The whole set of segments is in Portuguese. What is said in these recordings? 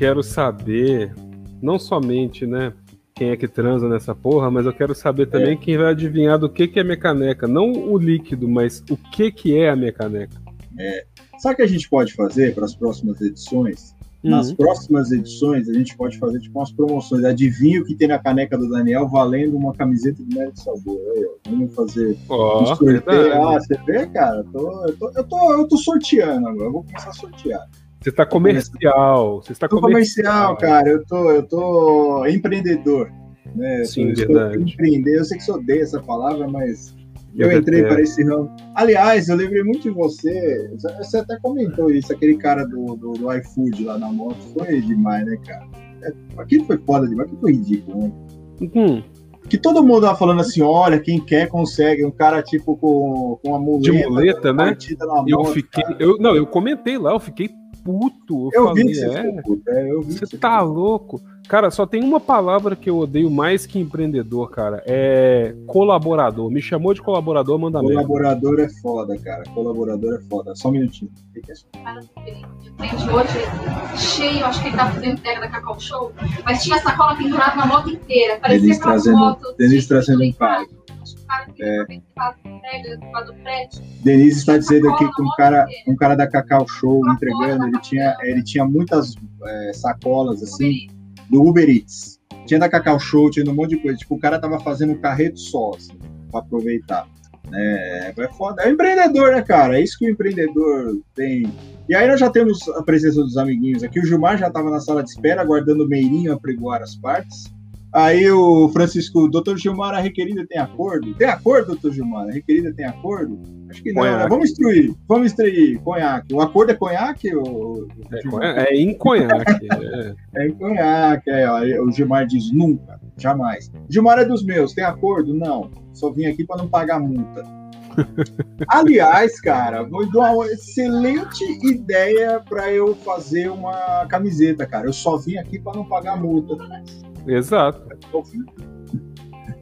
quero saber, não somente, né, quem é que transa nessa porra, mas eu quero saber também é. quem vai adivinhar do que, que é minha caneca. Não o líquido, mas o que, que é a minha caneca. É. Sabe o que a gente pode fazer para as próximas edições? Uhum. Nas próximas edições, a gente pode fazer tipo umas promoções. Adivinha o que tem na caneca do Daniel valendo uma camiseta de mérito sabor. Aí. Vamos fazer oh, um sorteio. Ah, você vê, cara? Eu tô, eu, tô, eu, tô, eu tô sorteando agora. Eu vou começar a sortear. Você está comercial. Você está comercial. comercial, cara. Eu tô, eu tô empreendedor. Né? Sim, eu verdade. Empreender. Eu sei que você odeia essa palavra, mas eu, eu entrei para esse ramo. Aliás, eu lembrei muito de você. Você até comentou isso, aquele cara do, do, do iFood lá na moto. Foi demais, né, cara? É, aquilo foi foda demais, aquilo foi ridículo, né? Uhum. Que todo mundo tava falando assim: olha, quem quer consegue. Um cara tipo com, com uma muleta. De muleta, né? eu fiquei. Eu, não, eu comentei lá, eu fiquei puto. Eu, eu falei, vi que você é, puto, é, eu vi você tá louco. Cara, só tem uma palavra que eu odeio mais que empreendedor, cara. É colaborador. Me chamou de colaborador, manda mesmo. Colaborador mesmo. é foda, cara. Colaborador é foda. Só um minutinho. hoje, cheio, acho que ele tá fazendo entrega da Cacau Show, mas tinha sacola pendurada na moto inteira. Parecia Denise trazendo, moto. Denise trazendo um pai. É. Denise está dizendo aqui que um cara, um cara da Cacau Show entregando, ele tinha, ele tinha muitas é, sacolas assim do Uber Eats. Tinha da Cacau Show, tinha um monte de coisa. Tipo, o cara tava fazendo um carreto só, assim, pra aproveitar. É, é foda. É empreendedor, né, cara? É isso que o empreendedor tem. E aí nós já temos a presença dos amiguinhos aqui. O Gilmar já estava na sala de espera, aguardando o Meirinho apregoar as partes. Aí o Francisco, doutor Gilmar, a requerida tem acordo? Tem acordo, doutor Gilmar? A requerida tem acordo? Acho que não, né? Vamos instruir, vamos instruir conhaque. O acordo é conhaque? Ou... É, é em conhaque. é. é em conhaque, é, ó, o Gilmar diz nunca, jamais. Gilmar é dos meus, tem acordo? Não, só vim aqui para não pagar multa. Aliás, cara, vou dar uma excelente ideia para eu fazer uma camiseta, cara. Eu só vim aqui para não pagar multa. Exato.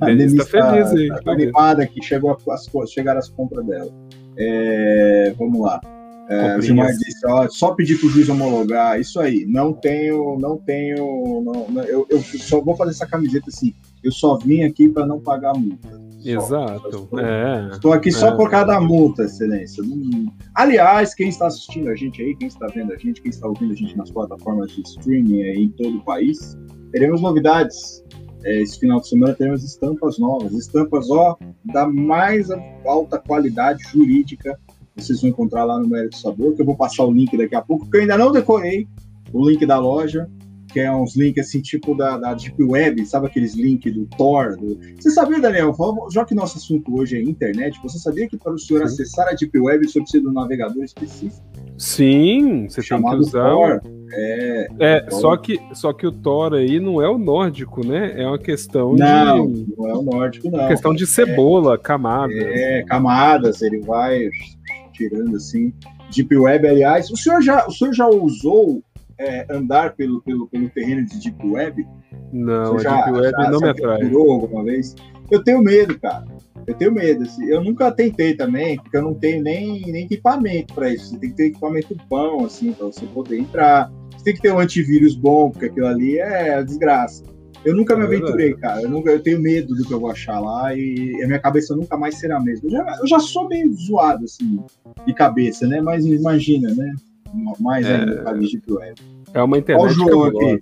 A Denise está feliz aí. Tá, tá animada que chegou as, chegaram as compras dela. É, vamos lá. É, Gilmar disse, ó, só pedir para o juiz homologar, isso aí, não tenho, não tenho, não, eu, eu, só vou fazer essa camiseta assim, eu só vim aqui para não pagar multa. Exato. Estou, é, estou aqui só é. por causa da multa, excelência. Hum. Aliás, quem está assistindo a gente aí, quem está vendo a gente, quem está ouvindo a gente nas plataformas de streaming em todo o país, teremos novidades. É, esse final de semana teremos estampas novas, estampas ó da mais alta qualidade jurídica. Vocês vão encontrar lá no Mérito Sabor, que eu vou passar o link daqui a pouco, que eu ainda não decorei o link da loja, que é uns links assim, tipo da, da Deep Web, sabe aqueles links do Tor? Do... Você sabia, Daniel, já que nosso assunto hoje é internet, você sabia que para o senhor Sim. acessar a Deep Web o senhor precisa de um navegador específico? Sim, você tem que usar. Tor. É, é Tor. só, que, só que o Tor aí não é o nórdico, né? É uma questão não, de. Não, é o nórdico, não. Questão de cebola, é, camadas. É, camadas, ele vai tirando assim. Deep Web, aliás, o senhor já, o senhor já usou é, andar pelo, pelo, pelo terreno de Deep Web? Não, Você já, Deep Web já, não me atrai. alguma vez? Eu tenho medo, cara. Eu tenho medo. Assim. Eu nunca tentei também, porque eu não tenho nem, nem equipamento para isso. Você tem que ter equipamento bom, assim, para você poder entrar. Você tem que ter um antivírus bom, porque aquilo ali é desgraça. Eu nunca me é aventurei, cara. Eu, nunca, eu tenho medo do que eu vou achar lá e a minha cabeça nunca mais será a mesma. Eu já, eu já sou meio zoado, assim, de cabeça, né? Mas imagina, né? Mais é... ainda para Deep Web. É uma internet Olha o João aqui.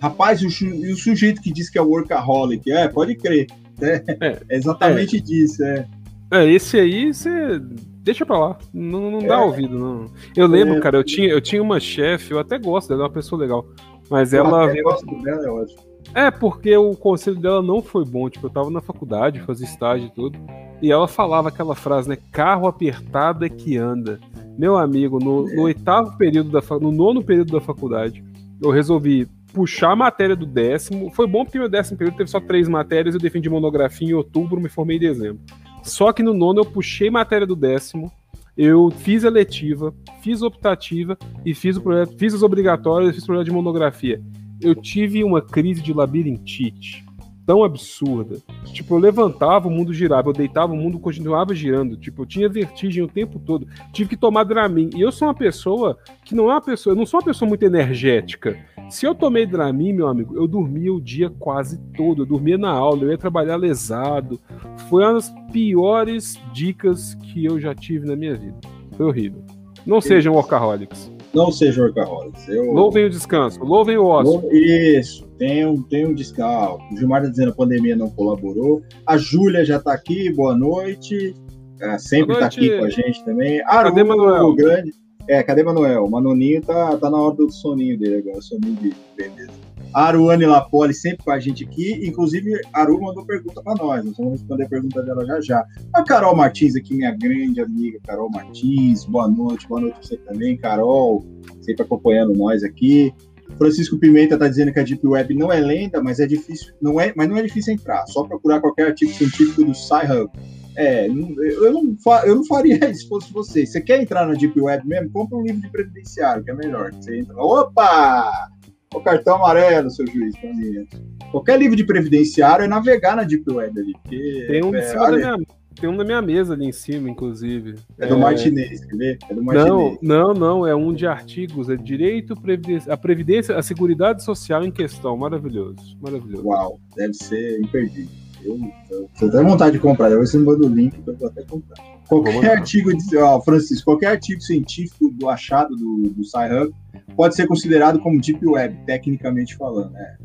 Rapaz, e o, o, sujeito que diz que é workaholic, é, pode crer. É, é, é exatamente é. disso, é. É, esse aí você deixa pra lá. Não, não dá é. ouvido, não. Eu lembro, é. cara, eu tinha, eu tinha uma chefe, eu até gosto dela, é uma pessoa legal. Mas eu ela. Eu gosto dela, é ótimo. É, porque o conselho dela não foi bom. Tipo, eu tava na faculdade, fazia estágio e tudo. E ela falava aquela frase, né? Carro apertado é que anda. Meu amigo, no, no oitavo período da no nono período da faculdade, eu resolvi puxar a matéria do décimo. Foi bom porque meu décimo período teve só três matérias, eu defendi monografia em outubro, me formei em dezembro. Só que no nono eu puxei matéria do décimo, eu fiz a letiva, fiz optativa e fiz o projeto, fiz as obrigatórias, fiz o projeto de monografia. Eu tive uma crise de labirintite tão absurda. Tipo, eu levantava, o mundo girava, eu deitava, o mundo continuava girando. Tipo, eu tinha vertigem o tempo todo. Tive que tomar Dramin. E eu sou uma pessoa que não é uma pessoa, eu não sou uma pessoa muito energética. Se eu tomei Dramin, meu amigo, eu dormia o dia quase todo. Eu dormia na aula, eu ia trabalhar lesado. Foi uma das piores dicas que eu já tive na minha vida. Foi horrível. Não sejam workaholics. Não sejam workaholics. Eu... Louvem o descanso, louvem o ócio. Isso, tem um, tem um descanso. O Gilmar está dizendo que a pandemia não colaborou. A Júlia já está aqui, boa noite. É, sempre está aqui com a gente também. Aru, cadê Manuel? Grande. É, cadê Manuel? O Manoninho tá, tá na hora do soninho dele agora, soninho de beleza. Aruane Lapoli sempre com a gente aqui. Inclusive, a Aru mandou pergunta para nós. Nós vamos responder a pergunta dela já já. A Carol Martins aqui, minha grande amiga Carol Martins. Boa noite, boa noite pra você também, Carol. Sempre acompanhando nós aqui. Francisco Pimenta está dizendo que a Deep Web não é lenda, mas é difícil, não é, mas não é difícil entrar. Só procurar qualquer artigo científico do Sci-Hub. É, eu não, eu não faria isso se fosse você. Você quer entrar na Deep Web mesmo? Compra um livro de previdenciário, que é melhor. Você entra, opa! O cartão amarelo, seu juiz, Qualquer livro de previdenciário é navegar na Deep Web ali. Porque, tem, um é, da minha, tem um na minha mesa ali em cima, inclusive. É, é... do Martinez, quer ver? É do Martinez. Não, não, não, é um de artigos, é direito, previdência, a previdência, a seguridade social em questão. Maravilhoso, maravilhoso. Uau, deve ser imperdível. Eu, eu, eu tenho vontade de comprar, depois você manda o link que eu vou até comprar. Qualquer artigo, ó, Francisco, qualquer artigo científico do achado do, do Sci-Hub pode ser considerado como Deep Web, tecnicamente falando. Né?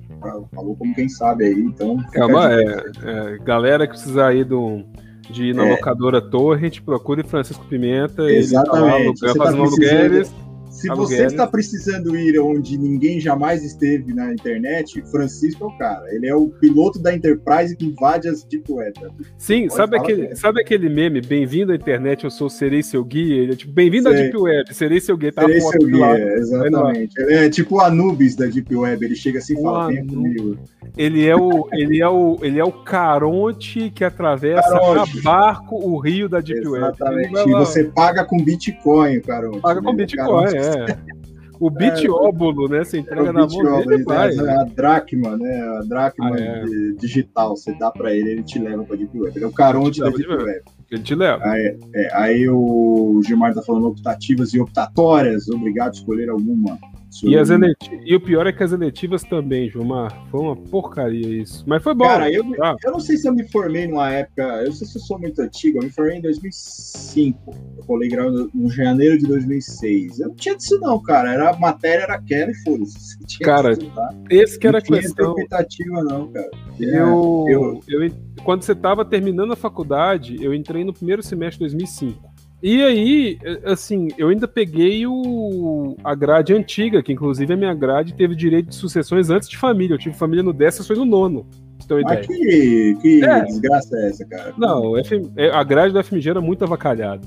Falou como quem sabe aí, então. Calma, é, é, galera que precisar aí do, de ir na é. locadora Torrent, procure Francisco Pimenta. Exatamente. Ele tá lá, fazendo aluguéis. Se você está precisando ir onde ninguém jamais esteve na internet, Francisco é o cara. Ele é o piloto da Enterprise que invade as Deep Web. Sim, sabe aquele, sabe aquele meme? Bem-vindo à internet, eu sou serei seu guia. Ele é tipo, bem-vindo à Deep Web, serei seu guia. Tá serei seu guia, lá. exatamente. Ele é tipo o Anubis da Deep Web. Ele chega assim e fala, vem comigo. Ele é o, ele é o, ele é o Caronte que atravessa Caronte. a barco o rio da Deep Exatamente. Web. E você paga com Bitcoin, Caronte. Paga com Bitcoin, é. É. O bitióbulo, né? Você entrega é na mão dele, vai. É a dracma, né? A dracma ah, é. digital. Você dá pra ele, ele te leva pra Deep Web. Ele é o caronte da Deep Web. Ele te leva. Aí, é, aí o Gilmar tá falando optativas e optatórias. Obrigado a escolher alguma. E, as e o pior é que as eletivas também, Gilmar. Foi uma porcaria isso. Mas foi bom. Cara, eu, tá? eu não sei se eu me formei numa época. Eu sei se eu sou muito antigo. Eu me formei em 2005. Eu colei grau no janeiro de 2006. Eu não tinha disso, não, cara. Era, a matéria era aquela e foda-se. Cara, esse que era a questão. Não expectativa, não, cara. Eu, é, eu... eu, quando você estava terminando a faculdade, eu entrei no primeiro semestre de 2005. E aí, assim, eu ainda peguei o, a grade antiga, que inclusive a minha grade teve direito de sucessões antes de família. Eu tive família no décimo, foi no nono. Mas que, que é. desgraça é essa, cara? Não, é, a grade da FMG era muito avacalhada.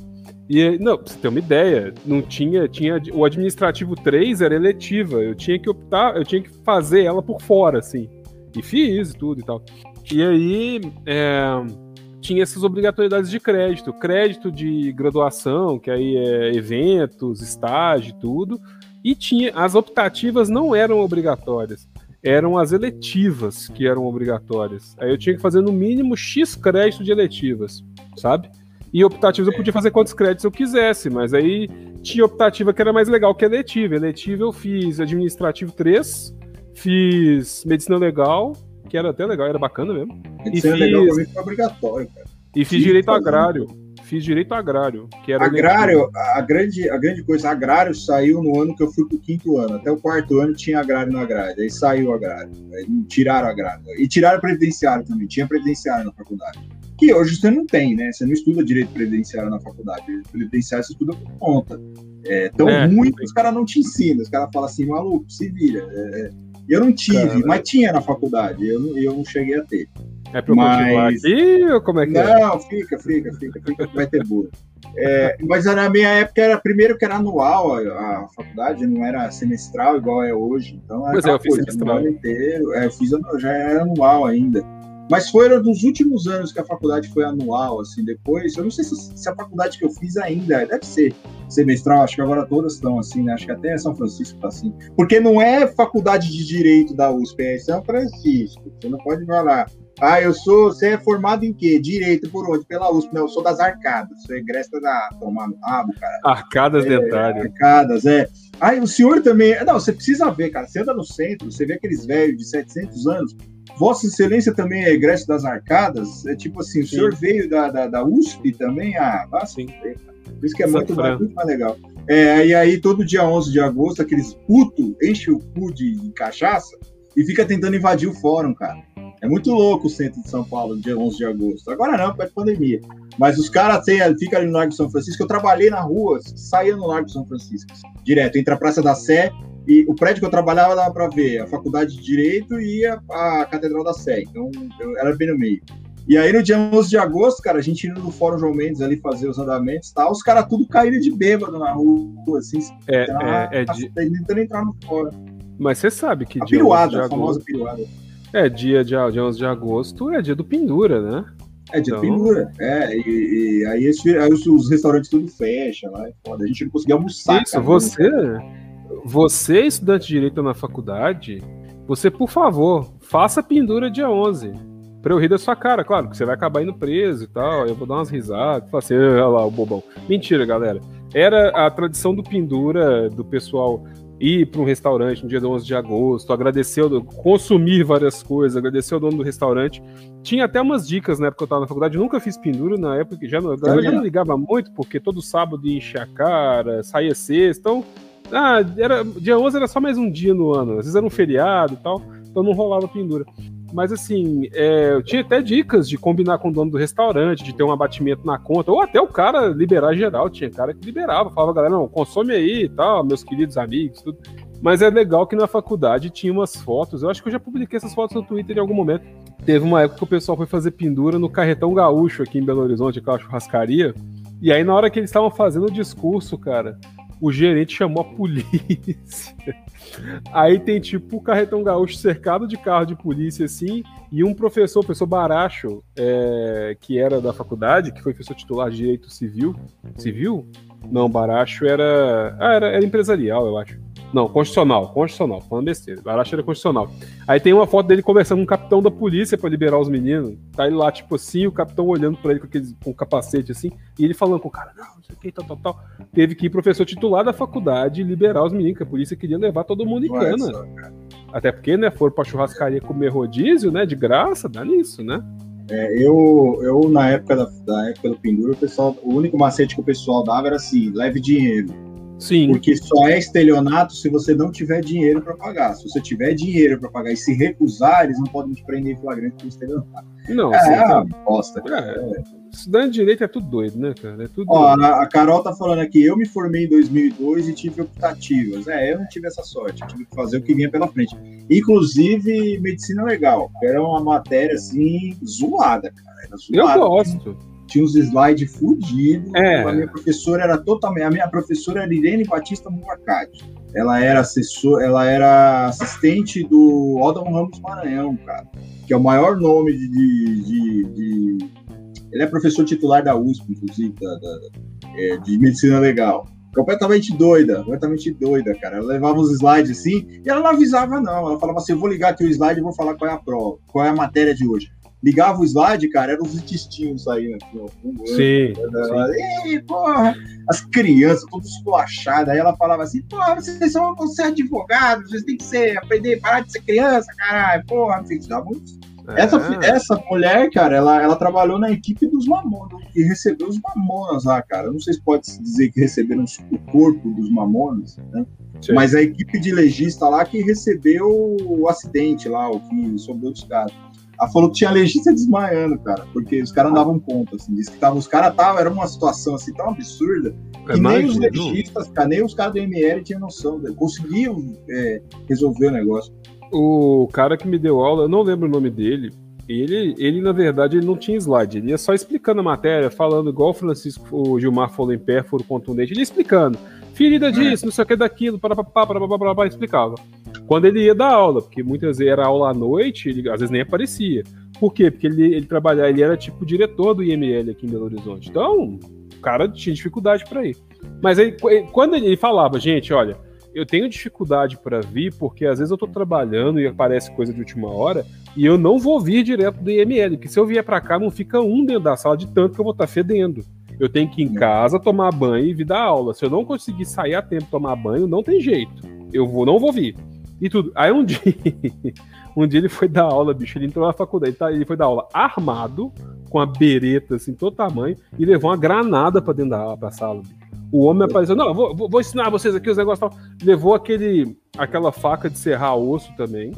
E, não, pra você ter uma ideia, não tinha, tinha. O administrativo 3 era eletiva. Eu tinha que optar, eu tinha que fazer ela por fora, assim. E fiz tudo e tal. E aí. É, tinha essas obrigatoriedades de crédito, crédito de graduação, que aí é eventos, estágio, tudo, e tinha as optativas não eram obrigatórias, eram as eletivas que eram obrigatórias. Aí eu tinha que fazer no mínimo X crédito de eletivas, sabe? E optativas eu podia fazer quantos créditos eu quisesse, mas aí tinha optativa que era mais legal que eletiva. Eletiva eu fiz administrativo 3, fiz medicina legal, que era até legal, era bacana mesmo. E fiz... legal pra mim foi obrigatório, cara. E fiz direito agrário. Fiz direito agrário. Que era agrário, a grande, a grande coisa, agrário saiu no ano que eu fui pro quinto ano. Até o quarto ano tinha agrário na grade. Aí saiu agrário. Aí tiraram agrário. E tiraram previdenciário também. Tinha previdenciário na faculdade. Que hoje você não tem, né? Você não estuda direito previdenciário na faculdade. Previdenciário você estuda por conta. É tão é, ruim que os caras não te ensinam. Os caras falam assim, maluco, se vira. É, é eu não tive, Cara, mas tinha na faculdade. Eu, eu não cheguei a ter. É pra eu mas... continuar aqui ou como é que não, é? Não, fica, fica, fica, fica que vai ter boa. É, mas na minha época era primeiro que era anual a, a, faculdade, não era semestral igual é hoje. Então pois é, eu fiz semestral. inteiro. É, eu fiz já era anual ainda. Mas foram dos últimos anos que a faculdade foi anual, assim, depois. Eu não sei se, se, a faculdade que eu fiz ainda, deve ser semestral, acho que agora todas estão assim, né? Acho que até São Francisco está assim. Porque não é faculdade de Direito da USP, é São Francisco. Você não pode falar Ah, eu sou. Você é formado em quê? Direito por onde? Pela USP. Não, eu sou das arcadas. Sou egresta da. Tomar no rabo, cara. Arcadas é, dentárias. Arcadas, é. Ah, o senhor também. Não, você precisa ver, cara. Você anda no centro, você vê aqueles velhos de 700 anos. Vossa Excelência também é egresso das arcadas? É tipo assim, Sim. o senhor veio da, da, da USP também? Ah, vá Sim. Por isso que é muito mais, muito mais legal. É, e aí, todo dia 11 de agosto, aqueles puto enchem o cu de, de cachaça e fica tentando invadir o fórum, cara. É muito louco o centro de São Paulo, dia 11 de agosto. Agora não, por pandemia. Mas os caras ficam ali no Largo de São Francisco. Eu trabalhei na rua, saía no Largo de São Francisco, direto, entre a Praça da Sé e o prédio que eu trabalhava dava para ver a Faculdade de Direito e a, a Catedral da Sé. Então, eu era bem no meio. E aí, no dia 11 de agosto, cara, a gente indo no Fórum João Mendes ali fazer os andamentos e tal, os caras tudo caíram de bêbado na rua, assim, é, é, é de... tentando entrar no fórum. Mas você sabe que a dia piruada, 11 de agosto... a famosa piruada. É, dia de, de 11 de agosto é dia do Pendura, né? É dia então... do Pendura, é. E, e aí, esse, aí os, os, restaurantes tudo fecham lá, é foda. A gente não conseguia almoçar. Isso, cara, você, você, estudante de Direito na faculdade, você, por favor, faça pendura dia 11. Pra eu rir da sua cara, claro, que você vai acabar indo preso e tal. Eu vou dar umas risadas, falar assim, olha lá o bobão. Mentira, galera. Era a tradição do pendura, do pessoal ir para um restaurante no dia 11 de agosto, agradecer, consumir várias coisas, agradecer ao dono do restaurante. Tinha até umas dicas na época que eu estava na faculdade, nunca fiz pendura na época, já não, já não ligava muito, porque todo sábado ia encher a cara, saía sexta, então, ah, era, dia 11 era só mais um dia no ano, às vezes era um feriado e tal, então não rolava pendura. Mas assim, é, eu tinha até dicas de combinar com o dono do restaurante, de ter um abatimento na conta, ou até o cara liberar geral. Tinha cara que liberava, falava, galera, não, consome aí e tal, meus queridos amigos, tudo. Mas é legal que na faculdade tinha umas fotos, eu acho que eu já publiquei essas fotos no Twitter em algum momento. Teve uma época que o pessoal foi fazer pendura no Carretão Gaúcho aqui em Belo Horizonte, aquela churrascaria. E aí, na hora que eles estavam fazendo o discurso, cara, o gerente chamou a polícia. Aí tem tipo o carretão gaúcho cercado de carro de polícia, assim, e um professor, o professor Baracho, é, que era da faculdade, que foi professor titular de Direito Civil. Civil? Não, Baracho era. Ah, era, era empresarial, eu acho. Não, constitucional, constitucional, falando besteira. Baracho era constitucional. Aí tem uma foto dele conversando com um capitão da polícia para liberar os meninos. Tá ele lá, tipo assim, o capitão olhando para ele com, aquele, com o capacete assim, e ele falando com o cara, não, não sei o que, tal, tal, tal. Teve que ir professor titular da faculdade liberar os meninos, que a polícia queria levar todo mundo em cana. Até porque, né, foram pra churrascaria comer rodízio, né, de graça, dá nisso, né? É, eu, eu, na época da, da época do Pendura, o pessoal, o único macete que o pessoal dava era assim, leve dinheiro. Sim. Porque só é estelionato se você não tiver dinheiro para pagar. Se você tiver dinheiro para pagar e se recusar, eles não podem te prender em flagrante por estelionato. Não, é, é uma bosta. É. Estudante de direito é tudo doido, né, cara? É tudo Ó, a, a, Carol tá falando aqui, eu me formei em 2002 e tive optativas. É, eu não tive essa sorte, eu tive que fazer o que vinha pela frente. Inclusive, medicina legal, que era uma matéria, assim, zoada, cara. Zoada, eu gosto tinha uns slides fudidos. É. A minha professora era totalmente. A minha professora era Irene Batista Muracati. Ela era assessor, ela era assistente do Odon Ramos Maranhão, cara. Que é o maior nome de, de, de, de... Ele é professor titular da USP, inclusive, da, da, é, de medicina legal. Completamente doida, completamente doida, cara. Ela levava os slides assim e ela não avisava, não. Ela falava assim: eu vou ligar aqui o slide e vou falar qual é a prova, qual é a matéria de hoje ligava o slide, cara, eram os intestinos saindo aqui, ó. Sim. Ei, porra! As crianças, todas esculachadas. Aí ela falava assim, porra, vocês são, vão ser advogados, vocês têm que ser, aprender, parar de ser criança, caralho, porra, não sei se dá muito. É. Essa, essa mulher, cara, ela, ela trabalhou na equipe dos Mamonas e recebeu os Mamonas lá, cara. Não sei se pode dizer que receberam o corpo dos Mamonas, né? Sim. Mas a equipe de legista lá que recebeu o acidente lá, o que sobrou dos caras. Ela falou que tinha legista desmaiando, cara, porque os caras não davam conta, assim, disse que tava, os caras estavam, era uma situação assim tão absurda que é nem os legistas, cara, nem os caras do ML tinham noção, conseguiam é, resolver o negócio. O cara que me deu aula, eu não lembro o nome dele, ele, ele na verdade, ele não tinha slide, ele ia só explicando a matéria, falando igual o Francisco, o Gilmar falou em pé, furo contundente, ele explicando ferida disso, não sei o que daquilo, para para explicava. Quando ele ia dar aula, porque muitas vezes era aula à noite, ele às vezes nem aparecia. Por quê? Porque ele, ele trabalhava, ele era tipo diretor do IML aqui em Belo Horizonte. Então, o cara tinha dificuldade para ir. Mas aí, quando ele falava, gente, olha, eu tenho dificuldade para vir porque às vezes eu tô trabalhando e aparece coisa de última hora e eu não vou vir direto do IML, porque se eu vier para cá não fica um dentro da sala de tanto que eu vou estar tá fedendo. Eu tenho que ir em casa tomar banho e vir dar aula. Se eu não conseguir sair a tempo tomar banho, não tem jeito. Eu vou, não vou vir. E tudo. Aí um dia, um dia ele foi dar aula, bicho. Ele entrou na faculdade, tá? ele foi dar aula armado, com a bereta assim, todo tamanho, e levou uma granada pra dentro da pra sala. O homem apareceu, não, vou, vou ensinar vocês aqui os negócios. Tal. Levou aquele, aquela faca de serrar osso também.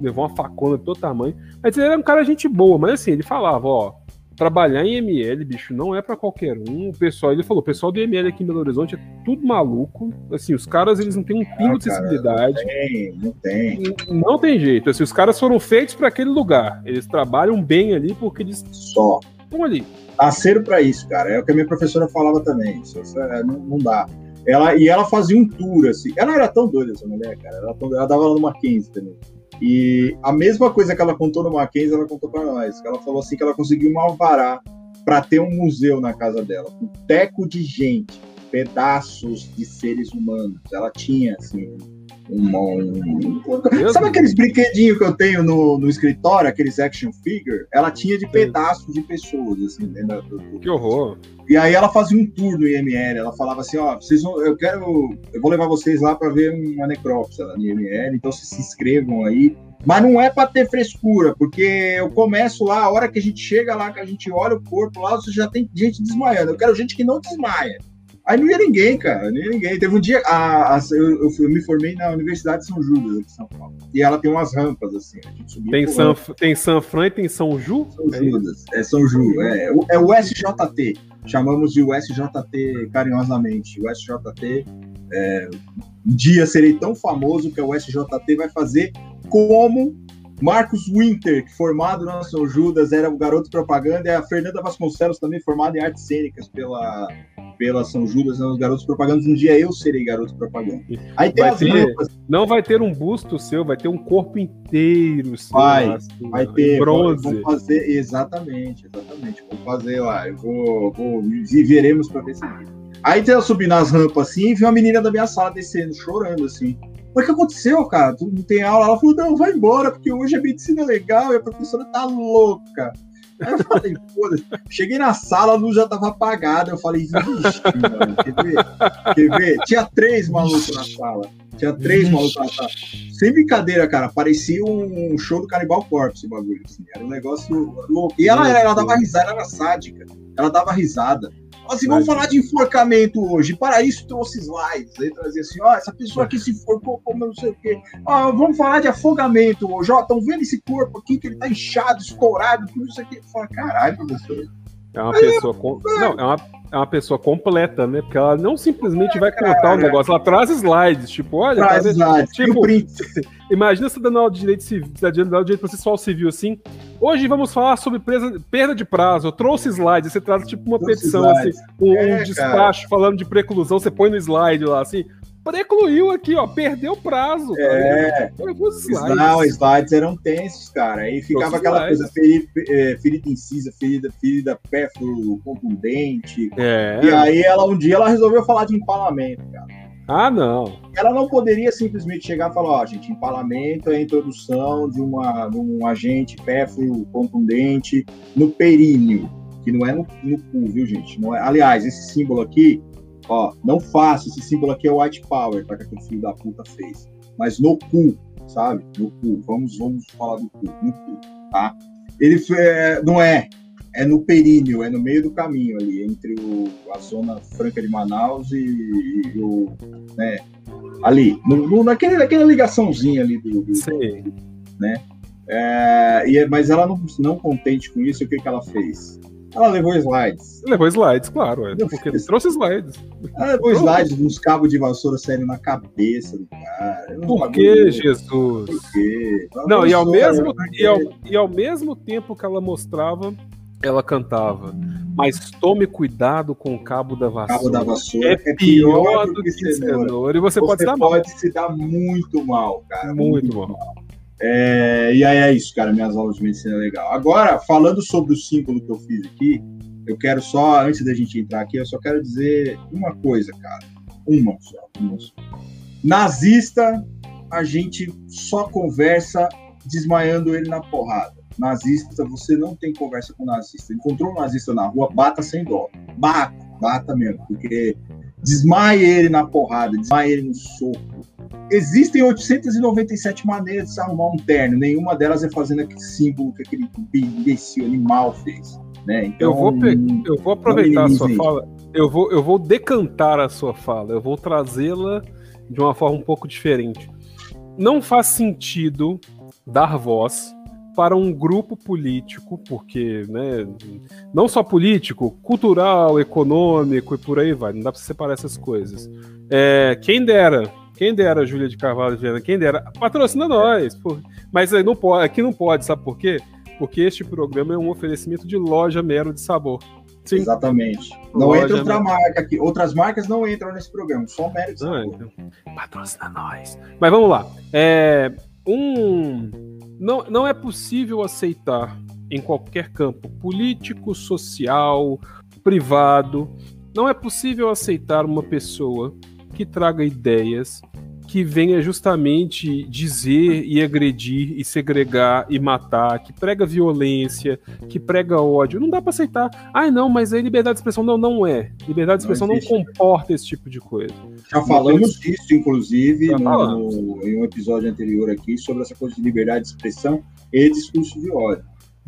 Levou uma facona de todo tamanho. Mas ele era um cara gente boa, mas assim, ele falava, ó, trabalhar em ML, bicho, não é para qualquer um. O pessoal, ele falou, o pessoal do ML aqui em Belo Horizonte é tudo maluco. Assim, os caras, eles não têm um pingo de sensibilidade. Não tem, não tem. Não tem jeito. Assim, os caras foram feitos para aquele lugar. Eles trabalham bem ali porque eles só estão ali. Nasceram para isso, cara. É o que a minha professora falava também. Isso, é, não, não, dá. Ela, e ela fazia um tour, assim. Ela era tão doida, essa mulher, cara. Ela, ela dava lá no Mackenzie também. E a mesma coisa que ela contou no Mackenzie, ela contou para nós. Ela falou assim que ela conseguiu um alvará para ter um museu na casa dela, com teco de gente, pedaços de seres humanos. Ela tinha, assim, um, sabe aqueles brinquedinhos que eu tenho no, no escritório, aqueles action figure? Ela tinha de pedaços de pessoas, assim, dentro do, Que horror! E aí ela fazia um tour no IML, ela falava assim, ó, vocês vão, eu quero, eu vou levar vocês lá para ver uma necrópsia no IML, então vocês se inscrevam aí. Mas não é para ter frescura, porque eu começo lá, a hora que a gente chega lá, que a gente olha o corpo lá, você já tem gente desmaiando. Eu quero gente que não desmaia. Aí não ia ninguém, cara, não ia ninguém. Teve um dia, a, a, eu, eu, me formei na Universidade de São Judas, aqui em São Paulo. E ela tem umas rampas, assim. tem, San, tem São Fran e tem São Ju? São é Judas, é São Ju, é, é o SJT. Chamamos de USJT carinhosamente. O SJT, é, um dia serei tão famoso que o SJT vai fazer como Marcos Winter, que formado na São Judas, era o garoto propaganda, e a Fernanda Vasconcelos, também formada em artes cênicas pela, pela São Judas, os garotos propaganda. Um dia eu serei garoto propaganda. Aí tem vai ter, rampas. Não vai ter um busto seu, vai ter um corpo inteiro. Seu, vai, assim, vai ter. Bronze. Vamos fazer, exatamente, exatamente. Vamos fazer lá. Eu vou, vou e veremos para ver se. Aí eu subi nas rampas assim e vi uma menina da minha sala descendo, chorando assim. O que aconteceu, cara? Tu não tem aula? Ela falou, não, vai embora, porque hoje a medicina legal e a professora tá louca. Aí eu falei, foda-se. Cheguei na sala, a luz já tava apagada. Eu falei, vixe, mano, quer ver? Quer ver? Tinha três malucos na sala. Tinha três malucos na sala. Sem brincadeira, cara. Parecia um show do Canibal Corpse, esse bagulho. Assim. Era um negócio louco. E ela, ela dava risada, ela era sádica. Ela dava risada. Assim, vamos falar de enforcamento hoje. Para isso trouxe slides. Aí trazia assim, ó, essa pessoa aqui se enforcou como não sei o quê. Vamos falar de afogamento hoje. Ó, estão vendo esse corpo aqui que ele tá inchado, escorado, tudo isso aqui. Fala, caralho, professor. É uma pessoa com... Não, é uma, é uma pessoa completa, né? Porque ela não simplesmente vai contar o um negócio, ela traz slides, tipo, olha, traz slides, tipo, imagina você dando aula de direito civil, você dando aula de direito processual civil assim. Hoje vamos falar sobre presa, perda de prazo. Eu trouxe slides, você traz tipo uma petição assim, um, é, um despacho cara. falando de preclusão, você põe no slide lá assim precluiu aqui, ó, perdeu o prazo. É, slides. não, os slides eram tensos, cara. Aí ficava aquela coisa, ferida, é, ferida incisa, ferida, ferida pérfuro contundente. É. E aí ela um dia ela resolveu falar de empalamento, cara. Ah, não. Ela não poderia simplesmente chegar e falar, ó, gente, empalamento é a introdução de, uma, de um agente pérfuro contundente no períneo, que não é no, no cu, viu, gente? Não é, aliás, esse símbolo aqui Ó, não faço, esse símbolo aqui é white power, tá? Que aquele filho da puta fez. Mas no cu, sabe? No cu. Vamos, vamos falar do cu, no cu, tá? Ele é, não é, é no períneo, é no meio do caminho ali, entre o, a zona franca de Manaus e, e o. Né, ali, no, no, naquele, naquela ligaçãozinha ali do. do Sim. Né? É, e, mas ela não, não contente com isso, o que, que ela fez? Ela levou slides. Levou slides, claro, é, porque ele trouxe slides. Ela levou slides dos cabos de vassoura saindo na cabeça do cara. Por que, Jesus? Por quê? Não, e ao, mesmo, e, ao, e ao mesmo tempo que ela mostrava, ela cantava. Mas tome cuidado com o cabo da vassoura. Cabo da vassoura é, é pior, do que, que cenoura. cenoura. E você, você pode se dar mal. pode se dar muito mal, cara. Muito, muito mal. mal. É, e aí é isso, cara. Minhas aulas de medicina é legal. Agora, falando sobre o símbolo que eu fiz aqui, eu quero só, antes da gente entrar aqui, eu só quero dizer uma coisa, cara. Uma só. Uma só. Nazista, a gente só conversa desmaiando ele na porrada. Nazista, você não tem conversa com nazista. Encontrou um nazista na rua, bata sem dó. Bata, bata mesmo, porque desmaie ele na porrada, desmaie ele no soco. Existem 897 maneiras de se arrumar um terno, nenhuma delas é fazendo aquele símbolo que aquele imbecil animal fez. Né? Então, eu, vou eu vou aproveitar a sua fala, eu vou, eu vou decantar a sua fala, eu vou trazê-la de uma forma um pouco diferente. Não faz sentido dar voz para um grupo político, porque, né, não só político, cultural, econômico e por aí vai, não dá para separar essas coisas. É, quem dera, quem dera, Júlia de Carvalho Viana, quem dera, patrocina nós. Por... Mas não pode, aqui não pode, sabe por quê? Porque este programa é um oferecimento de loja mero de sabor. Sim. Exatamente. Não loja entra outra mero. marca aqui. Outras marcas não entram nesse programa, só mero de sabor. Não, então, patrocina nós. Mas vamos lá. É, um não, não é possível aceitar em qualquer campo político, social, privado, não é possível aceitar uma pessoa que traga ideias que venha justamente dizer e agredir e segregar e matar, que prega violência, que prega ódio. Não dá para aceitar. Ai, não, mas aí liberdade de expressão não, não é. Liberdade de expressão não, não comporta esse tipo de coisa. Já falamos disso, inclusive, no, em um episódio anterior aqui, sobre essa coisa de liberdade de expressão e discurso de ódio.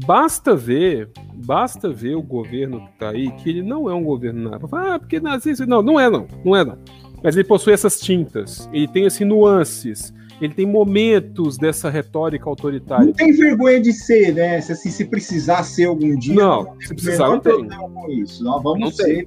Basta ver, basta ver o governo que está aí, que ele não é um governo nada. Ah, porque nazista. Não, não é não, não é não mas ele possui essas tintas, ele tem assim nuances, ele tem momentos dessa retórica autoritária. Não tem vergonha de ser, né? Se, assim, se precisar ser algum dia. Não, se precisar não tem. Com isso. Nós vamos não ser.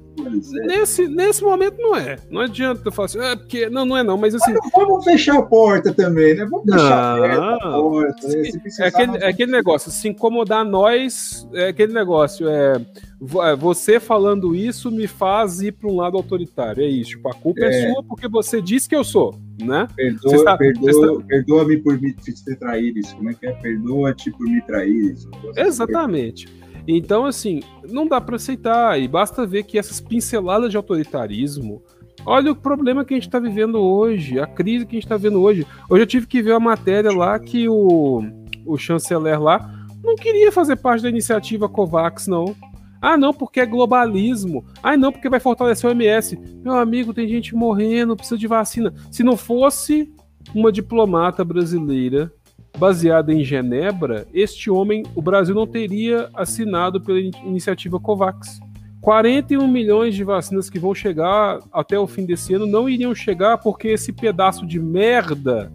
Nesse, nesse momento não é. Não adianta eu falar assim, é porque. Não, não é não, mas assim. Mas vamos fechar a porta também, né? Vamos fechar não. a porta. Né? É aquele, é aquele negócio, se incomodar nós, é aquele negócio, é é, você falando isso me faz ir para um lado autoritário. É isso. Tipo, a culpa é. é. sua porque você disse que eu sou, né? Perdoa, está, perdoa, está... Perdoa-me por me te trair isso. Como é que é? Perdoa-te por me trair isso. Exatamente. Então, assim, não dá para aceitar. E basta ver que essas pinceladas de autoritarismo. Olha o problema que a gente está vivendo hoje, a crise que a gente está vivendo hoje. Hoje eu tive que ver a matéria lá que o, o chanceler lá não queria fazer parte da iniciativa COVAX, não. Ah, não, porque é globalismo. Ah, não, porque vai fortalecer o MS. Meu amigo, tem gente morrendo, precisa de vacina. Se não fosse uma diplomata brasileira baseada em Genebra, este homem, o Brasil não teria assinado pela iniciativa COVAX. 41 milhões de vacinas que vão chegar até o fim desse ano não iriam chegar porque esse pedaço de merda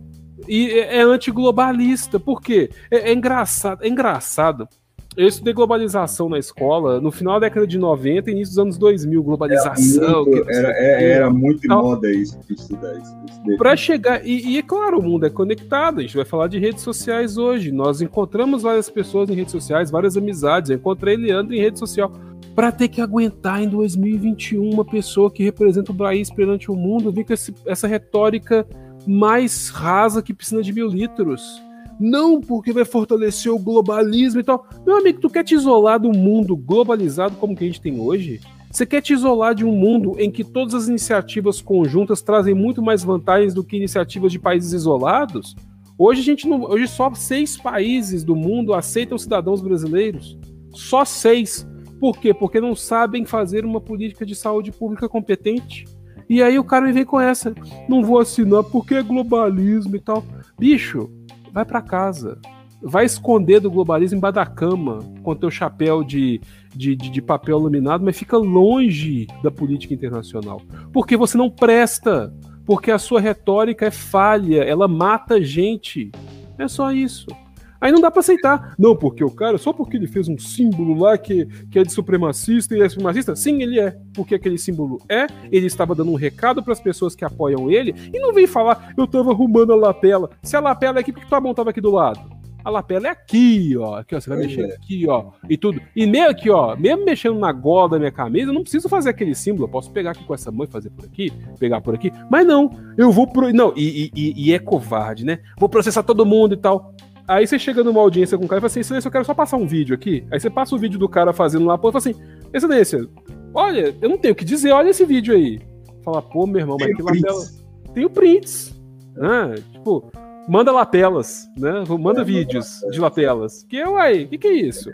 é, é antiglobalista. Por quê? É, é engraçado, é engraçado eu estudei globalização na escola no final da década de 90 e início dos anos 2000, globalização. Era muito, era, é, era muito moda isso, estudar isso. Para chegar, e, e, é claro, o mundo é conectado, a gente vai falar de redes sociais hoje. Nós encontramos várias pessoas em redes sociais, várias amizades. Eu encontrei Leandro em rede social. Para ter que aguentar em 2021 uma pessoa que representa o país perante o mundo, vi com essa retórica mais rasa que piscina de mil litros não porque vai fortalecer o globalismo e tal. Meu amigo, tu quer te isolar do mundo globalizado como que a gente tem hoje? Você quer te isolar de um mundo em que todas as iniciativas conjuntas trazem muito mais vantagens do que iniciativas de países isolados? Hoje a gente não, hoje só seis países do mundo aceitam cidadãos brasileiros. Só seis. Por quê? Porque não sabem fazer uma política de saúde pública competente. E aí o cara vem com essa, não vou assinar porque é globalismo e tal. Bicho, vai para casa. Vai esconder do globalismo embaixo da cama com teu chapéu de, de, de, de papel laminado, mas fica longe da política internacional. Porque você não presta. Porque a sua retórica é falha, ela mata gente. É só isso. Aí não dá para aceitar. Não, porque o cara, só porque ele fez um símbolo lá que, que é de supremacista e é supremacista, sim, ele é. Porque aquele símbolo é, ele estava dando um recado para as pessoas que apoiam ele e não vem falar, eu tava arrumando a lapela. Se a lapela é aqui, por que tua mão tava aqui do lado? A lapela é aqui, ó. Aqui, ó. Você vai mexer é. aqui, ó. E tudo. E meio aqui, ó. Mesmo mexendo na gola da minha camisa, eu não preciso fazer aquele símbolo. Eu posso pegar aqui com essa mão e fazer por aqui, pegar por aqui. Mas não, eu vou pro. Não, e, e, e é covarde, né? Vou processar todo mundo e tal. Aí você chega numa audiência com o cara e fala assim: Excelência, eu quero só passar um vídeo aqui. Aí você passa o vídeo do cara fazendo lá, pô, e fala assim: Excelência, olha, eu não tenho o que dizer, olha esse vídeo aí. Fala, pô, meu irmão, mas aquilo lá. Tenho prints. Ah, tipo, manda lapelas, né? Manda é, vídeos de lapelas. Que, uai, o que, que é isso?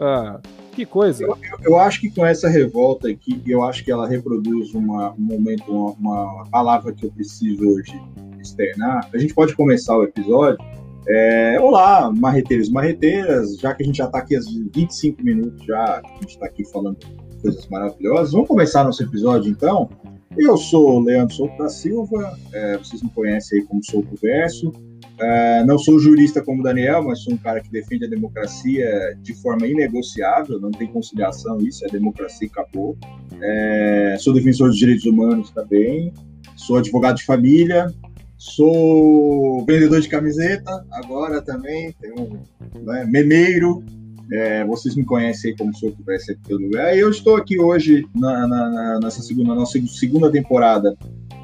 Ah, que coisa. Eu, eu, acho que com essa revolta aqui, eu acho que ela reproduz uma, um momento, uma, uma palavra que eu preciso hoje externar. A gente pode começar o episódio. É, olá, marreteiros marreteiras, já que a gente já está aqui há 25 minutos, já a gente está aqui falando coisas maravilhosas. Vamos começar nosso episódio então. Eu sou o Leandro Souto da Silva, é, vocês me conhecem aí como Souto Verso. Uh, não sou jurista como Daniel, mas sou um cara que defende a democracia de forma inegociável, não tem conciliação, isso é democracia e acabou. É, sou defensor dos direitos humanos também, sou advogado de família, sou vendedor de camiseta agora também, tenho né, memeiro, é, vocês me conhecem como sou que vai ser pelo lugar. Eu estou aqui hoje na, na, nessa segunda, nossa segunda temporada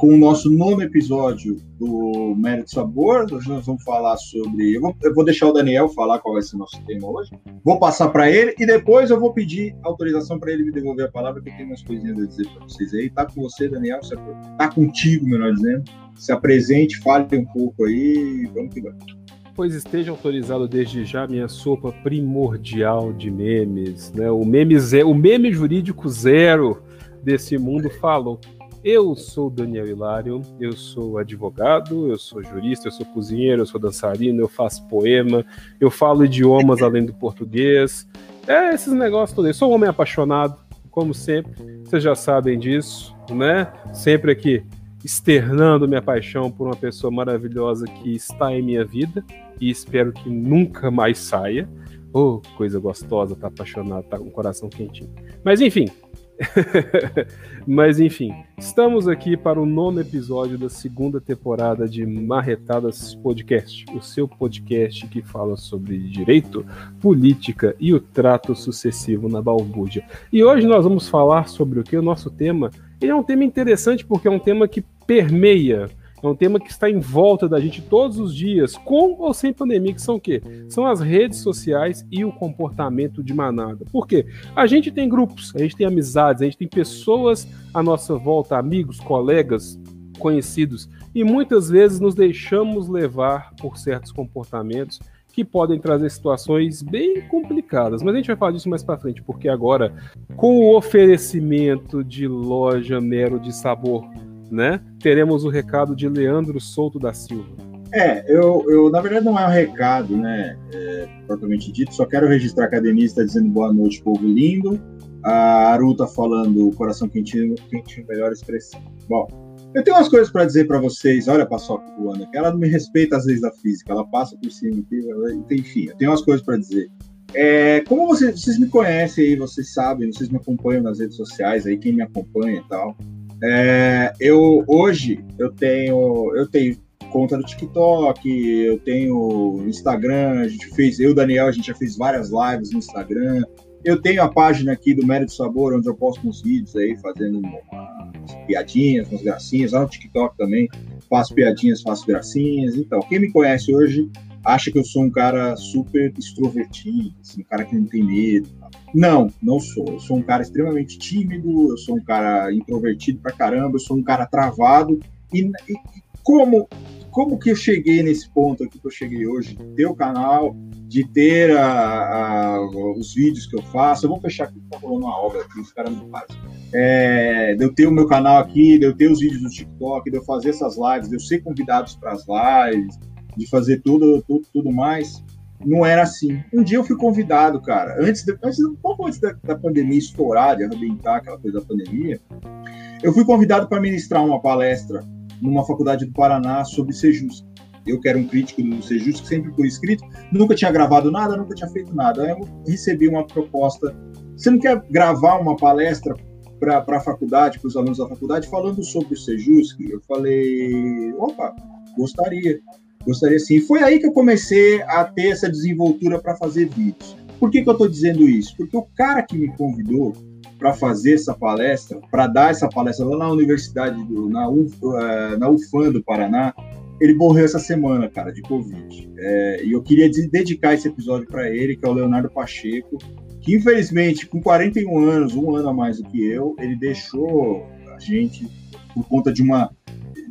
com o nosso nono episódio do Mérito Sabor. Hoje nós vamos falar sobre. Eu vou, eu vou, deixar o Daniel falar qual vai ser o nosso tema hoje. Vou passar para ele e depois eu vou pedir autorização para ele me devolver a palavra, porque tem umas coisinhas a dizer para vocês aí. Tá com você, Daniel. Tá contigo, melhor dizendo. Se apresente, fale um pouco aí. Vamos que vamos pois esteja autorizado desde já minha sopa primordial de memes, né? O meme, zero, o meme jurídico zero desse mundo falou. Eu sou Daniel Hilário, eu sou advogado, eu sou jurista, eu sou cozinheiro, eu sou dançarino, eu faço poema, eu falo idiomas além do português. É esses negócios todos. Eu sou um homem apaixonado, como sempre. Vocês já sabem disso, né? Sempre aqui externando minha paixão por uma pessoa maravilhosa que está em minha vida e espero que nunca mais saia. Oh, coisa gostosa, tá apaixonado, tá com o coração quentinho. Mas enfim. Mas enfim, estamos aqui para o nono episódio da segunda temporada de Marretadas Podcast, o seu podcast que fala sobre direito, política e o trato sucessivo na balbúrdia. E hoje nós vamos falar sobre o que? O nosso tema ele é um tema interessante porque é um tema que permeia, é um tema que está em volta da gente todos os dias, com ou sem pandemia, que são o quê? São as redes sociais e o comportamento de manada. Por quê? A gente tem grupos, a gente tem amizades, a gente tem pessoas à nossa volta, amigos, colegas, conhecidos, e muitas vezes nos deixamos levar por certos comportamentos que podem trazer situações bem complicadas. Mas a gente vai falar disso mais para frente, porque agora, com o oferecimento de loja Mero de Sabor, né, teremos o recado de Leandro Souto da Silva. É, eu, eu na verdade não é um recado, né, é, propriamente dito, só quero registrar que a Denise está dizendo boa noite, povo lindo. A Aru tá falando coração quentinho, quentinho melhor expressão. Bom, eu tenho umas coisas para dizer para vocês. Olha paçoca voando aqui. Ela não me respeita as leis da física. Ela passa por cima. Enfim, eu tenho umas coisas para dizer. É, como vocês, vocês me conhecem aí, vocês sabem, vocês me acompanham nas redes sociais aí, quem me acompanha e tal. É, eu hoje eu tenho eu tenho conta no TikTok, eu tenho Instagram, a gente fez, eu Daniel, a gente já fez várias lives no Instagram. Eu tenho a página aqui do Mérito Sabor, onde eu posto uns vídeos aí, fazendo umas piadinhas, umas gracinhas. Lá no TikTok também faço piadinhas, faço gracinhas. Então, quem me conhece hoje acha que eu sou um cara super extrovertido, assim, um cara que não tem medo. Não, não sou. Eu sou um cara extremamente tímido, eu sou um cara introvertido pra caramba, eu sou um cara travado. E, e como como que eu cheguei nesse ponto aqui que eu cheguei hoje, de ter o canal, de ter a, a, os vídeos que eu faço. Eu vou fechar aqui, tá rolando uma obra aqui, os caras não fazem. É, de eu ter o meu canal aqui, de eu ter os vídeos do TikTok, de eu fazer essas lives, de eu ser convidado para as lives, de fazer tudo, tudo, tudo mais. Não era assim. Um dia eu fui convidado, cara, antes, de, antes um pouco antes da, da pandemia estourar, de arrebentar aquela coisa da pandemia, eu fui convidado para ministrar uma palestra numa faculdade do Paraná sobre Sejus. Eu que era um crítico do Sejus, sempre foi escrito, nunca tinha gravado nada, nunca tinha feito nada. Aí eu recebi uma proposta. Você não quer gravar uma palestra para a faculdade, para os alunos da faculdade, falando sobre o Sejus? Eu falei, opa, gostaria. Gostaria sim. Foi aí que eu comecei a ter essa desenvoltura para fazer vídeos. Por que, que eu estou dizendo isso? Porque o cara que me convidou, para fazer essa palestra, para dar essa palestra lá na Universidade, do, na, Uf, uh, na UFAM do Paraná, ele morreu essa semana, cara, de Covid. É, e eu queria dedicar esse episódio para ele, que é o Leonardo Pacheco, que infelizmente, com 41 anos, um ano a mais do que eu, ele deixou a gente por conta de uma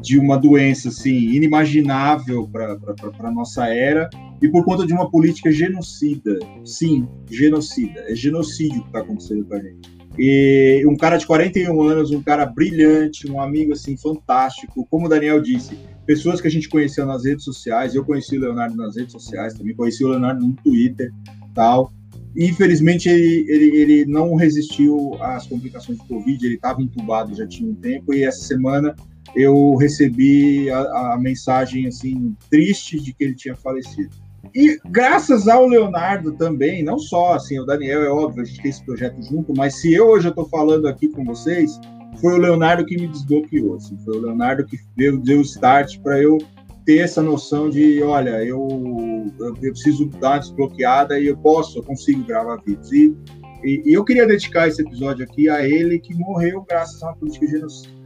de uma doença assim inimaginável para a nossa era e por conta de uma política genocida. Sim, genocida. É genocídio que está acontecendo com a gente. E um cara de 41 anos, um cara brilhante, um amigo assim fantástico, como o Daniel disse, pessoas que a gente conheceu nas redes sociais, eu conheci o Leonardo nas redes sociais, também conheci o Leonardo no Twitter, tal. Infelizmente ele, ele, ele não resistiu às complicações do Covid, ele estava entubado já tinha um tempo e essa semana eu recebi a, a mensagem assim triste de que ele tinha falecido. E graças ao Leonardo também, não só assim, o Daniel é óbvio, a gente tem esse projeto junto, mas se eu hoje estou falando aqui com vocês, foi o Leonardo que me desbloqueou, assim, foi o Leonardo que deu, deu o start para eu ter essa noção de, olha, eu, eu, preciso dar uma desbloqueada e eu posso, eu consigo gravar vídeos. E, e, e, eu queria dedicar esse episódio aqui a ele que morreu graças a uma política genocida?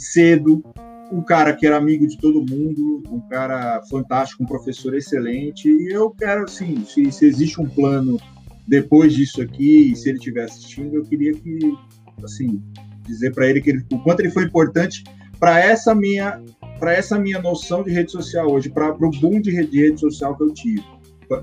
Cedo, um cara que era amigo de todo mundo, um cara fantástico, um professor excelente. E eu quero, assim, se, se existe um plano depois disso aqui, se ele estiver assistindo, eu queria que, assim, dizer para ele que ele, o quanto ele foi importante para essa minha para essa minha noção de rede social hoje, para o boom de rede, de rede social que eu tive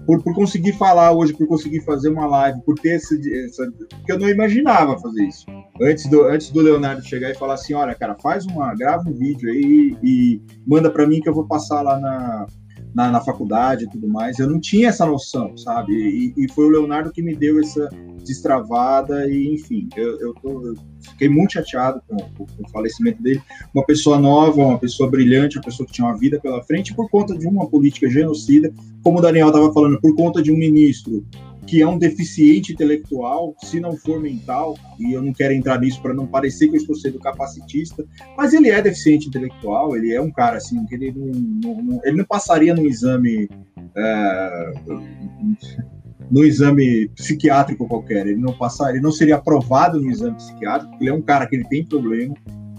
por, por conseguir falar hoje, por conseguir fazer uma live, por ter essa. Porque eu não imaginava fazer isso. Antes do, antes do Leonardo chegar e falar assim: olha, cara, faz uma. grava um vídeo aí e manda para mim que eu vou passar lá na, na, na, faculdade e tudo mais. Eu não tinha essa noção, sabe? E, e foi o Leonardo que me deu essa destravada e, enfim, eu, eu, tô, eu fiquei muito chateado com, com, o falecimento dele. Uma pessoa nova, uma pessoa brilhante, uma pessoa que tinha uma vida pela frente por conta de uma política genocida, como o Daniel estava falando, por conta de um ministro que é um deficiente intelectual, se não for mental, e eu não quero entrar nisso para não parecer que eu estou sendo capacitista, mas ele é deficiente intelectual, ele é um cara assim, que ele não, não ele não passaria no exame. É, no exame psiquiátrico qualquer, ele não passaria, ele não seria aprovado no exame psiquiátrico, ele é um cara que ele tem problema.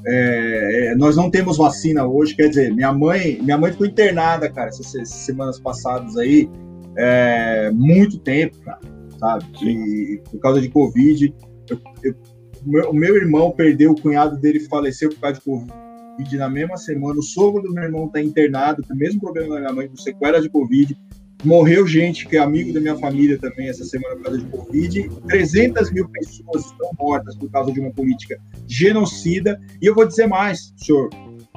É, é, nós não temos vacina hoje, quer dizer, minha mãe, minha mãe ficou internada, cara, essas semanas passadas aí, é, muito tempo, cara, sabe? E, por causa de Covid. Eu, eu, meu, irmão perdeu, o cunhado dele faleceu por causa de Covid na mesma semana. O sogro do meu irmão está internado, com o mesmo problema da minha mãe, com sequela de Covid. Morreu gente que é amigo da minha família também essa semana por causa de Covid. 300 mil pessoas estão mortas por causa de uma política genocida. E eu vou dizer mais, senhor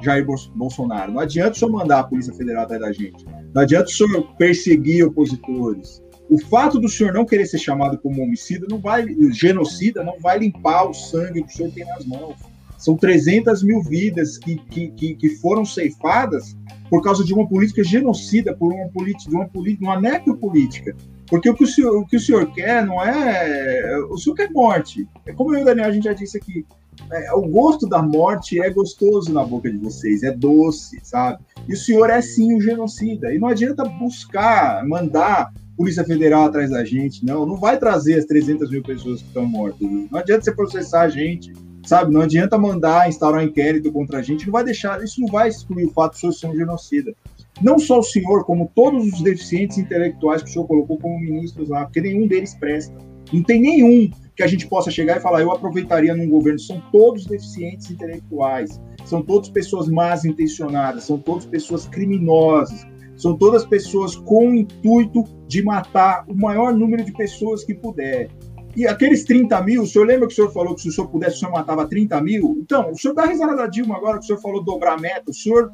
Jair Bolsonaro. Não adianta senhor mandar a Polícia Federal atrás da gente. Não adianta o senhor perseguir opositores. O fato do senhor não querer ser chamado como homicida, não vai, genocida, não vai limpar o sangue que o senhor tem nas mãos. São 300 mil vidas que, que, que, que foram ceifadas por causa de uma política genocida, por uma política, de uma uma necropolítica. Porque o que o, senhor, o que o senhor quer não é. O senhor quer morte. É como eu e o Daniel, a gente já disse aqui. É, o gosto da morte é gostoso na boca de vocês, é doce, sabe? E o senhor é sim o genocida. E não adianta buscar, mandar Polícia Federal atrás da gente, não. Não vai trazer as 300 mil pessoas que estão mortas. Não adianta você processar a gente, sabe? Não adianta mandar instaurar um inquérito contra a gente. Não vai deixar, isso não vai excluir o fato de o senhor ser um genocida. Não só o senhor, como todos os deficientes intelectuais que o senhor colocou como ministros lá, porque nenhum deles presta. Não tem nenhum que a gente possa chegar e falar, eu aproveitaria num governo. São todos deficientes intelectuais, são todas pessoas más intencionadas, são todas pessoas criminosas, são todas pessoas com o intuito de matar o maior número de pessoas que puder. E aqueles 30 mil, o senhor lembra que o senhor falou que se o senhor pudesse, o senhor matava 30 mil? Então, o senhor dá risada da Dilma agora que o senhor falou dobrar a meta, o senhor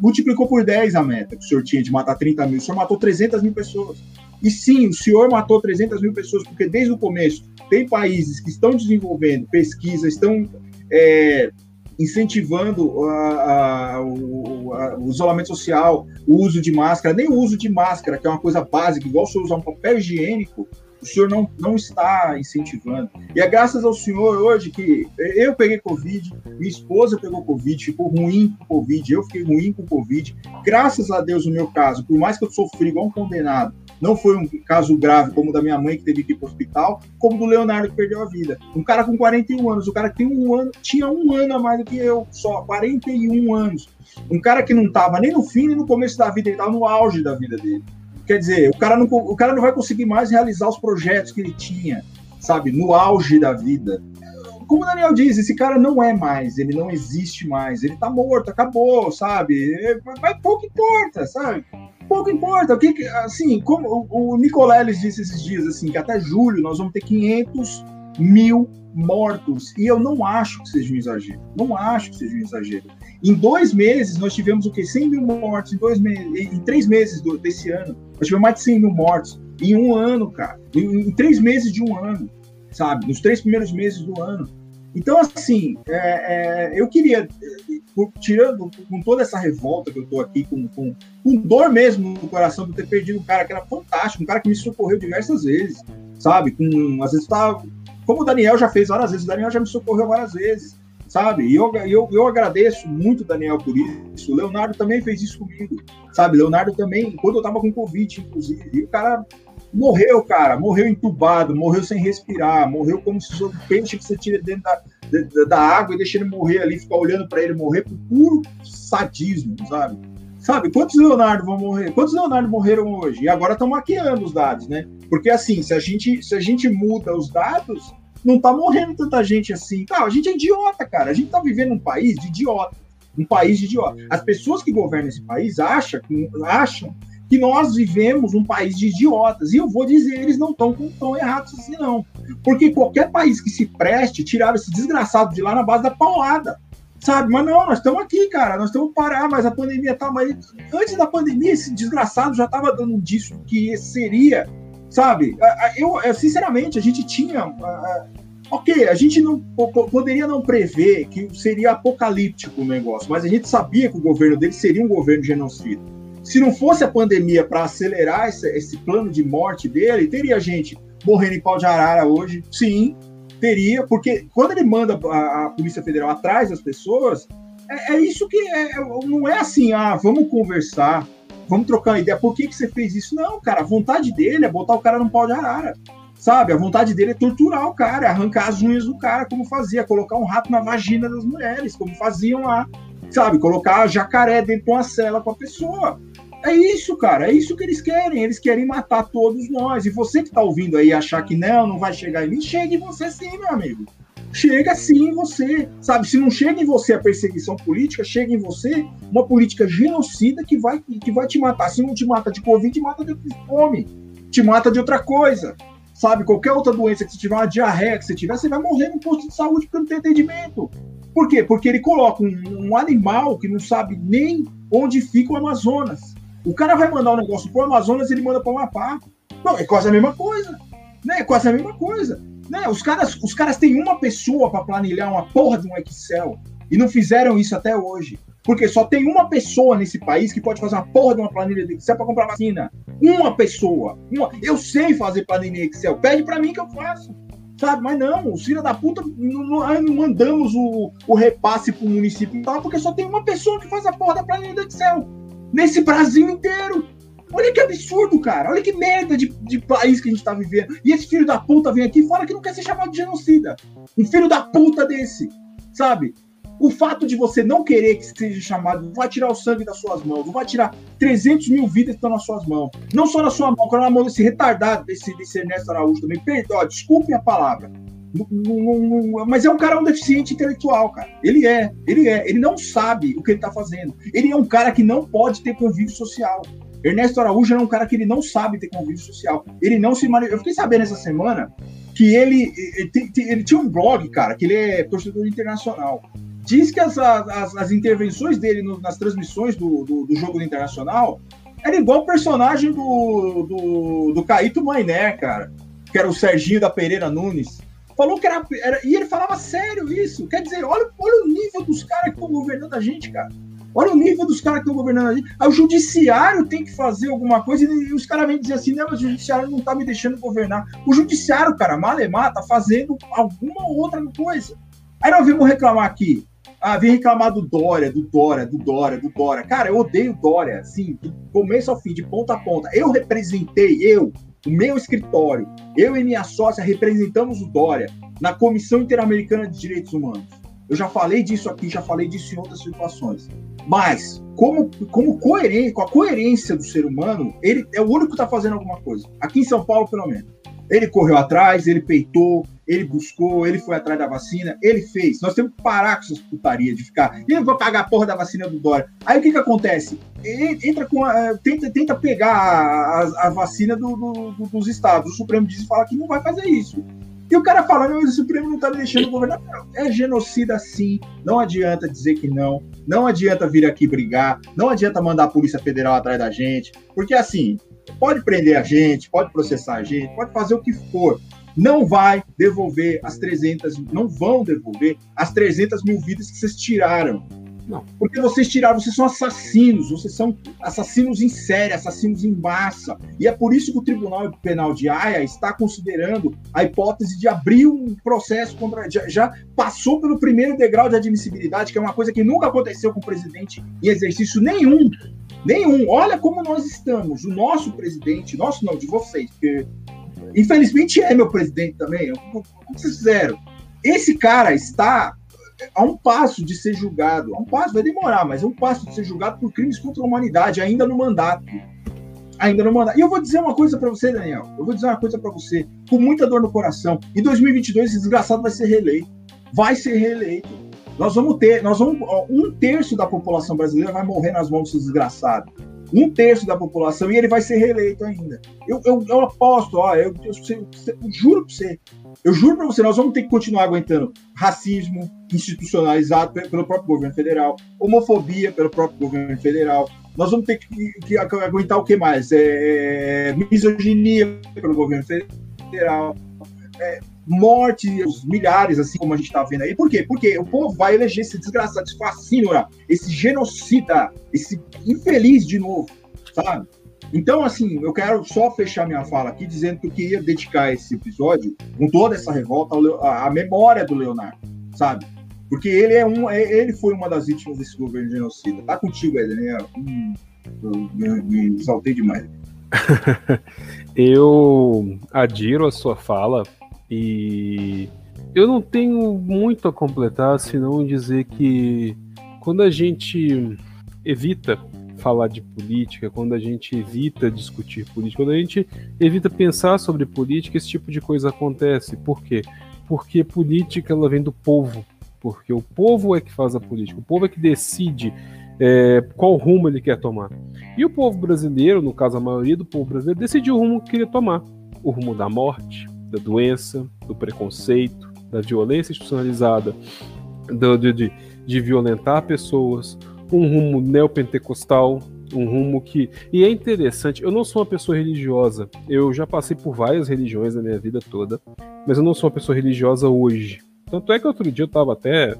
multiplicou por 10 a meta que o senhor tinha de matar 30 mil, o senhor matou 300 mil pessoas. E sim, o senhor matou 300 mil pessoas, porque desde o começo tem países que estão desenvolvendo pesquisa, estão é, incentivando a, a, o, a, o, isolamento social, o uso de máscara, nem o uso de máscara, que é uma coisa básica, igual senhor usar um papel higiênico, o senhor não, não está incentivando. E é graças ao senhor hoje que eu peguei Covid, minha esposa pegou Covid, ficou ruim com Covid, eu fiquei ruim com Covid. Graças a Deus, no meu caso, por mais que eu sofri igual um condenado, não foi um caso grave como o da minha mãe que teve que ir para o hospital, como do Leonardo que perdeu a vida. Um cara com 41 anos, o cara que tem um ano, tinha um ano a mais do que eu, só 41 anos. Um cara que não estava nem no fim nem no começo da vida, ele estava no auge da vida dele. Quer dizer, o cara, não, o cara não vai conseguir mais realizar os projetos que ele tinha, sabe, no auge da vida. como o Daniel diz, esse cara não é mais, ele não existe mais, ele tá morto, acabou, sabe? Mas pouco importa, sabe? Pouco importa. O que, assim, como o, Nicoleles disse esses dias, assim, que até julho nós vamos ter 500 mil mortos. E eu não acho que seja um exagero. Não acho que seja um exagero. Em dois meses, nós tivemos o quê? 100 mil mortos. Em, dois meses, em três meses do, desse ano, nós tivemos mais de 100 mil mortos. Em um ano, cara. Em, em três meses de um ano, sabe? Nos três primeiros meses do ano. Então, assim, é, é, eu queria, tirando com toda essa revolta que eu tô aqui, com, com, com, dor mesmo no coração por ter perdido um cara que era fantástico, um cara que me socorreu diversas vezes, sabe? Com, às vezes tava. Como o Daniel já fez várias vezes, o Daniel já me socorreu várias vezes, sabe? E eu, eu, eu agradeço muito o Daniel por isso. O Leonardo também fez isso comigo, sabe? Leonardo também, quando eu tava com Covid, inclusive, e o cara morreu, cara, morreu entubado, morreu sem respirar, morreu como se fosse um peixe que você tira dentro da, da, da água e deixa ele morrer ali, ficar olhando para ele morrer por puro sadismo, sabe? Sabe, quantos Leonardo vão morrer? Quantos Leonardo morreram hoje? E agora estão maquiando os dados, né? Porque assim, se a gente, se a gente muda os dados, não tá morrendo tanta gente assim. Tá, a gente é idiota, cara. A gente tá vivendo um país de idiota. Um país de idiota. As pessoas que governam esse país acham, acham que nós vivemos um país de idiotas. E eu vou dizer, eles não estão tão errados assim, não. Porque qualquer país que se preste, tirava esse desgraçado de lá na base da paulada. Sabe? Mas não, nós estamos aqui, cara. Nós estamos parar, mas a pandemia tá. Mas antes da pandemia, esse desgraçado já estava dando um disco que seria. Sabe? Eu, sinceramente, a gente tinha. Ok, a gente não poderia não prever que seria apocalíptico o negócio, mas a gente sabia que o governo dele seria um governo genocida se não fosse a pandemia para acelerar esse, esse, plano de morte dele, teria gente morrendo em pau de arara hoje? Sim, teria, porque quando ele manda a, a Polícia Federal atrás das pessoas, é, é isso que é, é, não é assim, ah, vamos conversar, vamos trocar uma ideia. Por que, que você fez isso? Não, cara, a vontade dele é botar o cara num pau de arara. Sabe, a vontade dele é torturar o cara, arrancar as unhas do cara, como fazia, colocar um rato na vagina das mulheres, como faziam lá, sabe, colocar jacaré dentro de uma cela com a pessoa. É isso, cara. É isso que eles querem. Eles querem matar todos nós. E você que está ouvindo aí achar que não, não vai chegar em mim, chega em você sim, meu amigo. Chega sim em você. Sabe, se não chega em você a perseguição política, chega em você uma política genocida que vai, que vai te matar. Se não te mata de Covid, te mata de fome. Te mata de outra coisa. Sabe, qualquer outra doença que você tiver, uma diarreia que você tiver, você vai morrer no posto de saúde porque não tem atendimento. Por quê? Porque ele coloca um, um animal que não sabe nem onde fica o Amazonas o cara vai mandar um negócio pro Amazonas e ele manda pro Amapá. Não, é quase a mesma coisa. Né? É quase a mesma coisa. Né? Os, caras, os caras têm uma pessoa para planilhar uma porra de um Excel e não fizeram isso até hoje. Porque só tem uma pessoa nesse país que pode fazer uma porra de uma planilha de Excel para comprar vacina. Uma pessoa. Uma. Eu sei fazer planilha Excel. Pede para mim que eu faço. Sabe? Mas não, os filhos da puta não, mandamos o, o repasse pro município porque só tem uma pessoa que faz a porra da planilha do Excel nesse Brasil inteiro. Olha que absurdo, cara. Olha que merda de, de país que a gente tá vivendo. E esse filho da puta vem aqui e fala que não quer ser chamado de genocida. Um filho da puta desse, sabe? O fato de você não querer que seja chamado não vai tirar o sangue das suas mãos, não vai tirar 300 mil vidas que estão nas suas mãos. Não só na sua mão, como na mão desse retardado, desse, desse Ernesto Araújo também. Perdão, desculpem a palavra. Mas é um cara um deficiente intelectual, cara. Ele é, ele é. Ele não sabe o que ele tá fazendo. Ele é um cara que não pode ter convívio social. Ernesto Araújo é um cara que ele não sabe ter convívio social. Ele não se Eu fiquei sabendo essa semana que ele, ele, ele, tinha um blog, cara, que ele é torcedor internacional. Diz que as, as, as intervenções dele no, nas transmissões do, do, do, jogo do Internacional era igual o personagem do, do, do Caíto Mainé, cara, que era o Serginho da Pereira Nunes falou que era, era, E ele falava sério isso. Quer dizer, olha, olha o nível dos caras que estão governando a gente, cara. Olha o nível dos caras que estão governando a gente. Aí o judiciário tem que fazer alguma coisa e, os caras vêm dizer assim: não, mas o judiciário não tá me deixando governar. O judiciário, cara, malemar, tá fazendo alguma outra coisa. Aí nós vimos reclamar aqui. Ah, vem reclamar do Dória, do Dória, do Dória, do Dória. Cara, eu odeio Dória, assim, do começo ao fim, de ponta a ponta. Eu representei, eu, o meu escritório, eu e minha sócia representamos o Dória na Comissão Interamericana de Direitos Humanos. Eu já falei disso aqui, já falei disso em outras situações. Mas, como, como coerente, com a coerência do ser humano, ele é o único que está fazendo alguma coisa. Aqui em São Paulo, pelo menos. Ele correu atrás, ele peitou, ele buscou, ele foi atrás da vacina, ele fez. Nós temos que parar com essas putaria de ficar. Ele vai pagar a porra da vacina do Dória. Aí o que que acontece? Entra com a, tenta, tenta pegar a, a vacina do, do, do, dos estados. O Supremo diz e fala que não vai fazer isso. E o cara fala, o Supremo não está deixando governar. É genocida sim. Não adianta dizer que não. Não adianta vir aqui brigar. Não adianta mandar a Polícia Federal atrás da gente. Porque assim, pode prender a gente, pode processar a gente, pode fazer o que for. Não vai devolver as 300, não vão devolver as 300 mil vidas que vocês tiraram. Não. Porque vocês tiraram, vocês são assassinos, vocês são assassinos em série, assassinos em massa. E é por isso que o Tribunal Penal de Haia está considerando a hipótese de abrir um processo contra. Já, já passou pelo primeiro degrau de admissibilidade, que é uma coisa que nunca aconteceu com o presidente em exercício nenhum. Nenhum. Olha como nós estamos. O nosso presidente, nosso não, de vocês, porque infelizmente é meu presidente também. Como vocês fizeram? Esse cara está a um passo de ser julgado, a um passo, vai demorar, mas é um passo de ser julgado por crimes contra a humanidade, ainda no mandato. Ainda no mandato. E eu vou dizer uma coisa para você, Daniel. Eu vou dizer uma coisa para você, com muita dor no coração. Em 2022, esse desgraçado vai ser reeleito. Vai ser reeleito. Nós vamos ter, nós vamos, um terço da população brasileira vai morrer nas mãos desse desgraçado. Um terço da população e ele vai ser reeleito ainda. Eu, eu, eu aposto, ó, eu, eu, eu, juro para você, eu juro para você, nós vamos ter que continuar aguentando racismo institucionalizado pelo próprio governo federal, homofobia pelo próprio governo federal. Nós vamos ter que, que aguentar o que mais? É, é misoginia pelo governo federal. É, mortes, milhares, assim como a gente está vendo aí. Por quê? Porque o povo vai eleger esse desgraçado, esse fascínora, esse genocida, esse infeliz de novo, sabe? Então, assim, eu quero só fechar minha fala aqui dizendo que eu queria dedicar esse episódio, com toda essa revolta, à memória do Leonardo, sabe? Porque ele é um, é, ele foi uma das vítimas desse governo genocida. Tá contigo aí, Daniel. Hum, me exaltei demais. eu adiro a sua fala e eu não tenho muito a completar, senão dizer que quando a gente evita falar de política, quando a gente evita discutir política, quando a gente evita pensar sobre política, esse tipo de coisa acontece. Por quê? Porque política ela vem do povo, porque o povo é que faz a política, o povo é que decide é, qual rumo ele quer tomar. E o povo brasileiro, no caso a maioria do povo brasileiro, decidiu o rumo que queria tomar: o rumo da morte, da doença, do preconceito, da violência institucionalizada, do, de, de, de violentar pessoas, um rumo neopentecostal, um rumo que. E é interessante, eu não sou uma pessoa religiosa. Eu já passei por várias religiões na minha vida toda, mas eu não sou uma pessoa religiosa hoje. Tanto é que outro dia eu tava até.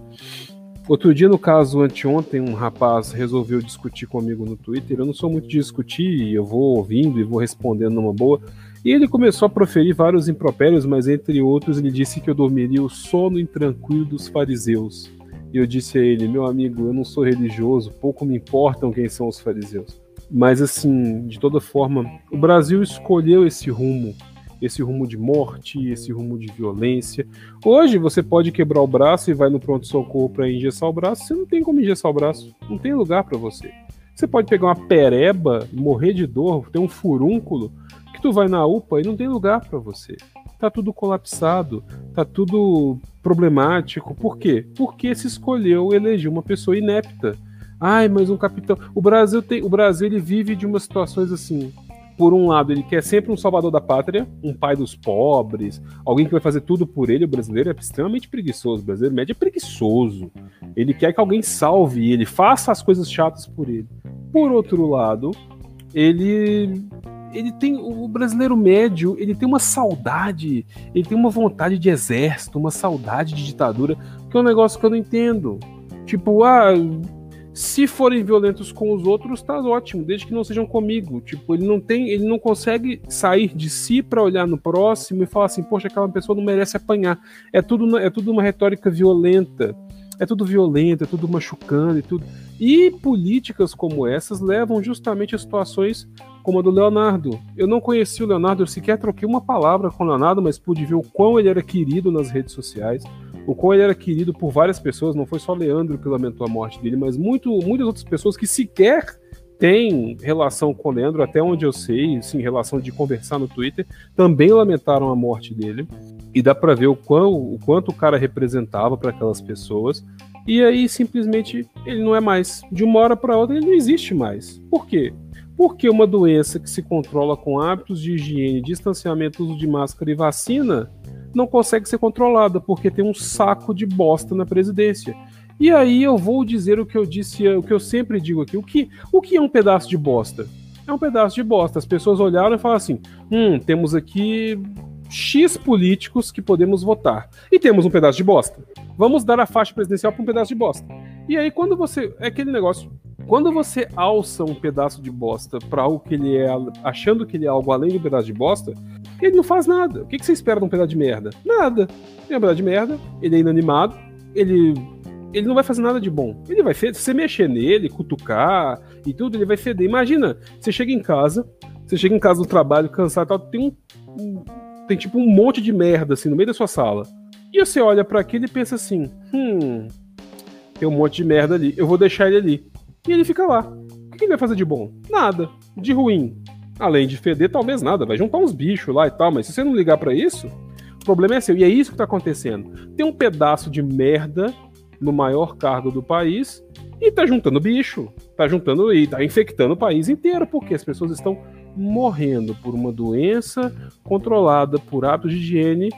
Outro dia, no caso, anteontem, um rapaz resolveu discutir comigo no Twitter. Eu não sou muito de discutir, eu vou ouvindo e vou respondendo numa boa. E ele começou a proferir vários impropérios, mas entre outros ele disse que eu dormiria o sono intranquilo dos fariseus. E eu disse a ele, meu amigo, eu não sou religioso, pouco me importam quem são os fariseus. Mas assim, de toda forma, o Brasil escolheu esse rumo, esse rumo de morte, esse rumo de violência. Hoje você pode quebrar o braço e vai no pronto socorro para engessar o braço, você não tem como engessar o braço, não tem lugar para você. Você pode pegar uma pereba, morrer de dor, ter um furúnculo, que tu vai na UPA e não tem lugar para você tá tudo colapsado, tá tudo problemático. Por quê? Porque se escolheu eleger uma pessoa inepta. Ai, mas um capitão. O Brasil tem, o Brasil ele vive de umas situações assim. Por um lado, ele quer sempre um salvador da pátria, um pai dos pobres, alguém que vai fazer tudo por ele. O brasileiro é extremamente preguiçoso. O brasileiro médio é preguiçoso. Ele quer que alguém salve ele, faça as coisas chatas por ele. Por outro lado, ele ele tem o brasileiro médio, ele tem uma saudade, ele tem uma vontade de exército, uma saudade de ditadura, que é um negócio que eu não entendo. Tipo, ah, se forem violentos com os outros, tá ótimo, desde que não sejam comigo. Tipo, ele não tem, ele não consegue sair de si para olhar no próximo e falar assim, poxa, aquela pessoa não merece apanhar. É tudo, é tudo uma retórica violenta. É tudo violento, é tudo machucando e tudo. E políticas como essas levam justamente a situações como a do Leonardo. Eu não conheci o Leonardo, eu sequer troquei uma palavra com o Leonardo, mas pude ver o quão ele era querido nas redes sociais, o quão ele era querido por várias pessoas, não foi só Leandro que lamentou a morte dele, mas muito, muitas outras pessoas que sequer têm relação com o Leandro, até onde eu sei, sim, relação de conversar no Twitter, também lamentaram a morte dele. e dá para ver o, quão, o quanto o cara representava para aquelas pessoas. E aí simplesmente ele não é mais. De uma hora para outra ele não existe mais. Por quê? Porque uma doença que se controla com hábitos de higiene, distanciamento, uso de máscara e vacina não consegue ser controlada porque tem um saco de bosta na presidência. E aí eu vou dizer o que eu disse, o que eu sempre digo aqui. O que, o que é um pedaço de bosta? É um pedaço de bosta. As pessoas olharam e falaram assim: hum, temos aqui X políticos que podemos votar. E temos um pedaço de bosta. Vamos dar a faixa presidencial para um pedaço de bosta. E aí, quando você. É aquele negócio. Quando você alça um pedaço de bosta para algo que ele é, achando que ele é algo além de um pedaço de bosta, ele não faz nada. O que, que você espera de um pedaço de merda? Nada. Ele é um pedaço de merda, ele é inanimado, ele ele não vai fazer nada de bom. Ele vai feder, se você mexer nele, cutucar e tudo, ele vai feder. Imagina, você chega em casa, você chega em casa do trabalho, cansado e tal, tem um, um, tem tipo um monte de merda assim no meio da sua sala. E você olha para aquilo e pensa assim: "Hum, tem um monte de merda ali, eu vou deixar ele ali". E ele fica lá. O que ele vai fazer de bom? Nada. De ruim, além de feder, talvez nada, vai juntar uns bichos lá e tal, mas se você não ligar para isso, o problema é seu. E é isso que tá acontecendo. Tem um pedaço de merda no maior cargo do país e tá juntando bicho, tá juntando e tá infectando o país inteiro, porque as pessoas estão morrendo por uma doença controlada por hábitos de higiene,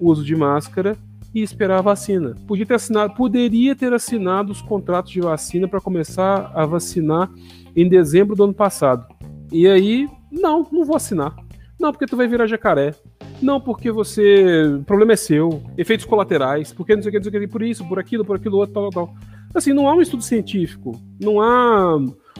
uso de máscara e esperar a vacina. Podia ter assinado, poderia ter assinado os contratos de vacina para começar a vacinar em dezembro do ano passado. E aí, não, não vou assinar. Não, porque tu vai virar jacaré. Não, porque você. O problema é seu. Efeitos colaterais. Porque não sei o que, não sei o que, por isso, por aquilo, por aquilo outro, tal, tal. Assim, não há um estudo científico. Não há.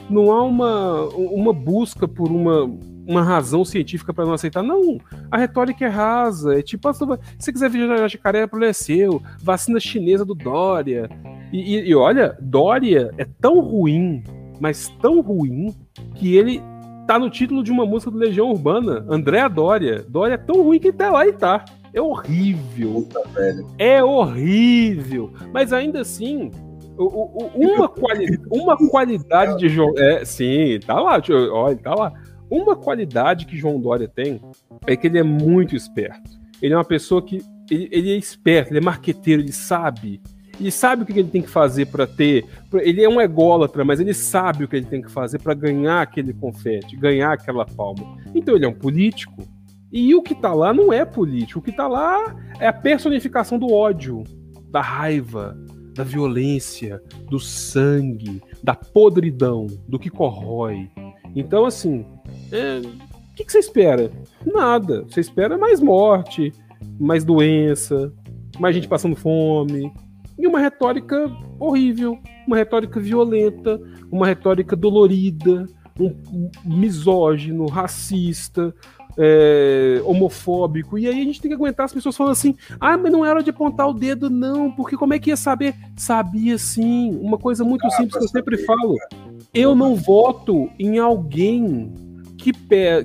Não há uma, uma busca por uma, uma razão científica para não aceitar. Não, a retórica é rasa. É tipo, ah, se você quiser virar jacaré, é seu. Vacina chinesa do Dória. E, e, e olha, Dória é tão ruim, mas tão ruim, que ele tá no título de uma música do Legião Urbana, Andréa Dória. Dória é tão ruim que tá lá e tá. É horrível. Puta, é horrível. Mas ainda assim, uma, quali uma qualidade de João. É, sim, tá lá. Olha, tá lá. Uma qualidade que João Dória tem é que ele é muito esperto. Ele é uma pessoa que. Ele, ele é esperto, ele é marqueteiro, ele sabe ele sabe o que ele tem que fazer para ter. Ele é um ególatra, mas ele sabe o que ele tem que fazer para ganhar aquele confete, ganhar aquela palma. Então ele é um político. E o que tá lá não é político. O que tá lá é a personificação do ódio, da raiva, da violência, do sangue, da podridão, do que corrói. Então, assim, é... o que, que você espera? Nada. Você espera mais morte, mais doença, mais gente passando fome, e uma retórica horrível, uma retórica violenta, uma retórica dolorida, um, misógino, racista, é, homofóbico. E aí a gente tem que aguentar as pessoas falando assim: ah, mas não era de apontar o dedo, não, porque como é que ia saber? Sabia sim. Uma coisa muito ah, simples que eu sempre falo: eu não voto em alguém que,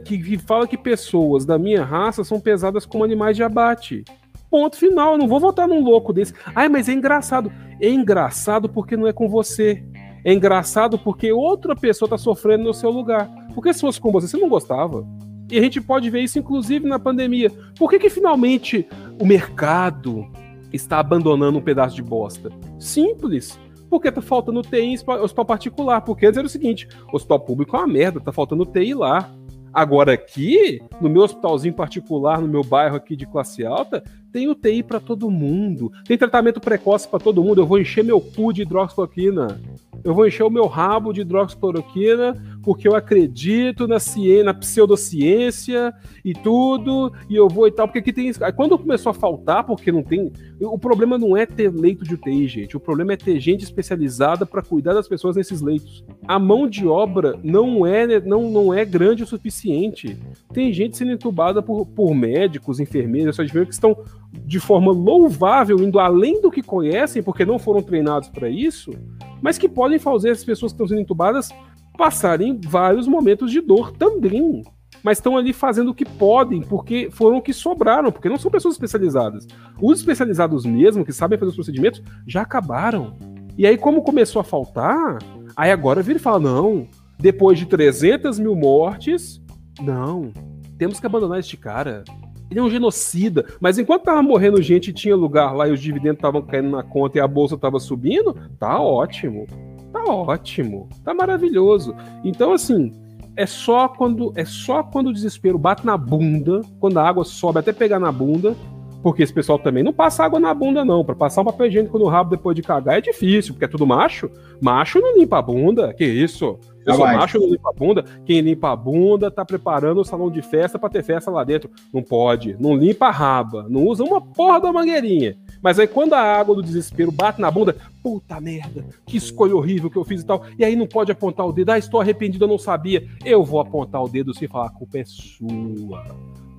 que, que fala que pessoas da minha raça são pesadas como animais de abate. Ponto final. Eu não vou votar num louco desse. Ai, mas é engraçado. É engraçado porque não é com você. É engraçado porque outra pessoa tá sofrendo no seu lugar. Porque se fosse com você, você não gostava. E a gente pode ver isso, inclusive, na pandemia. Por que, que finalmente o mercado está abandonando um pedaço de bosta? Simples. Porque tá faltando TI em hospital particular. Porque antes era o seguinte: hospital público é uma merda, tá faltando TI lá. Agora aqui, no meu hospitalzinho particular, no meu bairro aqui de classe alta, tem UTI para todo mundo, tem tratamento precoce para todo mundo. Eu vou encher meu cu de hidroxicloroquina. Eu vou encher o meu rabo de hidroxicloroquina porque eu acredito na ciência, na pseudociência e tudo, e eu vou e tal, porque aqui tem. Quando começou a faltar, porque não tem. O problema não é ter leito de UTI, gente. O problema é ter gente especializada para cuidar das pessoas nesses leitos. A mão de obra não é, não, não é grande o suficiente. Tem gente sendo entubada por, por médicos, enfermeiros, só de ver que estão de forma louvável, indo além do que conhecem, porque não foram treinados para isso, mas que podem fazer as pessoas que estão sendo entubadas passarem vários momentos de dor também. Mas estão ali fazendo o que podem, porque foram o que sobraram, porque não são pessoas especializadas. Os especializados mesmo, que sabem fazer os procedimentos, já acabaram. E aí, como começou a faltar, aí agora vira e fala: não, depois de 300 mil mortes, não, temos que abandonar este cara. Ele é um genocida. Mas enquanto tava morrendo gente tinha lugar lá e os dividendos estavam caindo na conta e a bolsa tava subindo, tá ótimo. Tá ótimo. Tá maravilhoso. Então, assim, é só quando é só quando o desespero bate na bunda, quando a água sobe até pegar na bunda, porque esse pessoal também não passa água na bunda, não. Para passar um papel higiênico no rabo depois de cagar é difícil, porque é tudo macho. Macho não limpa a bunda. Que isso? Eu sou macho, não limpa a bunda. Quem limpa a bunda tá preparando o salão de festa para ter festa lá dentro. Não pode. Não limpa a raba. Não usa uma porra da mangueirinha. Mas aí quando a água do desespero bate na bunda, puta merda, que escolha horrível que eu fiz e tal. E aí não pode apontar o dedo. Ah, estou arrependido, eu não sabia. Eu vou apontar o dedo sem falar, a culpa é sua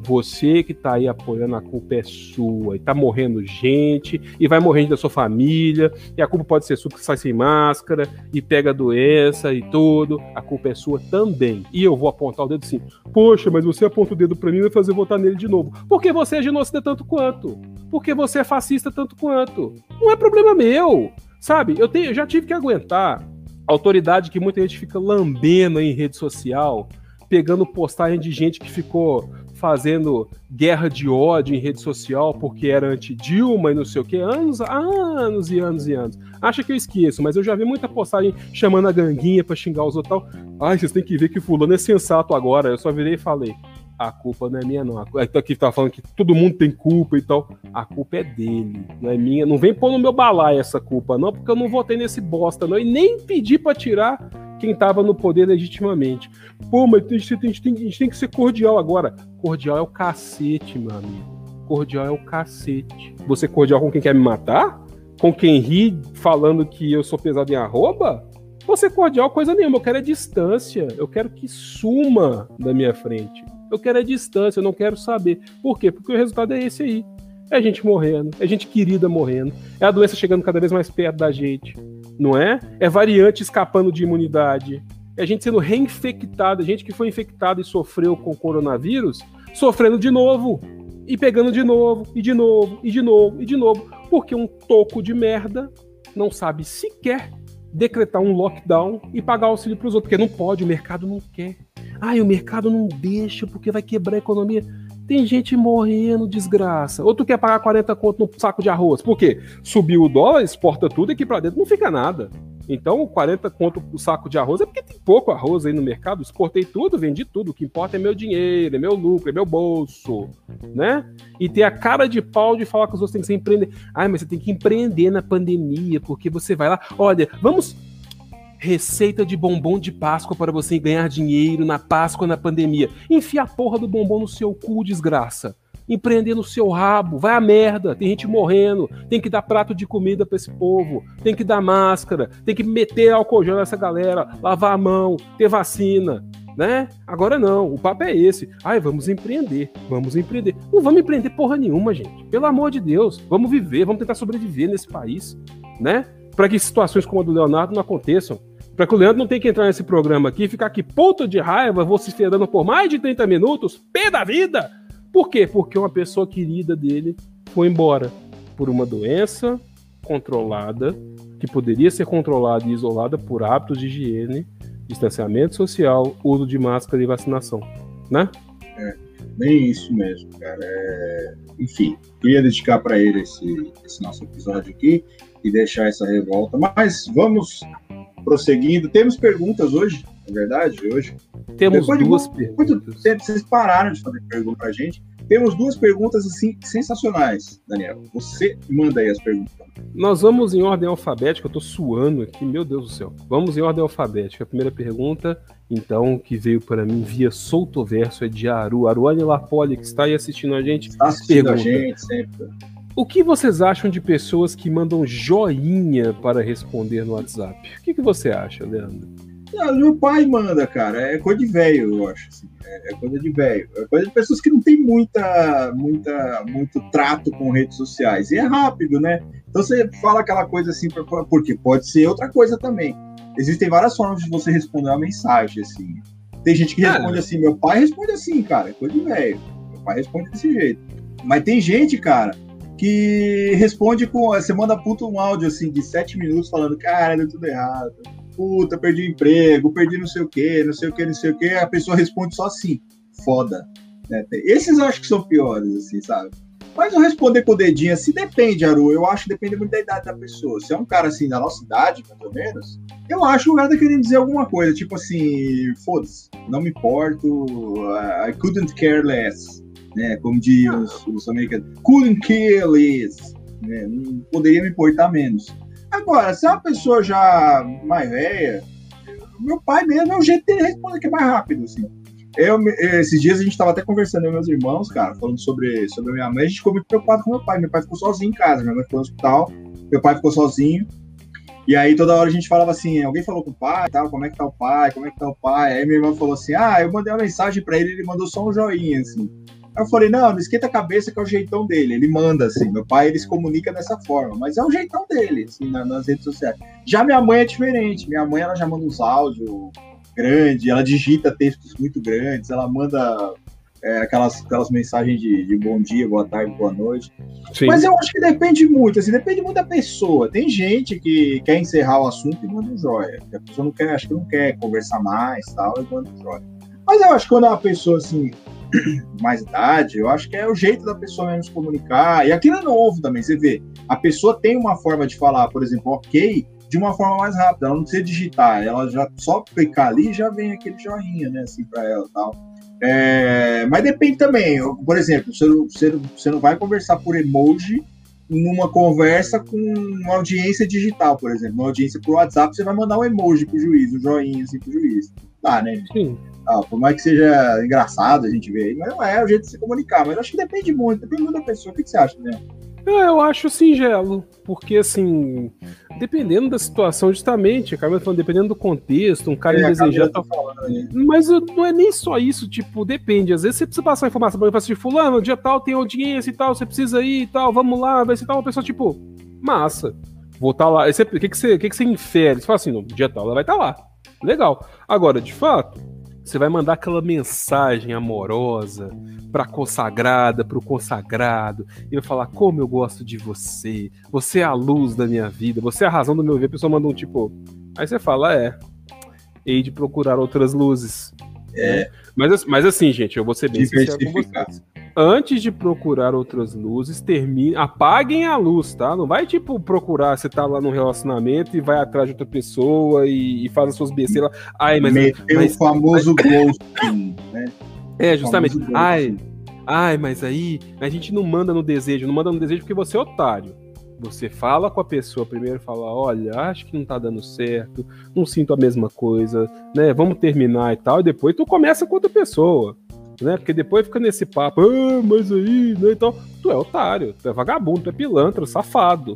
você que tá aí apoiando, a culpa é sua. E tá morrendo gente, e vai morrendo da sua família, e a culpa pode ser sua que sai sem máscara, e pega doença e tudo. A culpa é sua também. E eu vou apontar o dedo assim: Poxa, mas você aponta o dedo para mim e vai fazer votar nele de novo. Porque você é genocida tanto quanto. Porque você é fascista tanto quanto. Não é problema meu. Sabe? Eu, tenho, eu já tive que aguentar autoridade que muita gente fica lambendo em rede social pegando postagem de gente que ficou fazendo guerra de ódio em rede social porque era anti-Dilma e não sei o que, anos, anos e anos e anos. Acha que eu esqueço, mas eu já vi muita postagem chamando a ganguinha pra xingar os outros tal. Ai, vocês têm que ver que fulano é sensato agora. Eu só virei e falei, a culpa não é minha, não. Aqui tá falando que todo mundo tem culpa e tal. A culpa é dele, não é minha. Não vem pôr no meu balaio essa culpa, não, porque eu não votei nesse bosta, não. E nem pedi para tirar quem estava no poder legitimamente. Pô, mas a gente, tem, a, gente tem, a gente tem que ser cordial agora. Cordial é o cacete, meu amigo. Cordial é o cacete. Você cordial com quem quer me matar? Com quem ri falando que eu sou pesado em arroba? Você cordial coisa nenhuma. Eu quero é distância. Eu quero que suma da minha frente. Eu quero é distância. Eu não quero saber. Por quê? Porque o resultado é esse aí. É gente morrendo, é gente querida morrendo, é a doença chegando cada vez mais perto da gente não é? É variante escapando de imunidade. É gente sendo reinfectada, gente que foi infectada e sofreu com coronavírus, sofrendo de novo, e pegando de novo, e de novo, e de novo, e de novo, porque um toco de merda não sabe sequer decretar um lockdown e pagar auxílio para os outros, porque não pode, o mercado não quer. Ah, o mercado não deixa porque vai quebrar a economia. Tem gente morrendo, desgraça. Ou tu quer pagar 40 conto no saco de arroz. Por quê? Subiu o dólar, exporta tudo e aqui pra dentro não fica nada. Então, 40 conto o saco de arroz é porque tem pouco arroz aí no mercado. Exportei tudo, vendi tudo. O que importa é meu dinheiro, é meu lucro, é meu bolso, né? E ter a cara de pau de falar que os outros têm que ser empreender. Ai, mas você tem que empreender na pandemia, porque você vai lá. Olha, vamos Receita de bombom de Páscoa para você ganhar dinheiro na Páscoa na pandemia. Enfia a porra do bombom no seu cu, desgraça. Empreender no seu rabo, vai a merda. Tem gente morrendo, tem que dar prato de comida para esse povo, tem que dar máscara, tem que meter álcool gel nessa galera, lavar a mão, ter vacina, né? Agora não, o papo é esse. Ai, vamos empreender, vamos empreender. Não vamos empreender porra nenhuma, gente. Pelo amor de Deus, vamos viver, vamos tentar sobreviver nesse país, né? Para que situações como a do Leonardo não aconteçam. Para que o Leandro não tenha que entrar nesse programa aqui ficar aqui ponto de raiva, vociferando por mais de 30 minutos, pé da vida. Por quê? Porque uma pessoa querida dele foi embora por uma doença controlada, que poderia ser controlada e isolada por hábitos de higiene, distanciamento social, uso de máscara e vacinação, né? É, bem isso mesmo, cara. É... Enfim, queria dedicar para ele esse, esse nosso episódio aqui e deixar essa revolta. Mas vamos prosseguindo. Temos perguntas hoje, na verdade, hoje. Temos Depois duas de muito, perguntas. Muito tempo, vocês pararam de fazer pergunta pra gente. Temos duas perguntas assim sensacionais, Daniel. Você manda aí as perguntas. Nós vamos em ordem alfabética, eu tô suando aqui, meu Deus do céu. Vamos em ordem alfabética. A primeira pergunta, então, que veio para mim via solto verso é de Aru. Aruane Lapoli, que está aí assistindo a gente. Está assistindo pergunta. a gente sempre. O que vocês acham de pessoas que mandam joinha para responder no WhatsApp? O que, que você acha, Leandro? Não, meu pai manda, cara. É coisa de velho, eu acho. Assim. É, é, coisa de velho. É coisa de pessoas que não tem muita, muita, muito trato com redes sociais. E é rápido, né? Então você fala aquela coisa assim, porque pode ser outra coisa também. Existem várias formas de você responder uma mensagem, assim. Tem gente que responde assim, meu pai responde assim, cara. É coisa de velho. Meu pai responde desse jeito. Mas tem gente, cara, que responde com. Você manda puta um áudio assim de sete minutos falando, cara, deu tudo errado. Puta, perdi o emprego, perdi não sei o que, não sei o que, não sei o que. A pessoa responde só assim, foda. Né? Esses eu acho que são piores, assim, sabe? Mas eu responder com o dedinho assim, depende, Aru. Eu acho que depende muito da idade da pessoa. Se é um cara assim da nossa idade, ou menos, eu acho que o cara tá querendo dizer alguma coisa. Tipo assim, foda-se, não me importo, I couldn't care less. Né? Como diziam os, os americanos, couldn't care less. Né? Não poderia me importar menos. Agora, se é uma pessoa já mais velha, meu pai mesmo é o jeito dele responder que é mais rápido, assim. Eu, esses dias a gente tava até conversando com meus irmãos, cara, falando sobre, sobre a minha mãe. A gente ficou muito preocupado com meu pai. Meu pai ficou sozinho em casa, minha mãe ficou no hospital, meu pai ficou sozinho. E aí toda hora a gente falava assim, alguém falou com o pai, tal, como é que tá o pai, como é que tá o pai? Aí minha irmã falou assim, ah, eu mandei uma mensagem para ele, ele mandou só um joinha, assim. Eu falei, não, não esquenta a cabeça que é o jeitão dele. Ele manda, assim. Meu pai, ele se comunica dessa forma. Mas é o jeitão dele, assim, nas redes sociais. Já minha mãe é diferente. Minha mãe, ela já manda uns áudios grande, ela digita textos muito grandes, ela manda é, aquelas, aquelas mensagens de, de, bom dia, boa tarde, boa noite. Sim. Mas eu acho que depende muito, assim, depende muito da pessoa. Tem gente que quer encerrar o assunto e manda um joia. A pessoa não quer, acho que não quer conversar mais tal, e manda um joia. Mas eu acho que quando é uma pessoa assim, mais idade, eu acho que é o jeito da pessoa mesmo se comunicar. E aquilo é novo também, você vê. A pessoa tem uma forma de falar, por exemplo, ok, de uma forma mais rápida. Ela não precisa digitar, ela já só clicar ali já vem aquele joinha, né, assim, para ela tal. É, mas depende também. Por exemplo, você, você, você não vai conversar por emoji numa conversa com uma audiência digital, por exemplo. Uma audiência por WhatsApp, você vai mandar um emoji pro juiz, um joinha assim pro juiz. Tá, né? Sim. Ah, por mais que seja engraçado a gente ver aí, mas não é o jeito de se comunicar. Mas acho que depende muito, depende muito da pessoa. O que, que você acha, né? Eu acho singelo, porque assim, dependendo da situação, justamente, a Camila falando, dependendo do contexto, um cara é, indesejado. Tá falando, né? Mas não é nem só isso, tipo, depende. Às vezes você precisa passar informação pra mim, assim, fulano, dia tal tem audiência e tal, você precisa ir e tal, vamos lá, vai ser tal, uma pessoa, tipo, massa. Vou estar tá lá. O que, que, você, que, que você infere? Você fala assim, no dia tal, ela vai estar tá lá. Legal. Agora, de fato, você vai mandar aquela mensagem amorosa pra consagrada, pro consagrado, e vai falar como eu gosto de você, você é a luz da minha vida, você é a razão do meu ver. A pessoa manda um tipo. Aí você fala, é. Hei de procurar outras luzes. É. Mas, mas assim, gente, eu vou ser bem sincero com vocês antes de procurar outras luzes, termine, apaguem a luz, tá? Não vai, tipo, procurar, você tá lá no relacionamento e vai atrás de outra pessoa e, e faz as suas besteiras. Ai, mas... Meteu mas, o famoso mas... ghosting, né? É, justamente. Ai, ai, mas aí a gente não manda no desejo, não manda no desejo porque você é otário. Você fala com a pessoa primeiro, fala, olha, acho que não tá dando certo, não sinto a mesma coisa, né? Vamos terminar e tal, e depois tu começa com outra pessoa né? Porque depois fica nesse papo, ah, mas aí, né? Então, tu é otário, tu é vagabundo, tu é pilantra, safado.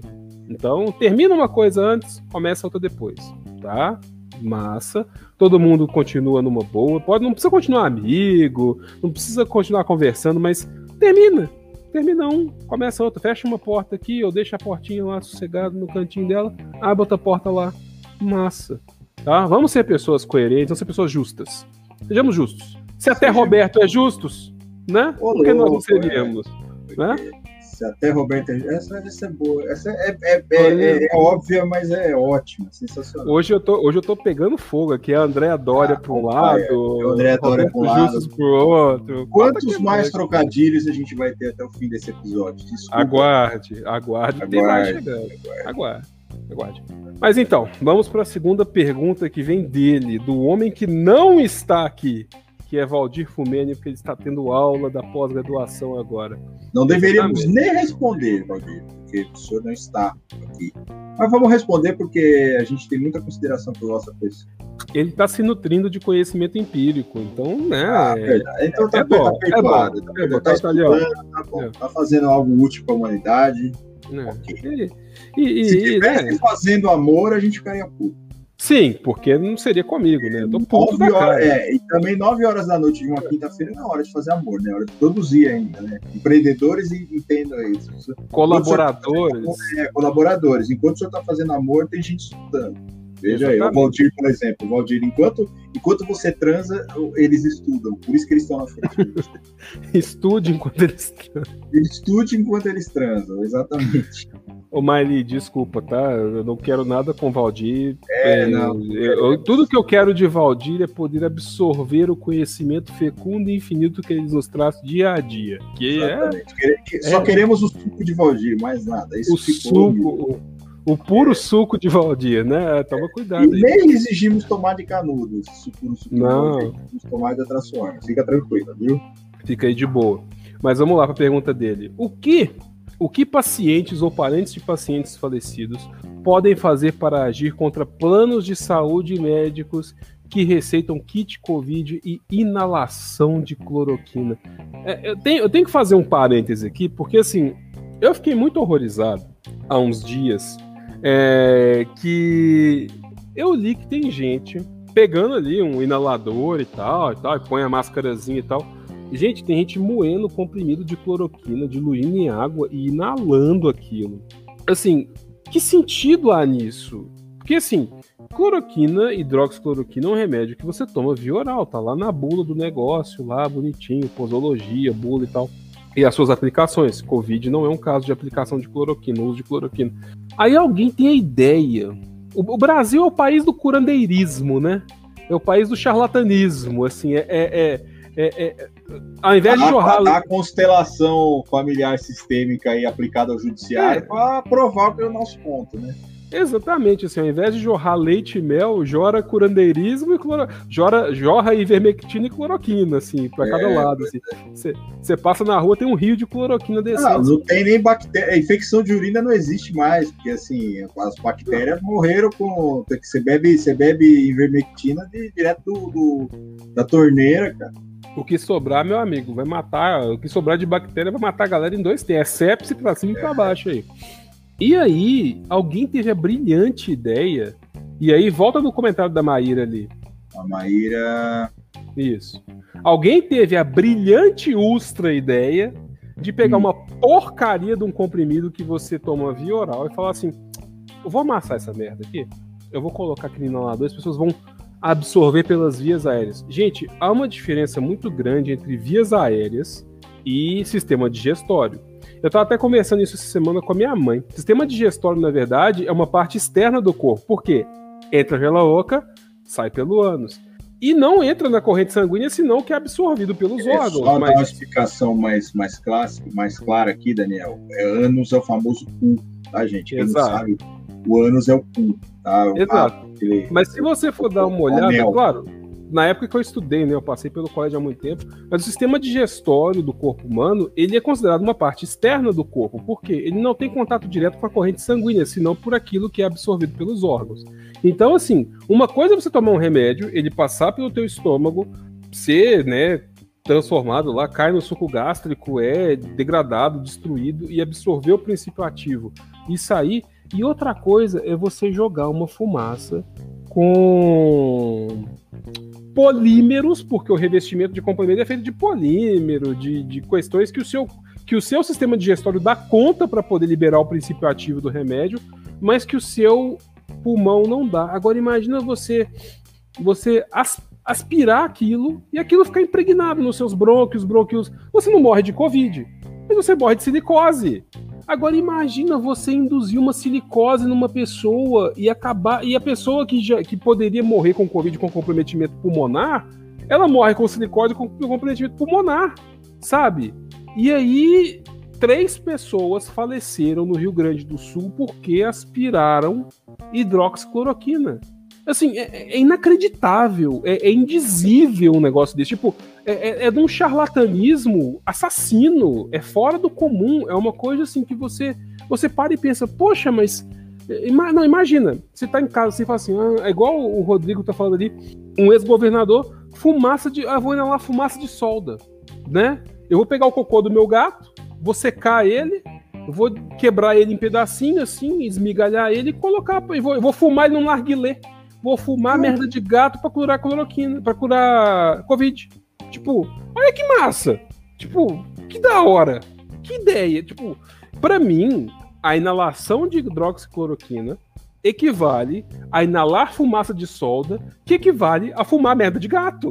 Então, termina uma coisa antes, começa outra depois, tá? Massa. Todo mundo continua numa boa. Pode, não precisa continuar amigo, não precisa continuar conversando, mas termina. Termina um, começa outro. Fecha uma porta aqui, ou deixa a portinha lá sossegada no cantinho dela, abre outra porta lá. Massa. Tá? Vamos ser pessoas coerentes, vamos ser pessoas justas. Sejamos justos. Se até Roberto é justos, né? Ô, Por que nós não seríamos? É. Né? Se até Roberto é essa, essa é boa. Essa é, é, é, é, óbvia, mas é ótima, sensacional. Hoje eu tô, hoje eu tô pegando fogo aqui. A Andréa Dória ah, para um lado, o André Dória para um lado, pro outro. Quantos mais trocadilhos a gente vai ter até o fim desse episódio? Desculpa. Aguarde, aguarde, aguarde, tem mais chegando. Aguarde. aguarde. Mas então, vamos para a segunda pergunta que vem dele, do homem que não está aqui que é Valdir Fumene, porque ele está tendo aula da pós-graduação agora. Não deveríamos nem responder, Valdir, porque o senhor não está aqui. Mas vamos responder porque a gente tem muita consideração por nossa pessoa. Ele está se nutrindo de conhecimento empírico, então, né? Ah, é, então tá, é bom, tá perdoado. É bom, tá, é bom, tá, tá, tá, bom, é. tá fazendo algo útil para a humanidade. É. Okay. E, e, se estivesse né? fazendo amor, a gente ficaria puto. Sim, porque não seria comigo, né? Eu tô puto da cara. É, e também 9 horas da noite de uma quinta-feira não é hora de fazer amor, né? É hora de produzir ainda, né? Empreendedores entendam isso. Colaboradores. Tá, é, colaboradores. Enquanto o senhor tá fazendo amor, tem gente estudando. Veja Exatamente. aí, o Valdir, por exemplo. O Valdir, enquanto, enquanto você transa, eles estudam. Por isso que eles estão na frente. Estude enquanto eles transam. Estude enquanto eles transam, exatamente. Ô, Miley, desculpa, tá? Eu não quero nada com Valdir. É, não. eu- tudo que eu quero de Valdir é poder absorver o conhecimento fecundo e infinito que ele nos traz dia a dia. Que é que- Só queremos o suco de Valdir, mais nada. Isso o ficou. suco, o, o puro suco de Valdir, né? Toma E cuidado aí. nem exigimos tomar de canudo, esse suco no suco de Não. Valdir. Vamos tomar de outras formas. Fica tranquilo, viu? Fica aí de boa. Mas vamos lá para a pergunta dele. O que, o que pacientes ou parentes de pacientes falecidos podem fazer para agir contra planos de saúde médicos que receitam kit Covid e inalação de cloroquina? É, eu, tenho, eu tenho que fazer um parêntese aqui, porque assim, eu fiquei muito horrorizado há uns dias é, que eu li que tem gente pegando ali um inalador e tal, e tal, e põe a máscarazinha e tal. Gente, tem gente moendo comprimido de cloroquina, diluindo em água e inalando aquilo. Assim, que sentido há nisso? Porque assim, cloroquina, hidroxicloroquina é um remédio que você toma via oral, tá lá na bula do negócio, lá bonitinho, posologia, bula e tal. E as suas aplicações. Covid não é um caso de aplicação de cloroquina, uso de cloroquina. Aí alguém tem a ideia. O, Brasil é o país do curandeirismo, né? É o país do charlatanismo, assim, é, é, é, é- é- ao invés de a, jorrar a, a constelação familiar sistêmica aí aplicada ao judiciário É. para provar o nosso ponto, né? Exatamente, assim, ao invés de jorrar leite e mel, jora curandeirismo e cloro... jora, jorra ivermectina e cloroquina, assim, pra cada É, lado. Assim. Você passa na rua, tem um rio de cloroquina Ah, descendo. não tem nem bactéria. A infecção de urina não existe mais, porque assim, as bactérias morreram com. Você bebe, você bebe ivermectina de- direto do, do- da torneira, cara. O que sobrar, meu amigo, vai matar. O que sobrar de bactéria vai matar a galera em dois tempos. É sepse pra cima e pra baixo aí. E aí, alguém teve a brilhante ideia. E aí, volta no comentário da Maíra ali. A Maíra. Isso. Alguém teve a brilhante ultra ideia de pegar Hum. uma porcaria de um comprimido que você toma via oral e falar assim: eu vou amassar essa merda aqui, eu vou colocar aqui no inalador, as pessoas vão absorver pelas vias aéreas. Gente, há uma diferença muito grande entre vias aéreas e sistema digestório. Eu tava até conversando isso essa semana com a minha mãe. Sistema digestório, na verdade, é uma parte externa do corpo. Por quê? Entra pela boca, sai pelo ânus. E não entra na corrente sanguínea, senão que é absorvido pelos É órgãos. só dar uma Mas explicação mais, mais clássica, mais clara aqui, Daniel. É, ânus é o famoso cu, tá, gente? Quem Exato. não sabe, o ânus é o cu, tá? O Exato. aquele- Mas se você for dar uma olhada, Anel. claro, na época que eu estudei, né, eu passei pelo colégio há muito tempo, mas o sistema digestório do corpo humano, ele é considerado uma parte externa do corpo, porque ele não tem contato direto com a corrente sanguínea, senão por aquilo que é absorvido pelos órgãos. Então, assim, uma coisa é você tomar um remédio, ele passar pelo teu estômago, ser, né, transformado lá, cai no suco gástrico, é degradado, destruído e absorver o princípio ativo e sair. E outra coisa é você jogar uma fumaça com polímeros, porque o revestimento de comprimido é feito de polímero, de, de questões que o seu que o seu sistema digestório dá conta para poder liberar o princípio ativo do remédio, mas que o seu pulmão não dá. Agora imagina você você as- aspirar aquilo e aquilo ficar impregnado nos seus brônquios, brônquios. Você não morre de covid, mas você morre de silicose. Agora imagina você induzir uma silicose numa pessoa e acabar e a pessoa que já que poderia morrer com covid com comprometimento pulmonar, ela morre com silicose com comprometimento pulmonar, sabe? E aí três pessoas faleceram no Rio Grande do Sul porque aspiraram hidroxicloroquina. Assim, é, é inacreditável, é, é indizível um negócio desse. Tipo, é, é, é de um charlatanismo assassino, é fora do comum, é uma coisa assim que você você para e pensa, poxa, mas ima- não imagina, você tá em casa, você fala assim, ah, é igual o Rodrigo tá falando ali, um ex-governador, fumaça de, ah, vou inalar fumaça de solda, né? Eu vou pegar o cocô do meu gato, vou secar ele, vou quebrar ele em pedacinhos assim, esmigalhar ele e colocar, eu vou, vou fumar ele num narguilé. Vou fumar merda de gato pra curar cloroquina, pra curar Covid. Tipo, olha que massa. Tipo, que da hora. Que ideia. Tipo, pra mim, a inalação de hidroxicloroquina equivale a inalar fumaça de solda, que equivale a fumar merda de gato.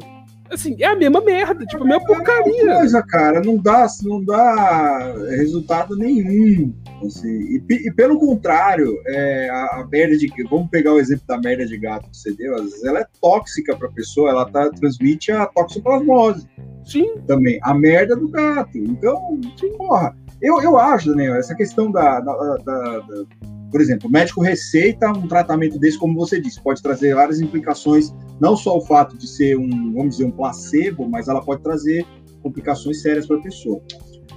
Assim, é a mesma merda, tipo, a mesma porcaria. É coisa, cara, não dá, não dá resultado nenhum. Assim, e, e, pelo contrário, é, a, a, merda de. Vamos pegar o exemplo da merda de gato que você deu, às vezes ela é tóxica pra pessoa, ela tá, transmite a toxoplasmose. Sim. Também. A merda do gato. Então, sim, porra. Eu, eu acho, Daniel, essa questão da, da, da, da por exemplo, o médico receita um tratamento desse, como você disse, pode trazer várias implicações, não só o fato de ser um, vamos dizer, um placebo, mas ela pode trazer complicações sérias para a pessoa.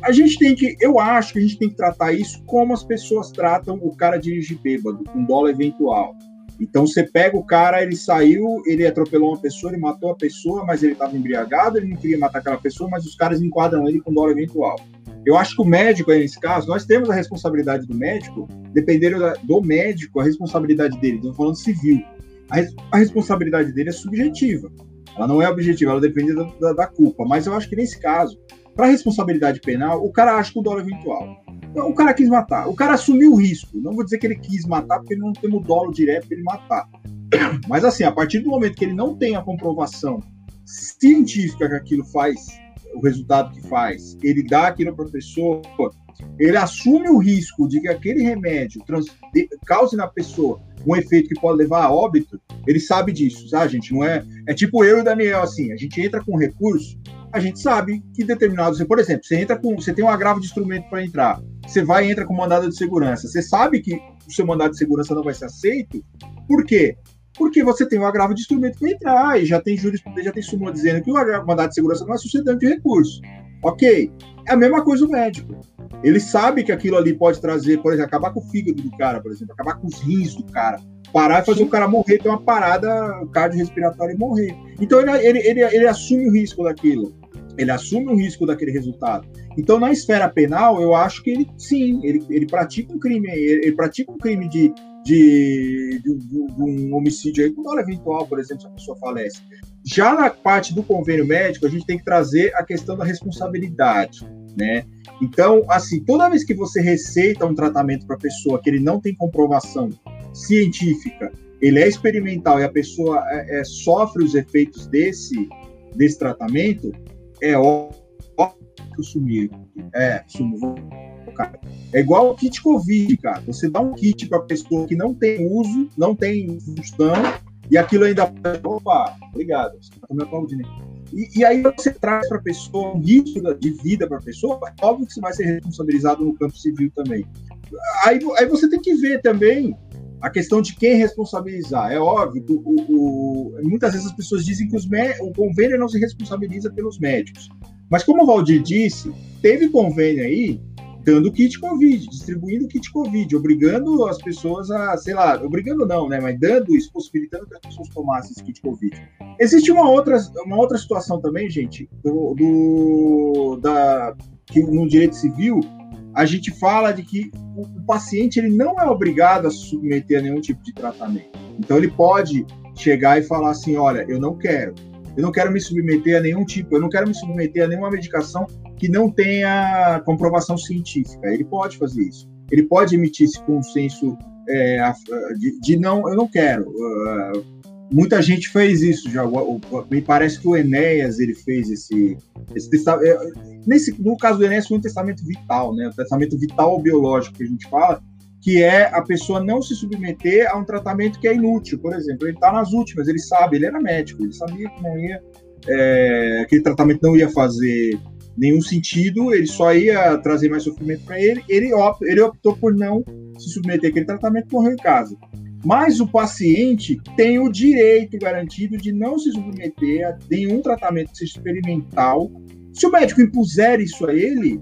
A gente tem que, eu acho que a gente tem que tratar isso como as pessoas tratam o cara dirigir bêbado, com dólar eventual. Então você pega o cara, ele saiu, ele atropelou uma pessoa, ele matou a pessoa, mas ele estava embriagado, ele não queria matar aquela pessoa, mas os caras enquadram ele com dólar eventual. Eu acho que o médico, nesse caso, nós temos a responsabilidade do médico, dependendo do médico, a responsabilidade dele, estou falando civil, a, a, responsabilidade dele é subjetiva. Ela não é objetiva, ela depende da, da, da culpa. Mas eu acho que nesse caso, para responsabilidade penal, o cara acha que o dólar é eventual. Então, o cara quis matar, o cara assumiu o risco. Não vou dizer que ele quis matar, porque ele não tem o dolo direto para ele matar. Mas assim, a partir do momento que ele não tem a comprovação científica que aquilo faz o resultado que faz, ele dá aquilo para a pessoa, ele assume o risco de que aquele remédio trans, de, cause na pessoa um efeito que pode levar a óbito, ele sabe disso, tá, gente? Não é. É tipo eu e o Daniel, assim, a gente entra com recurso, a gente sabe que determinados. Por exemplo, você entra com. Você tem um agravo de instrumento para entrar, você vai e entra com mandado de segurança. Você sabe que o seu mandado de segurança não vai ser aceito, por quê? Porque você tem um agravo de instrumento para entrar e já tem jurisprudência, já tem súmula dizendo que o mandado de segurança não é sucedente de recurso. Ok. É a mesma coisa o médico. Ele sabe que aquilo ali pode trazer, por exemplo, acabar com o fígado do cara, por exemplo, acabar com os rins do cara, parar e fazer Sim. o cara morrer, ter uma parada cardiorrespiratória e morrer. Então ele, ele, ele, ele assume o risco daquilo. Ele assume o risco daquele resultado. Então, na esfera penal, eu acho que ele, sim, ele, ele pratica um crime, ele, ele pratica um crime de, de, de, de, um homicídio aí com eventual, por exemplo, se a pessoa falece. Já na parte do convênio médico, a gente tem que trazer a questão da responsabilidade, né? Então, assim, toda vez que você receita um tratamento para a pessoa que ele não tem comprovação científica, ele é experimental e a pessoa é, é, sofre os efeitos desse, desse tratamento, é óbvio que o sumir, é, sumo, cara. É igual o kit Covid, cara. Você dá um kit para pessoa que não tem uso, não tem função, e aquilo ainda. Opa, obrigado. Você tá aplaudindo. E, e aí você traz para a pessoa um risco de vida para a pessoa, é óbvio que você vai ser responsabilizado no campo civil também. Aí, aí você tem que ver também a questão de quem responsabilizar. É óbvio, o, o, muitas vezes as pessoas dizem que o convênio não se responsabiliza pelos médicos. Mas como o Valdir disse, teve convênio aí dando kit Covid, distribuindo kit Covid, obrigando as pessoas a, sei lá, obrigando não, né, mas dando isso, possibilitando que as pessoas tomassem esse kit Covid. Existe uma outra, uma outra situação também, gente, do, do da, que no direito civil, a gente fala de que o, o paciente ele não é obrigado a submeter a nenhum tipo de tratamento. Então ele pode chegar e falar assim, olha, eu não quero, eu não quero me submeter a nenhum tipo, eu não quero me submeter a nenhuma medicação que não tenha comprovação científica. Ele pode fazer isso. Ele pode emitir esse consenso é, de, de, não, eu não quero. Uh, muita gente fez isso já. O, o, me parece que o Enéas ele fez esse, esse. É, nesse, no caso do Enéas foi um testamento vital, né? O testamento vital biológico que a gente fala, que é a pessoa não se submeter a um tratamento que é inútil. Por exemplo, ele está nas últimas, ele sabe, ele era médico, ele sabia que não ia, é, aquele tratamento não ia fazer nenhum sentido, ele só ia trazer mais sofrimento para ele, ele, opt, ele optou por não se submeter àquele tratamento e morreu em casa. Mas o paciente tem o direito garantido de não se submeter a nenhum tratamento experimental. Se o médico impuser isso a ele,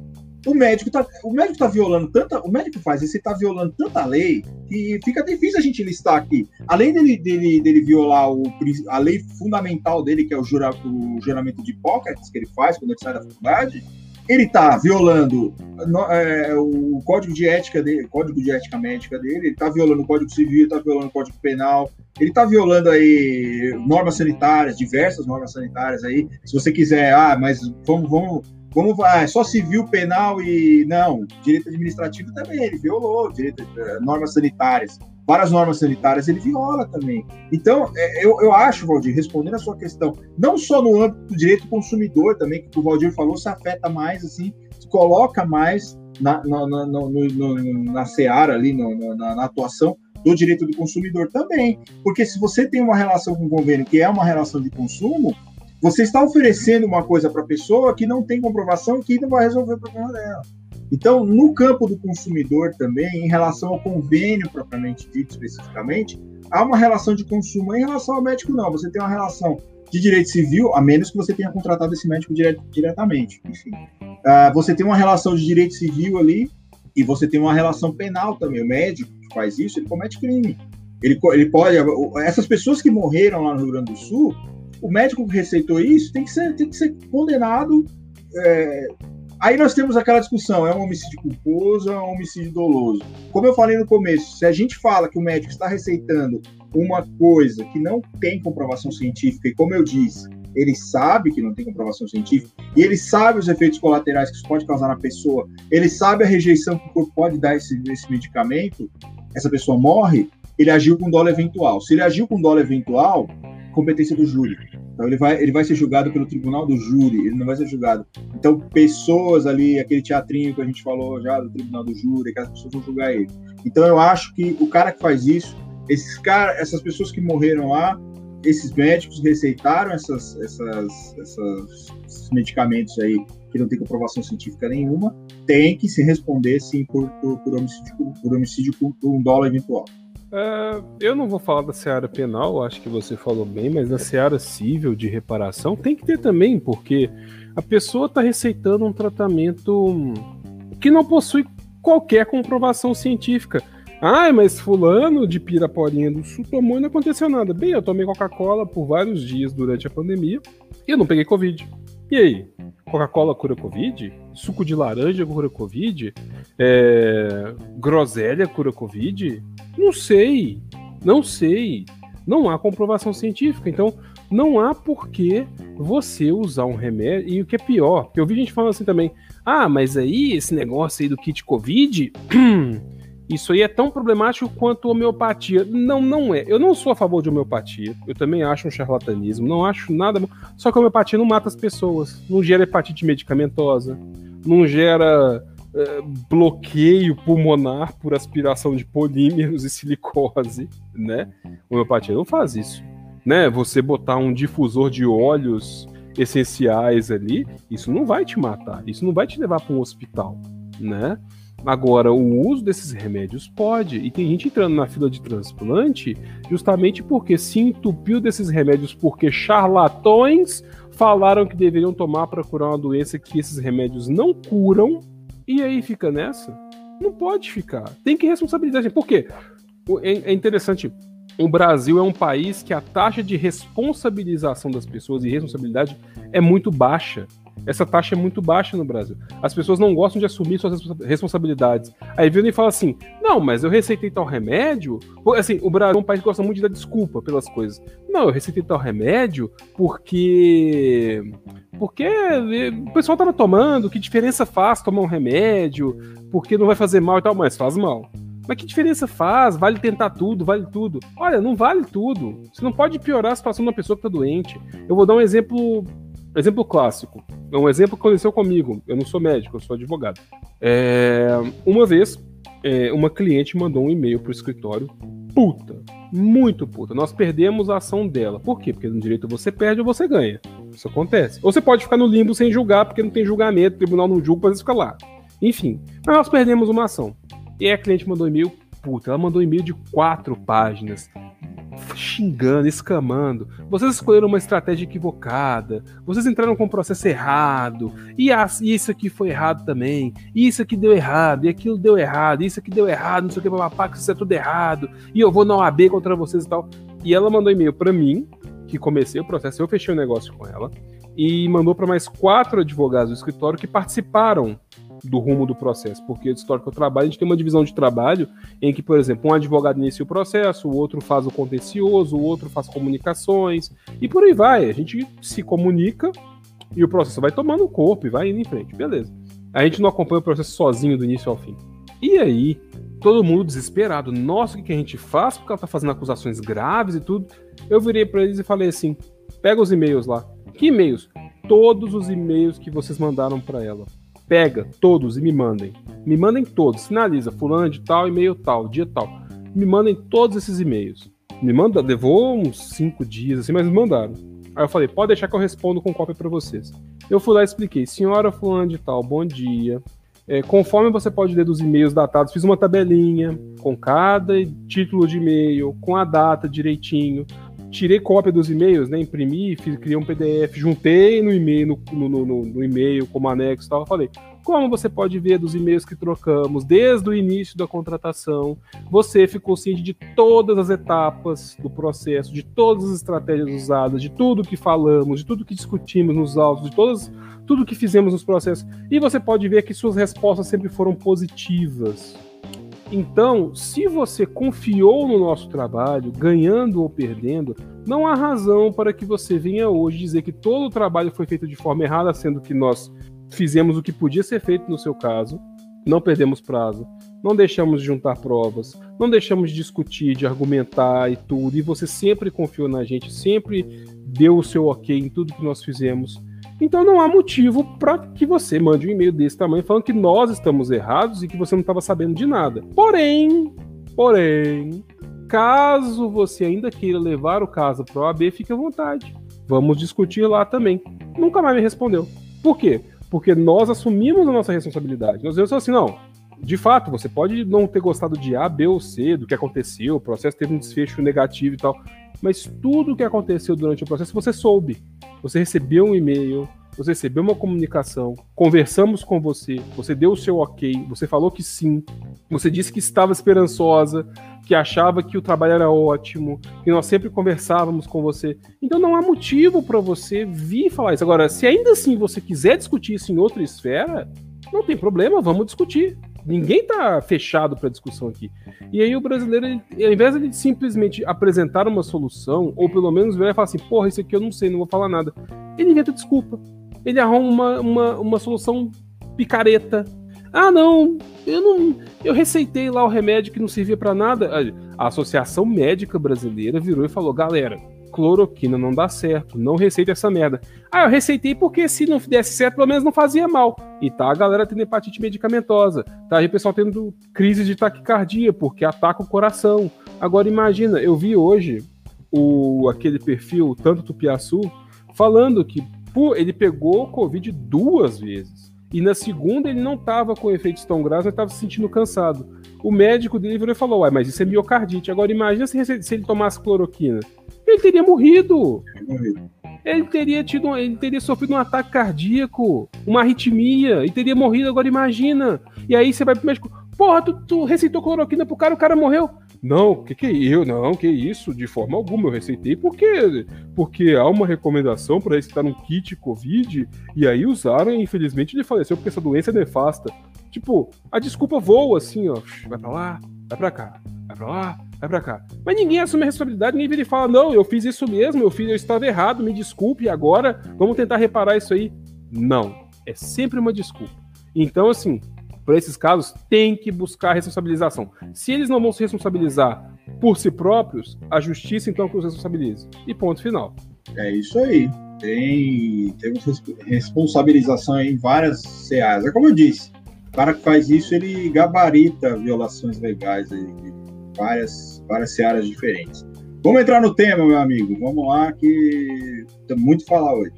o médico tá, o médico tá violando tanta, o médico faz isso, ele tá violando tanta lei que fica difícil a gente listar aqui. Além dele, dele, dele violar o, a lei fundamental dele, que é o, jura, o juramento de Hipócrates, que ele faz quando ele sai da faculdade, ele tá violando é, o código de ética dele, código de ética médica dele, ele tá violando o código civil, ele tá violando o código penal, ele tá violando aí normas sanitárias, diversas normas sanitárias aí. Se você quiser, ah, mas vamos, vamos como vai? Só civil, penal e. Não, direito administrativo também, ele violou, direito, eh, normas sanitárias. várias normas sanitárias, ele viola também. Então, é, eu, eu acho, Valdir, respondendo a sua questão, não só no âmbito do direito do consumidor também, que o Valdir falou, se afeta mais, assim, se coloca mais na, na, na, no, no, na seara ali, no, na, na atuação do direito do consumidor também. Porque se você tem uma relação com o convênio que é uma relação de consumo, você está oferecendo uma coisa para a pessoa que não tem comprovação que não vai resolver o problema dela. Então, no campo do consumidor também, em relação ao convênio propriamente dito especificamente, há uma relação de consumo. Em relação ao médico, não. Você tem uma relação de direito civil, a menos que você tenha contratado esse médico dire diretamente. Enfim, uh, você tem uma relação de direito civil ali e você tem uma relação penal também. O médico que faz isso, ele comete crime. Ele, ele pode. Essas pessoas que morreram lá no Rio Grande do Sul, o médico que receitou isso tem que ser, tem que ser condenado é, Aí nós temos aquela discussão: é um homicídio culposo é um homicídio doloso? Como eu falei no começo, se a gente fala que o médico está receitando uma coisa que não tem comprovação científica, e como eu disse, ele sabe que não tem comprovação científica, e ele sabe os efeitos colaterais que isso pode causar na pessoa, ele sabe a rejeição que o corpo pode dar a esse, esse medicamento, essa pessoa morre, ele agiu com dolo eventual. Se ele agiu com dolo eventual, competência do júri. Então ele vai, ele vai ser julgado pelo tribunal do júri, ele não vai ser julgado. Então, pessoas ali, aquele teatrinho que a gente falou já do tribunal do júri, aquelas pessoas vão julgar ele. Então eu acho que o cara que faz isso, esses cara, essas pessoas que morreram lá, esses médicos receitaram essas, essas, essas, esses medicamentos aí que não tem comprovação científica nenhuma, tem que se responder sim por, por, por homicídio, por homicídio por um dólar eventual. Uh, eu não vou falar da seara penal, acho que você falou bem, mas na seara civil de reparação tem que ter também, porque a pessoa está receitando um tratamento que não possui qualquer comprovação científica. Ah, mas fulano de Piraporinha do Sul tomou e não aconteceu nada. Bem, eu tomei Coca-Cola por vários dias durante a pandemia e eu não peguei Covid. E aí? Coca-Cola cura Covid? Suco de laranja cura Covid? É... Groselha cura Covid? Não sei. Não sei. Não há comprovação científica. Então, não há por que você usar um remédio. E o que é pior, eu vi gente falando assim também: ah, mas aí esse negócio aí do kit Covid. Isso aí é tão problemático quanto homeopatia. Não, não é. Eu não sou a favor de homeopatia. Eu também acho um charlatanismo. Não acho nada. Só que a homeopatia não mata as pessoas. Não gera hepatite medicamentosa. Não gera é, bloqueio pulmonar por aspiração de polímeros e silicose, né? Homeopatia não faz isso. Né? Você botar um difusor de óleos essenciais ali, isso não vai te matar. Isso não vai te levar para um hospital, né? Agora, o uso desses remédios pode, e tem gente entrando na fila de transplante justamente porque se entupiu desses remédios porque charlatões falaram que deveriam tomar para curar uma doença que esses remédios não curam, e aí fica nessa. Não pode ficar. Tem que responsabilizar. Por quê? É, é interessante. O Brasil é um país que a taxa de responsabilização das pessoas e responsabilidade é muito baixa. Essa taxa é muito baixa no Brasil. As pessoas não gostam de assumir suas responsabilidades. Aí vem e fala assim: não, mas eu receitei tal remédio. Assim, o Brasil é um país que gosta muito de dar desculpa pelas coisas. Não, eu receitei tal remédio porque. Porque o pessoal tava tomando, que diferença faz tomar um remédio? Porque não vai fazer mal e tal, mas faz mal. Mas que diferença faz? Vale tentar tudo, vale tudo. Olha, não vale tudo. Você não pode piorar a situação de uma pessoa que está doente. Eu vou dar um exemplo Exemplo clássico. É um exemplo que aconteceu comigo. Eu não sou médico, eu sou advogado. É, uma vez, é, uma cliente mandou um e-mail pro escritório. Puta, muito puta. Nós perdemos a ação dela. Por quê? Porque no direito você perde ou você ganha. Isso acontece. Ou você pode ficar no limbo sem julgar, porque não tem julgamento, o tribunal não julga, você fica lá. Enfim, mas nós perdemos uma ação. E a cliente mandou e-mail, puta, ela mandou um e-mail de quatro páginas xingando, escamando. Vocês escolheram uma estratégia equivocada. Vocês entraram com o processo errado. E isso aqui foi errado também. E isso aqui deu errado. E aquilo deu errado. E isso aqui deu errado. Não sei o que, papá, que isso é tudo errado. E eu vou na OAB contra vocês e tal. E ela mandou e-mail para mim, que comecei o processo. Eu fechei o negócio com ela. E mandou para mais quatro advogados do escritório que participaram do rumo do processo, porque que eu trabalho, a gente tem uma divisão de trabalho em que, por exemplo, um advogado inicia o processo, o outro faz o contencioso, o outro faz comunicações, e por aí vai. A gente se comunica e o processo vai tomando corpo e vai indo em frente, beleza. A gente não acompanha o processo sozinho do início ao fim. E aí, Todo mundo desesperado. Nossa, o que a gente faz? Porque ela tá fazendo acusações graves e tudo. Eu virei para eles e falei assim: pega os e-mails lá. Que e-mails? Todos os e-mails que vocês mandaram para ela. Pega todos e me mandem. Me mandem todos. Sinaliza, fulano de tal, e-mail tal, dia tal. Me mandem todos esses e-mails. Me manda, levou uns cinco dias assim, mas me mandaram. Aí eu falei, pode deixar que eu respondo com cópia para vocês. Eu fui lá e expliquei, senhora fulano de tal, bom dia. É, conforme você pode ler dos e-mails datados, fiz uma tabelinha com cada título de e-mail, com a data direitinho. Tirei cópia dos e-mails, né? Imprimi, fiz, criei um PDF, juntei no e-mail, no, no, no, no e-mail como anexo e tal. Falei, como você pode ver dos e-mails que trocamos desde o início da contratação, você ficou ciente de todas as etapas do processo, de todas as estratégias usadas, de tudo que falamos, de tudo que discutimos nos autos, de todas tudo que fizemos nos processos. E você pode ver que suas respostas sempre foram positivas. Então, se você confiou no nosso trabalho, ganhando ou perdendo, não há razão para que você venha hoje dizer que todo o trabalho foi feito de forma errada, sendo que nós fizemos o que podia ser feito no seu caso, não perdemos prazo, não deixamos de juntar provas, não deixamos de discutir, de argumentar e tudo, e você sempre confiou na gente, sempre deu o seu ok em tudo que nós fizemos. Então não há motivo para que você mande um e-mail desse tamanho falando que nós estamos errados e que você não estava sabendo de nada. Porém, porém, caso você ainda queira levar o caso para o AB, fique à vontade. Vamos discutir lá também. Nunca mais me respondeu. Por quê? Porque nós assumimos a nossa responsabilidade. Nós dizemos assim, não, de fato, você pode não ter gostado de A, B ou C, do que aconteceu, o processo teve um desfecho negativo e tal, mas tudo o que aconteceu durante o processo você soube. Você recebeu um e-mail, você recebeu uma comunicação, conversamos com você, você deu o seu ok, você falou que sim, você disse que estava esperançosa, que achava que o trabalho era ótimo, que nós sempre conversávamos com você. Então não há motivo para você vir falar isso. Agora, se ainda assim você quiser discutir isso em outra esfera, não tem problema, vamos discutir. Ninguém tá fechado para discussão aqui. E aí o brasileiro, ele, ao invés de simplesmente apresentar uma solução, ou pelo menos virar e falar assim, porra, isso aqui eu não sei, não vou falar nada, ele inventa desculpa. Ele arruma uma, uma, uma solução picareta. Ah, não, eu não. Eu receitei lá o remédio que não servia para nada. A Associação Médica Brasileira virou e falou: galera, cloroquina não dá certo, não receita essa merda. Ah, eu receitei porque se não desse certo, pelo menos não fazia mal. E tá a galera tendo hepatite medicamentosa, tá aí o pessoal tendo crise de taquicardia porque ataca o coração. Agora imagina, eu vi hoje o aquele perfil tanto Tupiaçu falando que pô, ele pegou Covid duas vezes. E na segunda ele não estava com efeitos tão graves, ele estava se sentindo cansado. O médico dele virou e falou: Uai, mas isso é miocardite. Agora imagina se, se ele tomasse cloroquina ele teria morrido. Ele teria tido, ele teria sofrido um ataque cardíaco, uma arritmia, e teria morrido. Agora imagina. E aí você vai pro médico, porra, tu, tu receitou cloroquina pro cara, o cara morreu. Não, que que é eu? Não, que isso? De forma alguma eu receitei porque porque há uma recomendação para esse que tá num kit COVID e aí usaram e infelizmente ele faleceu porque essa doença é nefasta. Tipo, a desculpa voa assim, ó, vai para lá, vai para cá, vai para lá, vai pra cá. Mas ninguém assume a responsabilidade, ninguém vira e fala, não, eu fiz isso mesmo, eu fiz, eu estava errado, me desculpe, agora vamos tentar reparar isso aí. Não, é sempre uma desculpa. Então, assim, para esses casos, tem que buscar responsabilização. Se eles não vão se responsabilizar por si próprios, a justiça então que os responsabilize. E ponto final. É isso aí. Tem, responsabilização em várias CAs. É como eu disse, o cara que faz isso, ele gabarita violações legais aí, várias, várias searas diferentes. Vamos entrar no tema, meu amigo. Vamos lá, que tem muito falar hoje.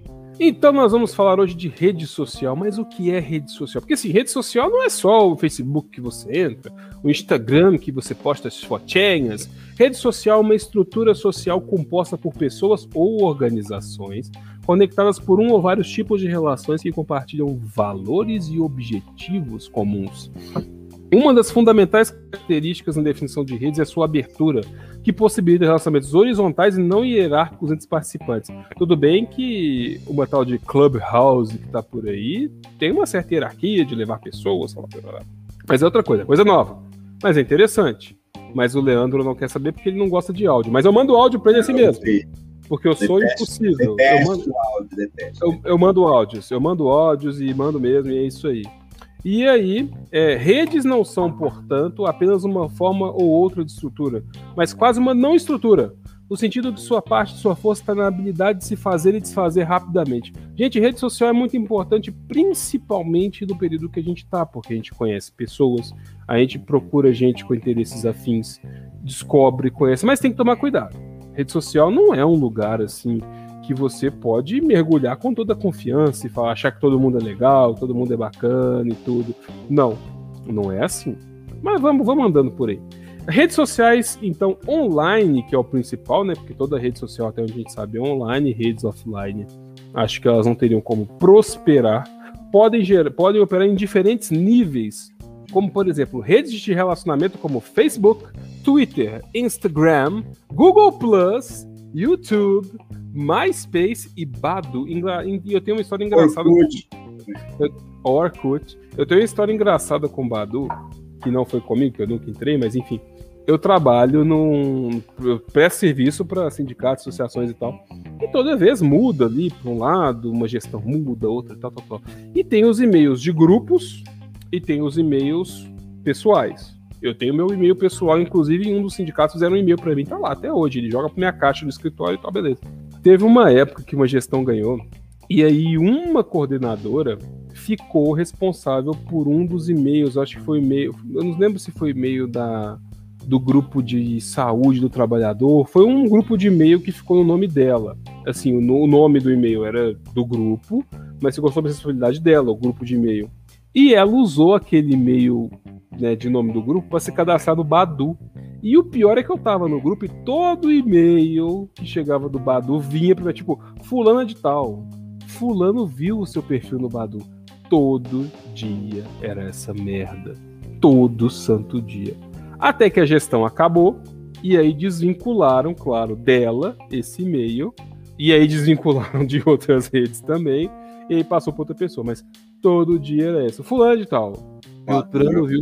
Então nós vamos falar hoje de rede social, mas o que é rede social? Porque assim, rede social não é só o Facebook que você entra, o Instagram que você posta as fotinhas. Rede social é uma estrutura social composta por pessoas ou organizações conectadas por um ou vários tipos de relações que compartilham valores e objetivos comuns. Uma das fundamentais características na definição de redes é a sua abertura, que possibilita relacionamentos horizontais e não hierárquicos entre os participantes. Tudo bem que uma tal de Clubhouse que está por aí tem uma certa hierarquia de levar pessoas, mas é outra coisa, coisa nova. Mas é interessante. Mas o Leandro não quer saber porque ele não gosta de áudio. Mas eu mando áudio para ele assim mesmo. Porque eu sou impossível. eu, mando, áudio, eu, eu mando áudios, eu mando áudios e mando mesmo, e é isso aí. E aí, é, redes não são, portanto, apenas uma forma ou outra de estrutura, mas quase uma não estrutura, no sentido de sua parte, sua força está na habilidade de se fazer e desfazer rapidamente. Gente, rede social é muito importante, principalmente no período que a gente está, porque a gente conhece pessoas, a gente procura gente com interesses afins, descobre, conhece, mas tem que tomar cuidado. Rede social não é um lugar assim que você pode mergulhar com toda a confiança e falar, achar que todo mundo é legal, todo mundo é bacana e tudo. Não, não é assim. Mas vamos, vamos andando por aí. Redes sociais, então, online, que é o principal, né? Porque toda rede social, até onde a gente sabe, é online, redes offline. Acho que elas não teriam como prosperar. Podem, gerar, podem operar em diferentes níveis, como, por exemplo, redes de relacionamento como Facebook, Twitter, Instagram, Google Plus, YouTube, MySpace e Badu. E eu tenho uma história engraçada. Orkut. Com... Orkut. Eu tenho uma história engraçada com Badu, que não foi comigo, que eu nunca entrei, mas enfim. Eu trabalho num. Eu presto serviço para sindicatos, associações e tal. E toda vez muda ali para um lado, uma gestão muda, outra, tal, tal, tal. E tem os e-mails de grupos e tem os e-mails pessoais. Eu tenho meu e-mail pessoal, inclusive em um dos sindicatos fizeram um e-mail para mim, tá lá até hoje. Ele joga para minha caixa do escritório e tal, beleza. Teve uma época que uma gestão ganhou, e aí uma coordenadora ficou responsável por um dos e-mails, acho que foi e-mail, eu não lembro se foi e-mail da do grupo de saúde do trabalhador, foi um grupo de e-mail que ficou no nome dela. Assim, o, nome do e-mail era do grupo, mas ficou sob a responsabilidade dela, o grupo de e-mail. E ela usou aquele e-mail né, de nome do grupo para se cadastrar no Badu. E o pior é que eu tava no grupo e todo e-mail que chegava do Badu vinha pra tipo, fulana de tal. Fulano viu o seu perfil no Badu. Todo dia era essa merda. Todo santo dia. Até que a gestão acabou e aí desvincularam, claro, dela esse e-mail. E aí desvincularam de outras redes também. E aí passou para outra pessoa. Mas todo dia era isso. Fulano de tal. Beltrano viu.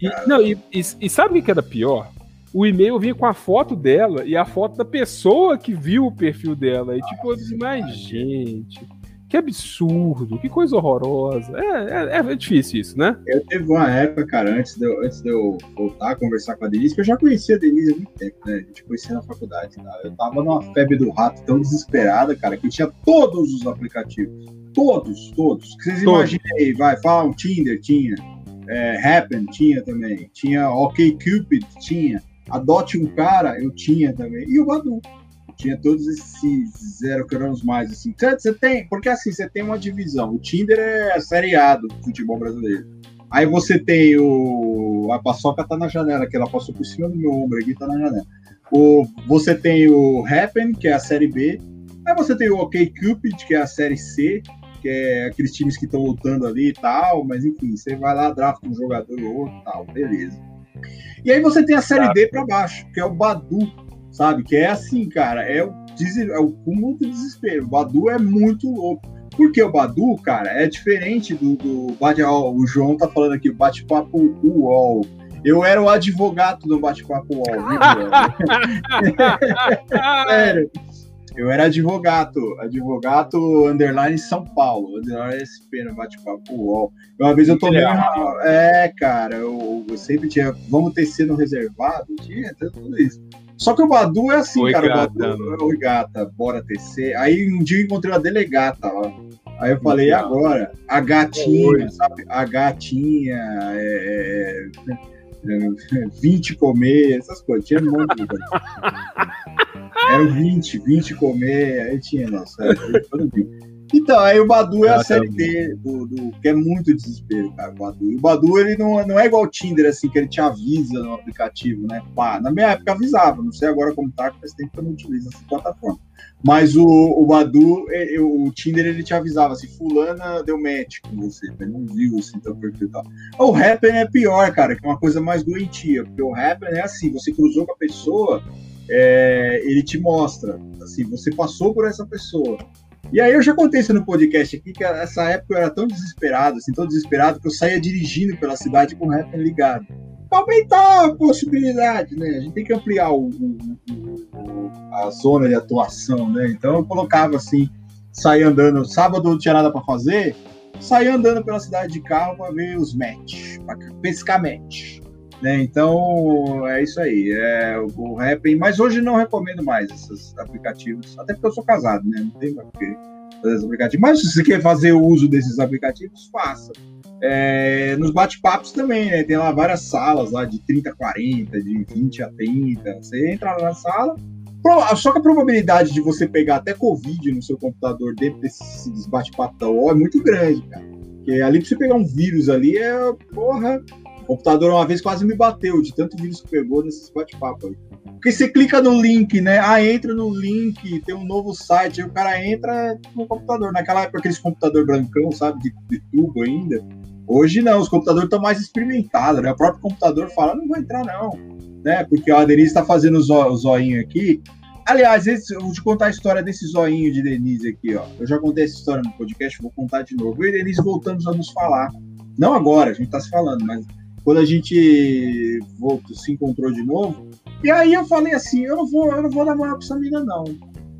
E, não, e, e, e sabe o que era pior? o e-mail vinha com a foto dela e a foto da pessoa que viu o perfil dela. E tipo, eu disse, mas gente, que absurdo, que coisa horrorosa. É, é, é, difícil isso, né? Eu teve uma época, cara, antes de, eu, antes de eu voltar a conversar com a Denise, que eu já conhecia a Denise há muito tempo, né? A gente conhecia na faculdade. Eu tava numa febre do rato tão desesperada, cara, que eu tinha todos os aplicativos. Todos, todos. Vocês imaginem aí, vai, fala um Tinder, tinha. É, Happen tinha também. Tinha OK Cupid, tinha. Adote um cara, eu tinha também. E o Badu. Tinha todos esses zero que eram os mais, assim. Você tem, porque assim, você tem uma divisão. O Tinder é a série A do futebol brasileiro. Aí você tem o. A paçoca tá na janela, que ela passou por cima do meu ombro aqui, tá na janela. O... Você tem o Happen, que é a série B. Aí você tem o OK Cupid, que é a série C, que é aqueles times que estão lutando ali e tal, mas enfim, você vai lá, draft um jogador ou outro tal, beleza. E aí você tem a série D para baixo, que é o Badu, sabe? Que é assim, cara, é o, é o cúmulo do desespero. O Badu é muito louco. Porque o Badu, cara, é diferente do, do. O João tá falando aqui, bate-papo UOL. Eu era o advogado do bate-papo UOL. Sério. Eu era advogado, advogado underline São Paulo, underline SP no bate-papo UOL. Uma vez eu tomei uma... É, cara, eu, eu, sempre tinha, vamos tecer no reservado, tinha tudo isso. Só que o Badu é assim, Oi, cara, gata, o Badu, Oi, gata, bora tecer. Aí um dia eu encontrei uma delegata lá. Aí eu falei, e agora? A gatinha, Oi. sabe? A gatinha, é, é, 20 comer, essas coisas. Tinha um monte de coisa. Era 20, 20 comer, aí tinha, nossa. Então, aí o Badu é a série D, do, do, que é muito desespero, cara, o Badu. E o Badu, ele não, não é igual o Tinder, assim, que ele te avisa no aplicativo, né? Pá, na minha época avisava, não sei agora como tá, faz tempo que eu não utilizo essa plataforma. Mas o, o Badu, é, o Tinder, ele te avisava assim, fulana deu match com você, ele não viu assim teu perfil tal. O Happen é pior, cara, que é uma coisa mais doentia, porque o Happen é assim, você cruzou com a pessoa, é, ele te mostra, assim, você passou por essa pessoa. E aí eu já contei isso no podcast aqui, que essa época eu era tão desesperado, assim, tão desesperado, que eu saía dirigindo pela cidade com o rap ligado. Aumentar a possibilidade, né? A gente tem que ampliar o, o, a zona de atuação, né? Então eu colocava assim, saía andando, sábado não tinha nada para fazer, sair andando pela cidade de carro para ver os match, para pescar match. Né? Então é isso aí, é o Happn, mas hoje não recomendo mais esses aplicativos, até porque eu sou casado, né? Não tem mais porque fazer esses aplicativos. Mas se você quer fazer o uso desses aplicativos, faça. É, nos bate-papos também, né? Tem lá várias salas lá de 30 a 40, de 20 a 30. Você entra na sala. Só que a probabilidade de você pegar até Covid no seu computador dentro desses bate-papos da UOL é muito grande, cara. Porque ali pra você pegar um vírus ali é, porra, o computador uma vez quase me bateu de tanto vírus que pegou nesses bate-papos aí. Porque você clica no link, né? Ah, entra no link, tem um novo site, aí o cara entra no computador. Naquela época, aqueles computador brancão, sabe, de, de tubo ainda. Hoje não, os computadores estão mais experimentados, né? O próprio computador fala, não vou entrar não, né? Porque a Denise está fazendo o, zo, o zoinho aqui. Aliás, esse, eu vou te contar a história desse zoinho de Denise aqui, ó. Eu já contei essa história no podcast, vou contar de novo. Eu e Denise voltamos a nos falar. Não agora, a gente está se falando, mas quando a gente voltou, se encontrou de novo. E aí eu falei assim, eu não vou, eu não vou moral pra essa menina, não.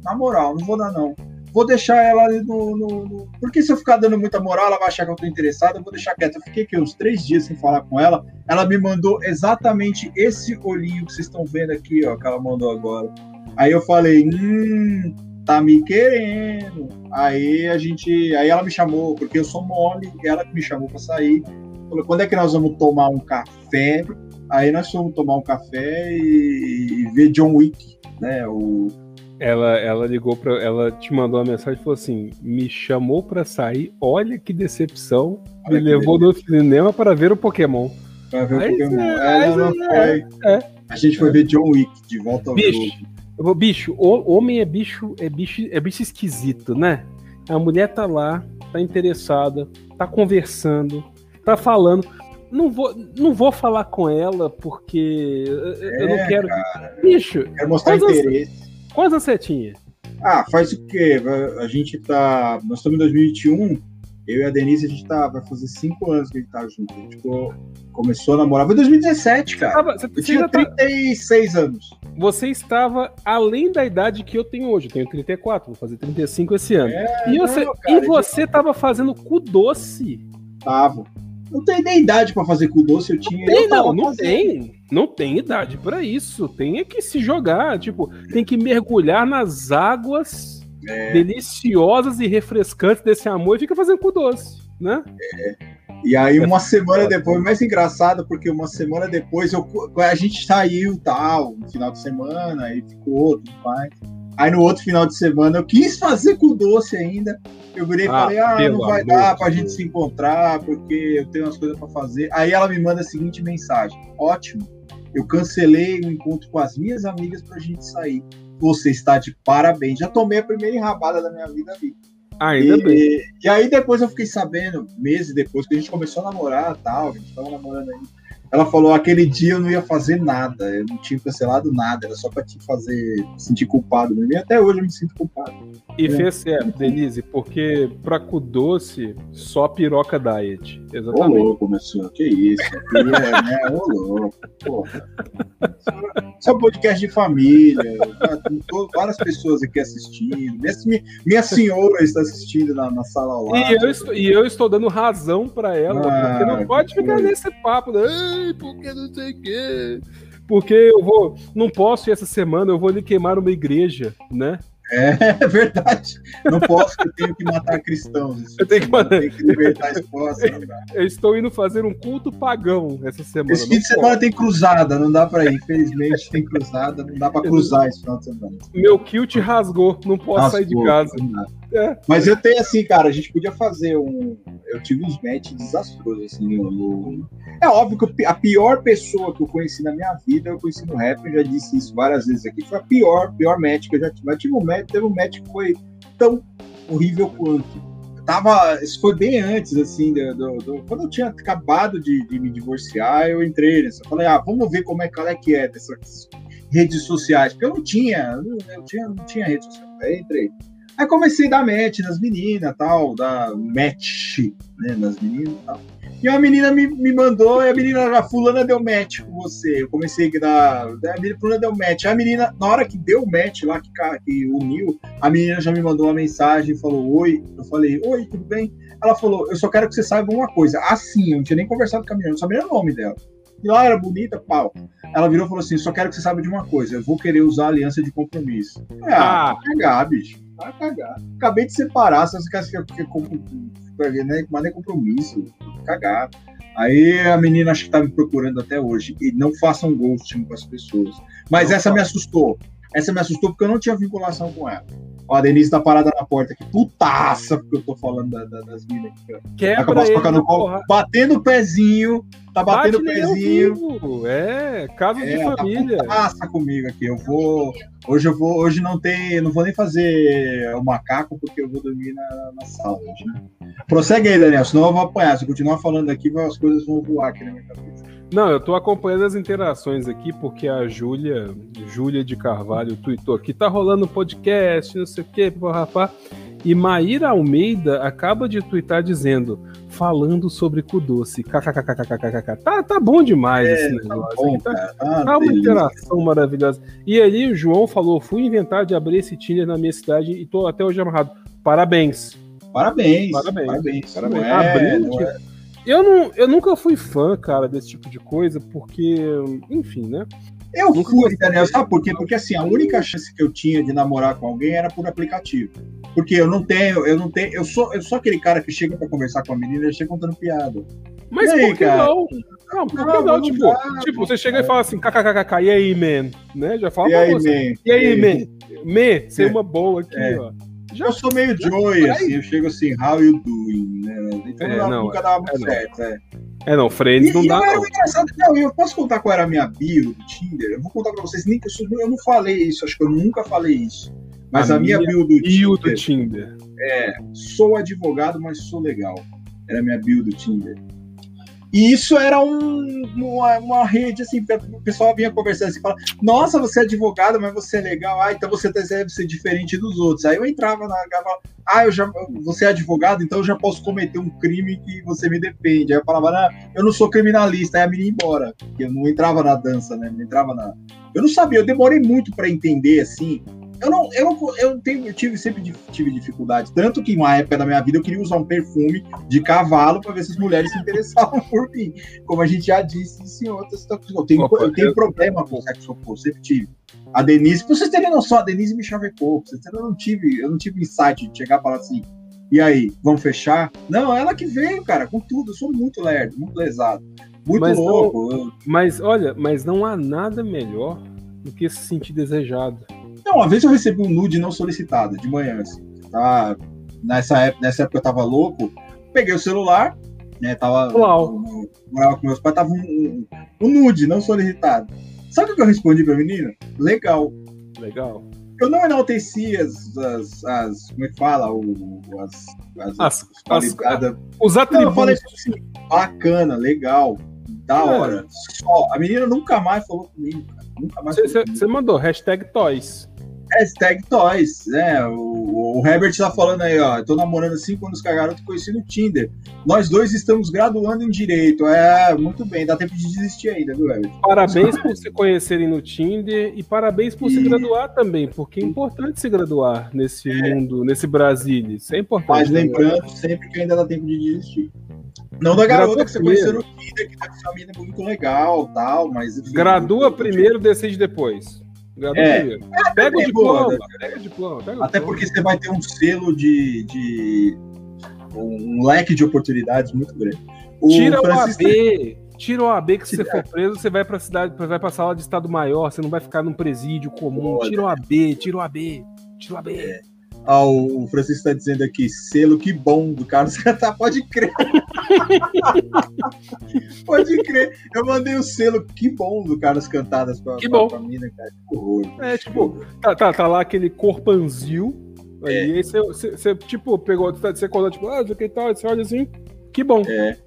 Na moral, não vou dar, não. Vou deixar ela no, no, no, Porque se eu ficar dando muita moral, ela vai achar que eu tô interessado, eu vou deixar quieta. Eu fiquei aqui uns três dias sem falar com ela. Ela me mandou exatamente esse olhinho que vocês estão vendo aqui, ó, que ela mandou agora. Aí eu falei, hum, tá me querendo. Aí a gente. Aí ela me chamou, porque eu sou mole, ela que me chamou pra sair. Falou, quando é que nós vamos tomar um café? Aí nós fomos tomar um café e, e ver John Wick, né? O... Ela, ela ligou para, ela te mandou uma mensagem e falou assim: me chamou para sair, olha que decepção, olha me que levou no cinema para ver o Pokémon. Para ver o Pokémon. É, é, não, não é, é. A gente foi ver John Wick de volta ao bicho, jogo. Bicho, o homem é bicho, é bicho, é bicho esquisito, né? A mulher tá lá, tá interessada, tá conversando, tá falando. Não vou, não vou falar com ela porque é, eu não é, quero. Cara, Bicho, quero mostrar interesse. Quantas você tinha? Ah, faz o quê? A gente tá. Nós estamos em 2021. Eu e a Denise, a gente tá. Vai fazer cinco anos que a gente tá junto. A gente ficou, começou a namorar. Foi 2017, cara. Você, tava, você, eu tinha 36 tá... anos. Você estava além da idade que eu tenho hoje. Eu tenho 34, vou fazer 35 esse ano. É, e você, não, cara, e você tava fazendo cu doce. Tava. Não tem nem idade para fazer cu doce, eu tinha. Não tem, não, não tem. Não tem idade para isso. Tem é que se jogar, tipo, tem que mergulhar nas águas é. deliciosas e refrescantes desse amor e fica fazendo cu doce, né? É. E aí, uma semana depois, mais engraçado, porque uma semana depois eu, a gente saiu tal, no final de semana, aí ficou, tudo mais. Aí no outro final de semana eu quis fazer com doce ainda. Eu virei e ah, falei: ah, não vai dar pra gente se encontrar, porque eu tenho umas coisas para fazer. Aí ela me manda a seguinte mensagem: ótimo, eu cancelei o encontro com as minhas amigas pra gente sair. Você está de parabéns. Já tomei a primeira enrabada da minha vida ali. Ainda e, bem. E, e, aí depois eu fiquei sabendo, meses depois, que a gente começou a namorar tal, a gente tava namorando aí. Ela falou: aquele dia eu não ia fazer nada, eu não tinha cancelado nada, era só pra te fazer sentir culpado mesmo. E até hoje eu me sinto culpado. E é. fez certo, Denise, porque pra cu doce, só piroca diet. Exatamente. Ô louco, meu senhor, que isso? É, né? Ô louco, porra. Isso é um podcast de família, tá? várias pessoas aqui assistindo. Minha, minha senhora está assistindo na, na sala lado. E eu, estou, e eu estou dando razão pra ela, ah, porque não pode ficar nesse papo, né? Porque não sei o quê. Porque eu vou. Não posso ir essa semana, eu vou lhe queimar uma igreja, né? É verdade. Não posso, eu tenho que matar cristãos. Eu tenho que, matar. Tenho que libertar esposa. Eu estou indo fazer um culto pagão essa semana. Esse fim de semana tem cruzada, não dá pra ir. Infelizmente tem cruzada, não dá pra cruzar esse final de semana. Meu kilt rasgou, não posso rasgou, sair de casa. É. Mas eu tenho assim, cara, a gente podia fazer um. Eu tive uns matches desastrosos, assim, no. É óbvio que a pior pessoa que eu conheci na minha vida, eu conheci no rap, eu já disse isso várias vezes aqui, foi a pior, pior match que eu já tive. Mas tive um match, teve um match que foi tão horrível quanto. tava, isso foi bem antes, assim, do, do, do, quando eu tinha acabado de, de, me divorciar, eu entrei nessa. Falei, ah, vamos ver como é, qual é que é dessas redes sociais, porque eu não tinha, eu, eu tinha, não tinha rede social. Aí entrei. Aí comecei a dar match nas meninas, tal, dar match, né, nas meninas e tal. E uma menina me, me mandou, e a menina, a fulana deu match com você. Eu comecei a dar, a menina, fulana deu match. A menina, na hora que deu match lá, que, que uniu, a menina já me mandou uma mensagem, falou, oi. Eu falei, oi, tudo bem? Ela falou, eu só quero que você saiba uma coisa. Assim, eu não tinha nem conversado com a menina, não sabia o nome dela. E lá era bonita, pau. Ela virou e falou assim: só quero que você saiba de uma coisa, eu vou querer usar a aliança de compromisso. Ah, ah. cagar, bicho. Vai cagar. Acabei de separar, se você quer que eu né? Mas nem compromisso. Cagar. Aí a menina acho que tá me procurando até hoje. E não façam ghosting com as pessoas. Mas não essa me assustou. Essa me assustou porque eu não tinha vinculação com ela. Ó, a Denise tá parada na porta aqui, putaça, porque eu tô falando da, da, das minas aqui. Quebra ele no colo, batendo o pezinho, tá batendo o pezinho. É, casa é, de tá família. Tá putaça comigo aqui. Eu vou. Hoje eu vou. Hoje não tem. Não vou nem fazer o macaco, porque eu vou dormir na, na sala né? Prossegue aí, Daniel, senão eu vou apanhar. Se eu continuar falando aqui, as coisas vão voar aqui na minha cabeça. Não, eu tô acompanhando as interações aqui porque a Júlia, Júlia de Carvalho, tweetou que tá rolando podcast, não sei o quê, rapá. E Maíra Almeida acaba de twittar dizendo, falando sobre cu doce. KKKKKKK. Tá, tá bom demais é, esse tá negócio. Tá, bom, tá, tá, tá uma interação maravilhosa. E ali o João falou: fui inventar de abrir esse Tinder na minha cidade e tô até hoje amarrado. Parabéns. Parabéns. Parabéns. Parabéns. Parabéns. Não é, não é. Eu, não, eu nunca fui fã, cara, desse tipo de coisa, porque, enfim, né? Eu nunca fui, Daniel, sabe por quê? Porque assim, a única chance que eu tinha de namorar com alguém era por aplicativo. Porque eu não tenho, eu não tenho, eu sou, eu sou aquele cara que chega para conversar com a menina e chega contando piada. Mas aí, por que cara? não? Não, por que não? não? Tipo, dá, tipo, você chega e fala assim, kkkk, e aí, man? Né? Já fala e aí, você. Man? E aí, man? Me, ser é. uma boa aqui, é. ó. Já eu sou meio Joy, assim, eu chego assim, how you doing, né? Então é, não, nunca dava muito é, certo, é. É, não, Friends e, não e dá. Não. Engraçado, não, eu posso contar qual era a minha bio do Tinder? Eu vou contar pra vocês, nem que eu, eu não falei isso, acho que eu nunca falei isso. Mas a, a minha, minha bio do bio Tinder, do Tinder. É, sou advogado, mas sou legal. Era a minha bio do Tinder. E isso era um, uma, uma, rede, assim, o pessoal vinha conversando assim, fala, nossa, você é advogado, mas você é legal, ah, então você deve ser diferente dos outros. Aí eu entrava na ah, eu já, você é advogado, então eu já posso cometer um crime que você me depende. Aí eu falava, não, eu não sou criminalista, aí a menina ia embora, porque eu não entrava na dança, né, não entrava na... Eu não sabia, eu demorei muito para entender, assim, eu não, eu não, eu tenho, eu tive sempre tive dificuldade, tanto que em uma época da minha vida eu queria usar um perfume de cavalo para ver se as mulheres se interessavam por mim, como a gente já disse em outras situações. Eu tenho, eu tenho problema com sexo oposto, sempre tive. A Denise, pra vocês terem noção, a Denise me chavecou, vocês terem, eu não tive, eu não tive insight de chegar e falar assim, e aí, vamos fechar? Não, ela que veio, cara, com tudo. Eu sou muito lerdo, muito lesado, muito mas louco. Não, mas olha, mas não há nada melhor do que se sentir desejado. Não, uma vez eu recebi um nude não solicitado, de manhã, assim. Tá? Nessa, época, nessa época eu tava louco, peguei o celular, né? Tava. Uau. Morava com meus pais, tava um, um, um nude não solicitado. Sabe o que eu respondi pra menina? Legal. Legal. Eu não enalteci as, as, as como é que fala? O, as, as, as, as, as os atributos. Não, eu falei assim, bacana, legal, da é. hora. Só, a menina nunca mais falou comigo, cara. Nunca mais. Você mandou hashtag toys. Hashtag Toys, né? O, o Herbert tá falando aí, ó. Eu tô namorando cinco anos com a garota que conheci no Tinder. Nós dois estamos graduando em direito. É, muito bem, dá tempo de desistir ainda, viu, Herbert? Parabéns por se conhecerem no Tinder e parabéns por e... se graduar também, porque é importante se graduar nesse é. mundo, nesse Brasil. Isso é importante. Mas lembrando sempre que ainda dá tempo de desistir. Não da garota que você conheceu no Tinder, que tá com sua mina muito legal tal, mas. Enfim, Gradua primeiro, decide depois. É, pega, o diploma, boa, pega o diploma. Pega Até porque você vai ter um selo de, de um leque de oportunidades muito grande. O tira Francisco... o AB, tira o AB que se você for preso, você vai para cidade, vai para sala de estado maior, você não vai ficar num presídio comum. Tira o AB, tira o AB, tira o AB. É. Ah, o Francisco está dizendo aqui, selo que bom do Carlos Cantar, pode crer. pode crer. Eu mandei o selo que bom do Carlos Cantadas pra, que bom. pra, pra mina, cara. Que horror. É, tipo, tá, tá, tá lá aquele corpanzil. É. Aí, você, tipo, pegou, você acordou, tipo, ah, que tal, você olha assim, que bom. É.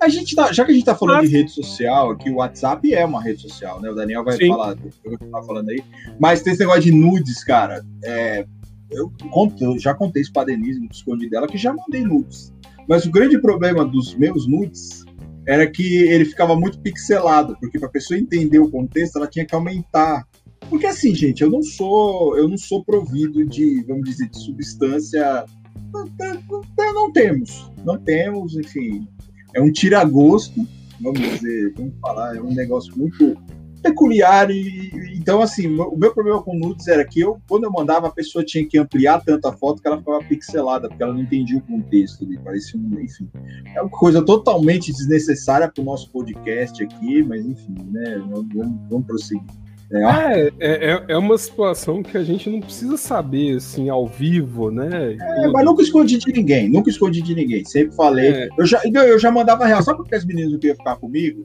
A gente tá, já que a gente tá falando Mas... de rede social, que o WhatsApp é uma rede social, né? O Daniel vai Sim. falar, eu vou falando aí. Mas tem esse negócio de nudes, cara. É, eu, conto, eu já contei isso pra Denise no esconde dela, que já mandei nudes. Mas o grande problema dos meus nudes era que ele ficava muito pixelado, porque para a pessoa entender o contexto, ela tinha que aumentar. Porque assim, gente, eu não sou, eu não sou provido de, vamos dizer, de substância. Não, temos, não temos, enfim, é um tira-gosto, vamos dizer, vamos falar, é um negócio muito peculiar e então assim o meu problema com nudes era que eu quando eu mandava a pessoa tinha que ampliar tanto a foto que ela ficava pixelada porque ela não entendia o contexto ali parecia um, enfim é uma coisa totalmente desnecessária para o nosso podcast aqui mas enfim né vamos, vamos prosseguir é, é, é, é, uma situação que a gente não precisa saber, assim, ao vivo, né? É, mas nunca escondi de ninguém, nunca escondi de ninguém. Sempre falei. É. Eu, já, eu já mandava real. Sabe porque as meninas não queriam ficar comigo?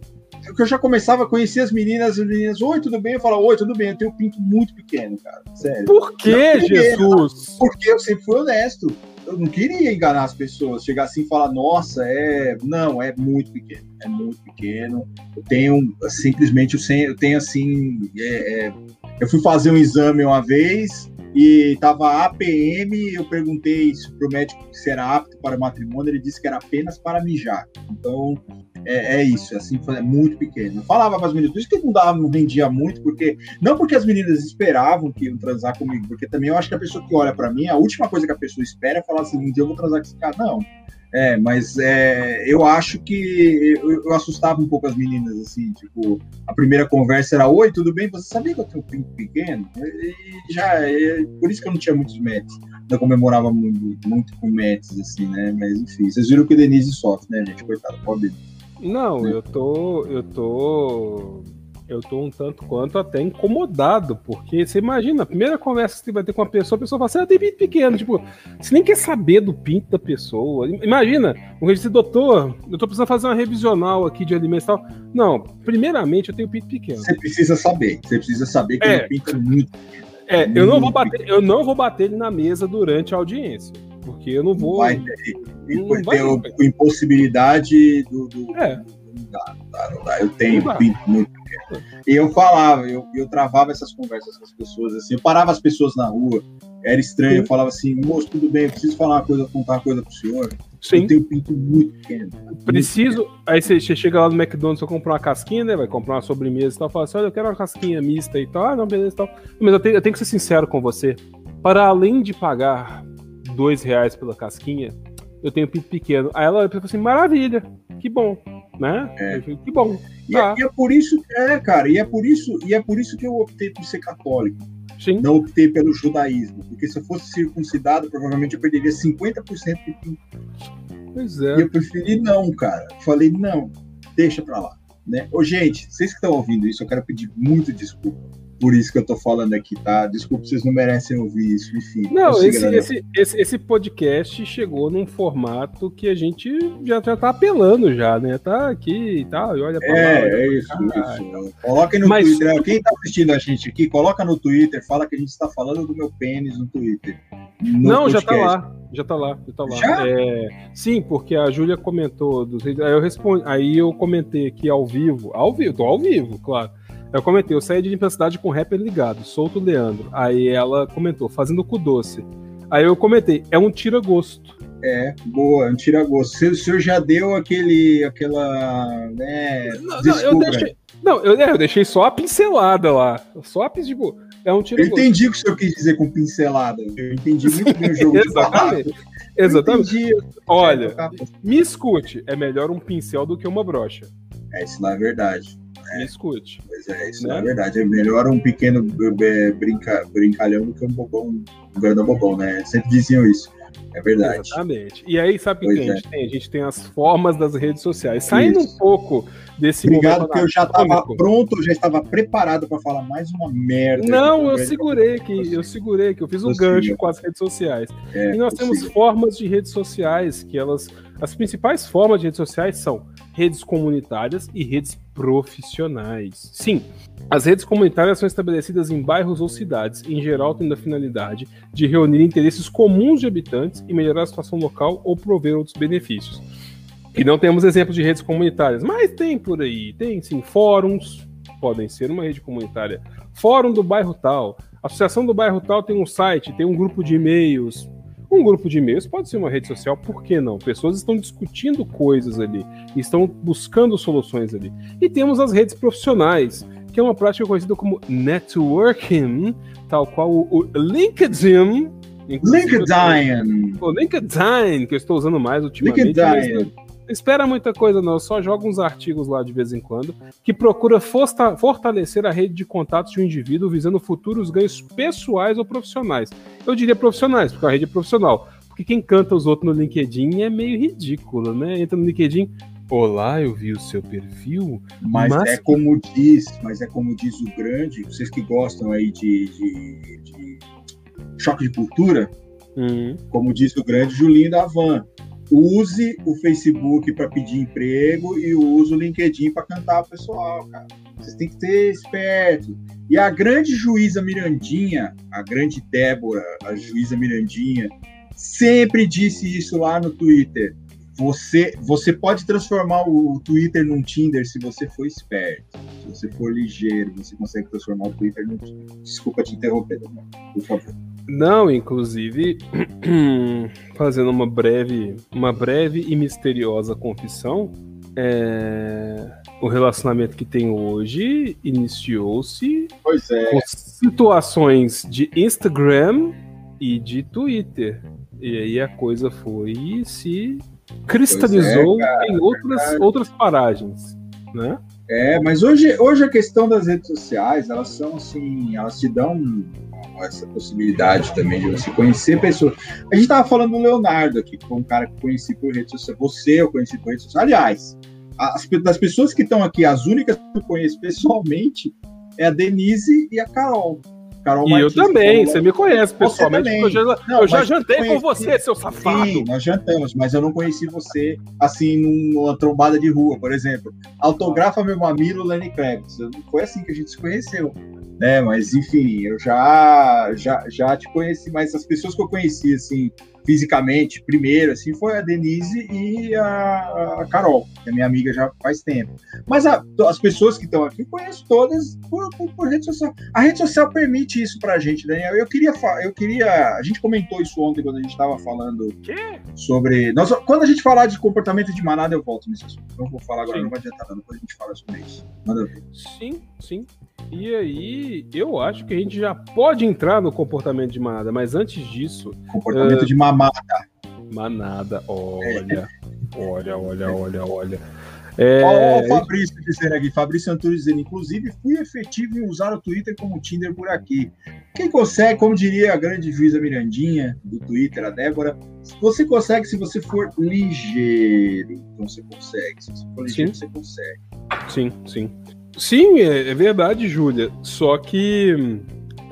Que eu já começava a conhecer as meninas, as meninas, oi, tudo bem? Eu falava, oi, tudo bem, eu tenho um pinto muito pequeno, cara. Sério. Por que, Jesus? porque eu sempre fui honesto. Eu não queria enganar as pessoas, chegar assim e falar, nossa, é. Não, é muito pequeno. É muito pequeno. Eu tenho simplesmente, eu tenho assim. É, é... eu fui fazer um exame uma vez e tava APM, eu perguntei pro médico se era apto para matrimônio, ele disse que era apenas para mijar. Então, é, é isso, é assim, é muito pequeno. Eu falava para as meninas, por isso que não dava, não vendia muito, porque não porque as meninas esperavam que iam transar comigo, porque também eu acho que a pessoa que olha para mim, a última coisa que a pessoa espera é falar assim, um dia eu vou transar com esse cara. Não. É, mas é, eu acho que eu, eu, assustava um pouco as meninas, assim, tipo, a primeira conversa era, oi, tudo bem? Você sabia que eu tenho um pinto pequeno? E já, é, por isso que eu não tinha muitos metros. Não comemorava muito, muito com metros, assim, né? Mas enfim, vocês viram que o Denise sofre, né, gente? Coitado, pobre. Não, eu tô. Eu tô. Eu tô um tanto quanto até incomodado, porque você imagina, a primeira conversa que você vai ter com uma pessoa, a pessoa fala assim, ah, tem pinto pequeno, tipo, você nem quer saber do pinto da pessoa. Imagina, um dizer, doutor, eu tô precisando fazer uma revisional aqui de alimentos e tal. Não, primeiramente eu tenho pinto pequeno. Você precisa saber, você precisa saber que é, o pinto é muito pequeno. É, eu não vou bater, eu não vou bater ele na mesa durante a audiência. Porque eu não vou. Vai ter, vai ter impossibilidade do. do é. Não dá, não dá, não dá. Eu tenho pinto muito pequeno. E eu falava, eu, eu travava essas conversas com as pessoas, assim, eu parava as pessoas na rua, era estranho, eu falava assim, moço, tudo bem, eu preciso falar uma coisa, contar uma coisa pro senhor. Sim. Eu tenho pinto muito pequeno. Preciso. Muito Aí você, chega lá no McDonald's, você comprar uma casquinha, né? Vai comprar uma sobremesa e tal. Fala assim: olha, eu quero uma casquinha mista e tal. Ah, não, beleza e tal. Mas eu tenho, eu tenho que ser sincero com você. Para além de pagar dois reais pela casquinha, eu tenho pinto pequeno. Aí ela falou assim, maravilha, que bom, né? É. que bom. E, é, tá. é, e, é, por isso, é, cara, e é por isso, e é por isso que eu optei por ser católico. Sim. Não optei pelo judaísmo, porque se eu fosse circuncidado, provavelmente eu perderia 50% de pinto. Pois é. E eu preferi não, cara. Falei, não, deixa pra lá. Né? Ô, gente, vocês que estão ouvindo isso, eu quero pedir muito desculpa por isso que eu tô falando aqui, tá? Desculpa, vocês não merecem ouvir isso, enfim. Não, esse, esse, esse, esse, podcast chegou num formato que a gente já, já tá apelando já, né? Tá aqui e tal, e olha pra é, lá. É, isso, isso. Coloquem no Mas... Twitter, quem tá assistindo a gente aqui, coloca no Twitter, fala que a gente está falando do meu pênis no Twitter. No não, podcast. já tá lá, já tá lá, já tá lá. Já? É, sim, porque a Júlia comentou, dos, aí eu respondi, aí eu comentei aqui ao vivo, ao vivo, tô ao vivo, claro eu comentei, eu saí de intensidade com o rapper ligado, solto Leandro. Aí ela comentou, fazendo cu doce. Aí eu comentei, é um tira-gosto. É, boa, é um tira-gosto. O senhor já deu aquele, aquela, né, não, não, eu deixei, não eu, é, eu, deixei só a pincelada lá. Só a tipo, é um tira-gosto. Eu entendi o que o senhor quis dizer com pincelada. Eu entendi muito bem o jogo Exatamente. Exatamente. Olha, me escute, é melhor um pincel do que uma brocha. É, isso não é verdade. É, me escute. Pois é, isso né? é verdade. É melhor um pequeno é, brinca, brincalhão do que um bobão, um grande bobão, né? Sempre diziam isso. É verdade. Exatamente. E aí, sabe o que a gente é. tem? A gente tem as formas das redes sociais. Saindo Isso. um pouco desse Obrigado, porque eu já estava pronto, já estava preparado para falar mais uma merda. Não, eu segurei que eu segurei que eu fiz um gancho com as redes sociais. É, e nós temos formas de redes sociais que elas as principais formas de redes sociais são redes comunitárias e redes profissionais. Sim, as redes comunitárias são estabelecidas em bairros ou cidades, em geral tendo a finalidade de reunir interesses comuns de habitantes e melhorar a situação local ou prover outros benefícios. E não temos exemplos de redes comunitárias, mas tem por aí, tem sim fóruns, podem ser uma rede comunitária, fórum do bairro tal, Associação do Bairro Tal tem um site, tem um grupo de e-mails. Um grupo de e-mails pode ser uma rede social, por que não? Pessoas estão discutindo coisas ali, estão buscando soluções ali. E temos as redes profissionais, que é uma prática conhecida como networking, tal qual o LinkedIn. LinkedIn! O LinkedIn, que eu estou usando mais ultimamente. LinkedIn espera muita coisa, não. Eu só jogo uns artigos lá de vez em quando que procura fortalecer a rede de contatos de um indivíduo visando futuros ganhos pessoais ou profissionais. Eu diria profissionais, porque a rede é profissional. Porque quem canta os outros no LinkedIn é meio ridículo, né? Entra no LinkedIn. Olá, eu vi o seu perfil. Mas, mas, é como diz, mas é como diz o grande, vocês que gostam aí de, de, de choque de cultura, uhum. como diz o grande Julinho da Van use o Facebook para pedir emprego e use o LinkedIn para cantar o pessoal, cara. Vocês têm que ser esperto. E a grande juíza Mirandinha, a grande Débora, a juíza Mirandinha, sempre disse isso lá no Twitter. Você, você pode transformar o Twitter num Tinder se você for esperto. Se você for ligeiro, você consegue transformar o Twitter num Tinder. Desculpa te interromper, por favor. Não, inclusive, fazendo uma breve, uma breve e misteriosa confissão, é... o relacionamento que tem hoje iniciou-se é. com situações de Instagram e de Twitter. E aí a coisa foi se cristalizou é, cara, em outras, outras paragens, né? É, mas hoje, hoje a questão das redes sociais, elas são assim, elas te dão essa possibilidade também de você conhecer pessoas. A gente estava falando do Leonardo aqui, que foi um cara que eu conheci por rede social. Você eu conheci por rede social. Aliás, as, das pessoas que estão aqui, as únicas que eu conheço pessoalmente é a Denise e a Carol. Carol e Martins, eu também, você me conhece pessoalmente. Eu já, não, eu já jantei conheci, com você, seu safado. Sim, nós jantamos, mas eu não conheci você assim numa trombada de rua, por exemplo. Autografa meu mamilo, Lenny Kravitz. Foi assim que a gente se conheceu né? Mas enfim, eu já já já te conheci, mas as pessoas que eu conheci assim fisicamente, primeiro assim, foi a Denise e a, a Carol, que é minha amiga já faz tempo. Mas a, as pessoas que estão aqui, conheço todas por, por, por, rede social. A rede social permite isso pra gente, Daniel. Eu queria eu queria, a gente comentou isso ontem quando a gente estava falando sobre nós, quando a gente falar de comportamento de manada, eu volto nesse assunto. Não vou falar agora, sim. não vai adiantar, depois a gente fala sobre isso. Manda ver. Sim, sim. E aí, eu acho que a gente já pode entrar no comportamento de manada, mas antes disso. Comportamento uh, de mamada. Manada, olha, olha, olha, olha, olha. É... Olha o Fabrício dizendo aqui, Fabrício Antunes dizendo, inclusive fui efetivo em usar o Twitter como Tinder por aqui. Quem consegue, como diria a grande juíza Mirandinha do Twitter, a Débora, você consegue se você for ligeiro. Então você consegue. Se você for ligeiro, sim. você consegue. Sim, sim. Sim, é, é verdade, Júlia. Só que.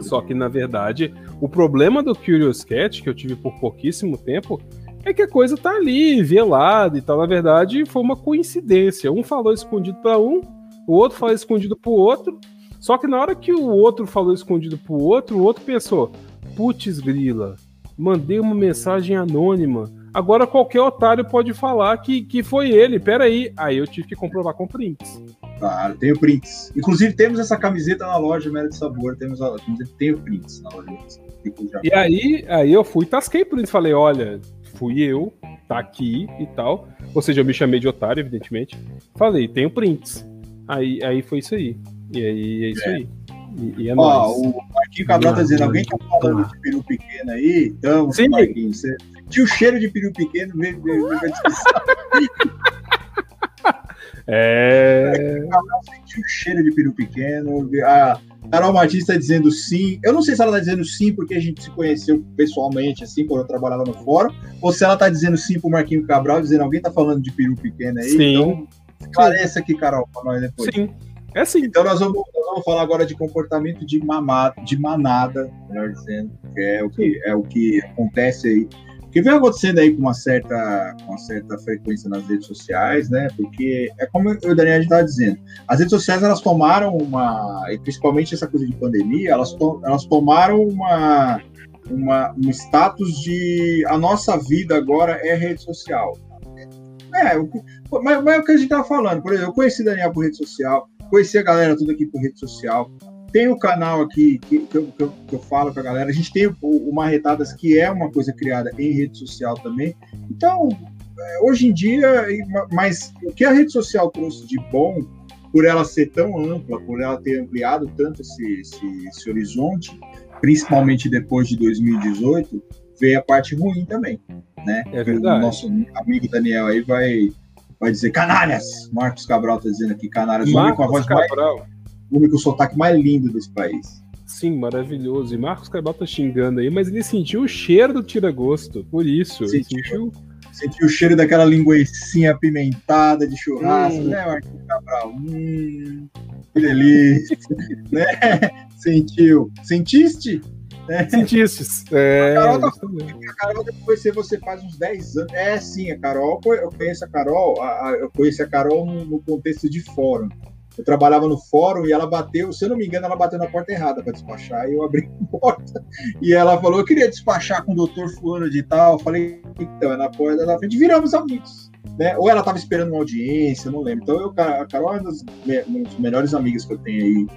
Só que, na verdade, o problema do Curious Cat, que eu tive por pouquíssimo tempo, é que a coisa tá ali, velada e tal. Na verdade, foi uma coincidência. Um falou escondido para um, o outro falou escondido pro outro. Só que na hora que o outro falou escondido pro outro, o outro pensou: putz, grila, mandei uma mensagem anônima. Agora qualquer otário pode falar que, que foi ele. Peraí. Aí eu tive que comprovar com prints. Claro, tenho prints. Inclusive, temos essa camiseta na loja Mera de Sabor. Temos a tenho prints na loja. E aí, aí eu fui, tasquei prints. Falei: olha, fui eu, tá aqui e tal. Ou seja, eu me chamei de otário, evidentemente. Falei: tenho prints. Aí, aí foi isso aí. E aí é isso é. aí. E, e é Ó, nóis. o Marquinho Cabral tá dizendo: alguém tá falando de peru pequeno aí? Então, Sim. Marquinho, você tinha o cheiro de peru pequeno, veio, veio, veio É. Sentiu o cheiro de peru pequeno. A Carol Martins está dizendo sim. Eu não sei se ela está dizendo sim porque a gente se conheceu pessoalmente, assim, quando eu trabalhava no fórum, ou se ela está dizendo sim pro Marquinho Cabral, dizendo alguém está falando de peru pequeno aí. Sim. Então, esclarece aqui, Carol, para nós depois. Sim. É sim. Então nós vamos, nós vamos falar agora de comportamento de mamada, de manada, melhor dizendo, que é o que, é o que acontece aí que vem acontecendo aí com uma certa, com uma certa frequência nas redes sociais, né? Porque é como o Daniel estava dizendo, as redes sociais elas tomaram uma, e principalmente essa coisa de pandemia, elas, to, elas tomaram uma, uma, um status de a nossa vida agora é rede social. É, mas, mas é o que a gente estava falando, por exemplo, eu conheci Daniel por rede social, conheci a galera toda aqui por rede social, tem o canal aqui que, que, eu, que, eu, que eu falo com a galera, a gente tem o, o Marretadas, que é uma coisa criada em rede social também. Então, é, hoje em dia, mas o que a rede social trouxe de bom, por ela ser tão ampla, por ela ter ampliado tanto esse, esse, esse horizonte, principalmente depois de 2018, veio a parte ruim também, né? É verdade. O nosso amigo Daniel aí vai, vai dizer canalhas. Marcos Cabral está dizendo aqui canalhas. Marcos com a voz Cabral. mais, o homem com o sotaque mais lindo desse país. Sim, maravilhoso. E Marcos Cabral tá xingando aí, mas ele sentiu o cheiro do tira-gosto, por isso. Sentiu. sentiu Sentiu o cheiro daquela linguiça apimentada de churrasco, hum. né, Marquinhos Cabral? Hum, que delícia. né? Sentiu. Sentiste? É. Sentistes. É, a Carol, tá, a Carol eu conheci você faz uns 10 anos. É, sim, a Carol, eu conheço a Carol, a, a, eu conheci a Carol no, no contexto de fórum eu trabalhava no fórum e ela bateu, se eu não me engano, ela bateu na porta errada para despachar, e eu abri a porta, e ela falou, eu queria despachar com o doutor fulano de tal, eu falei, então, é na porta da frente, viramos amigos, né? Ou ela estava esperando uma audiência, não lembro. Então, eu, a Carol é uma das, uma das melhores amigas que eu tenho aí,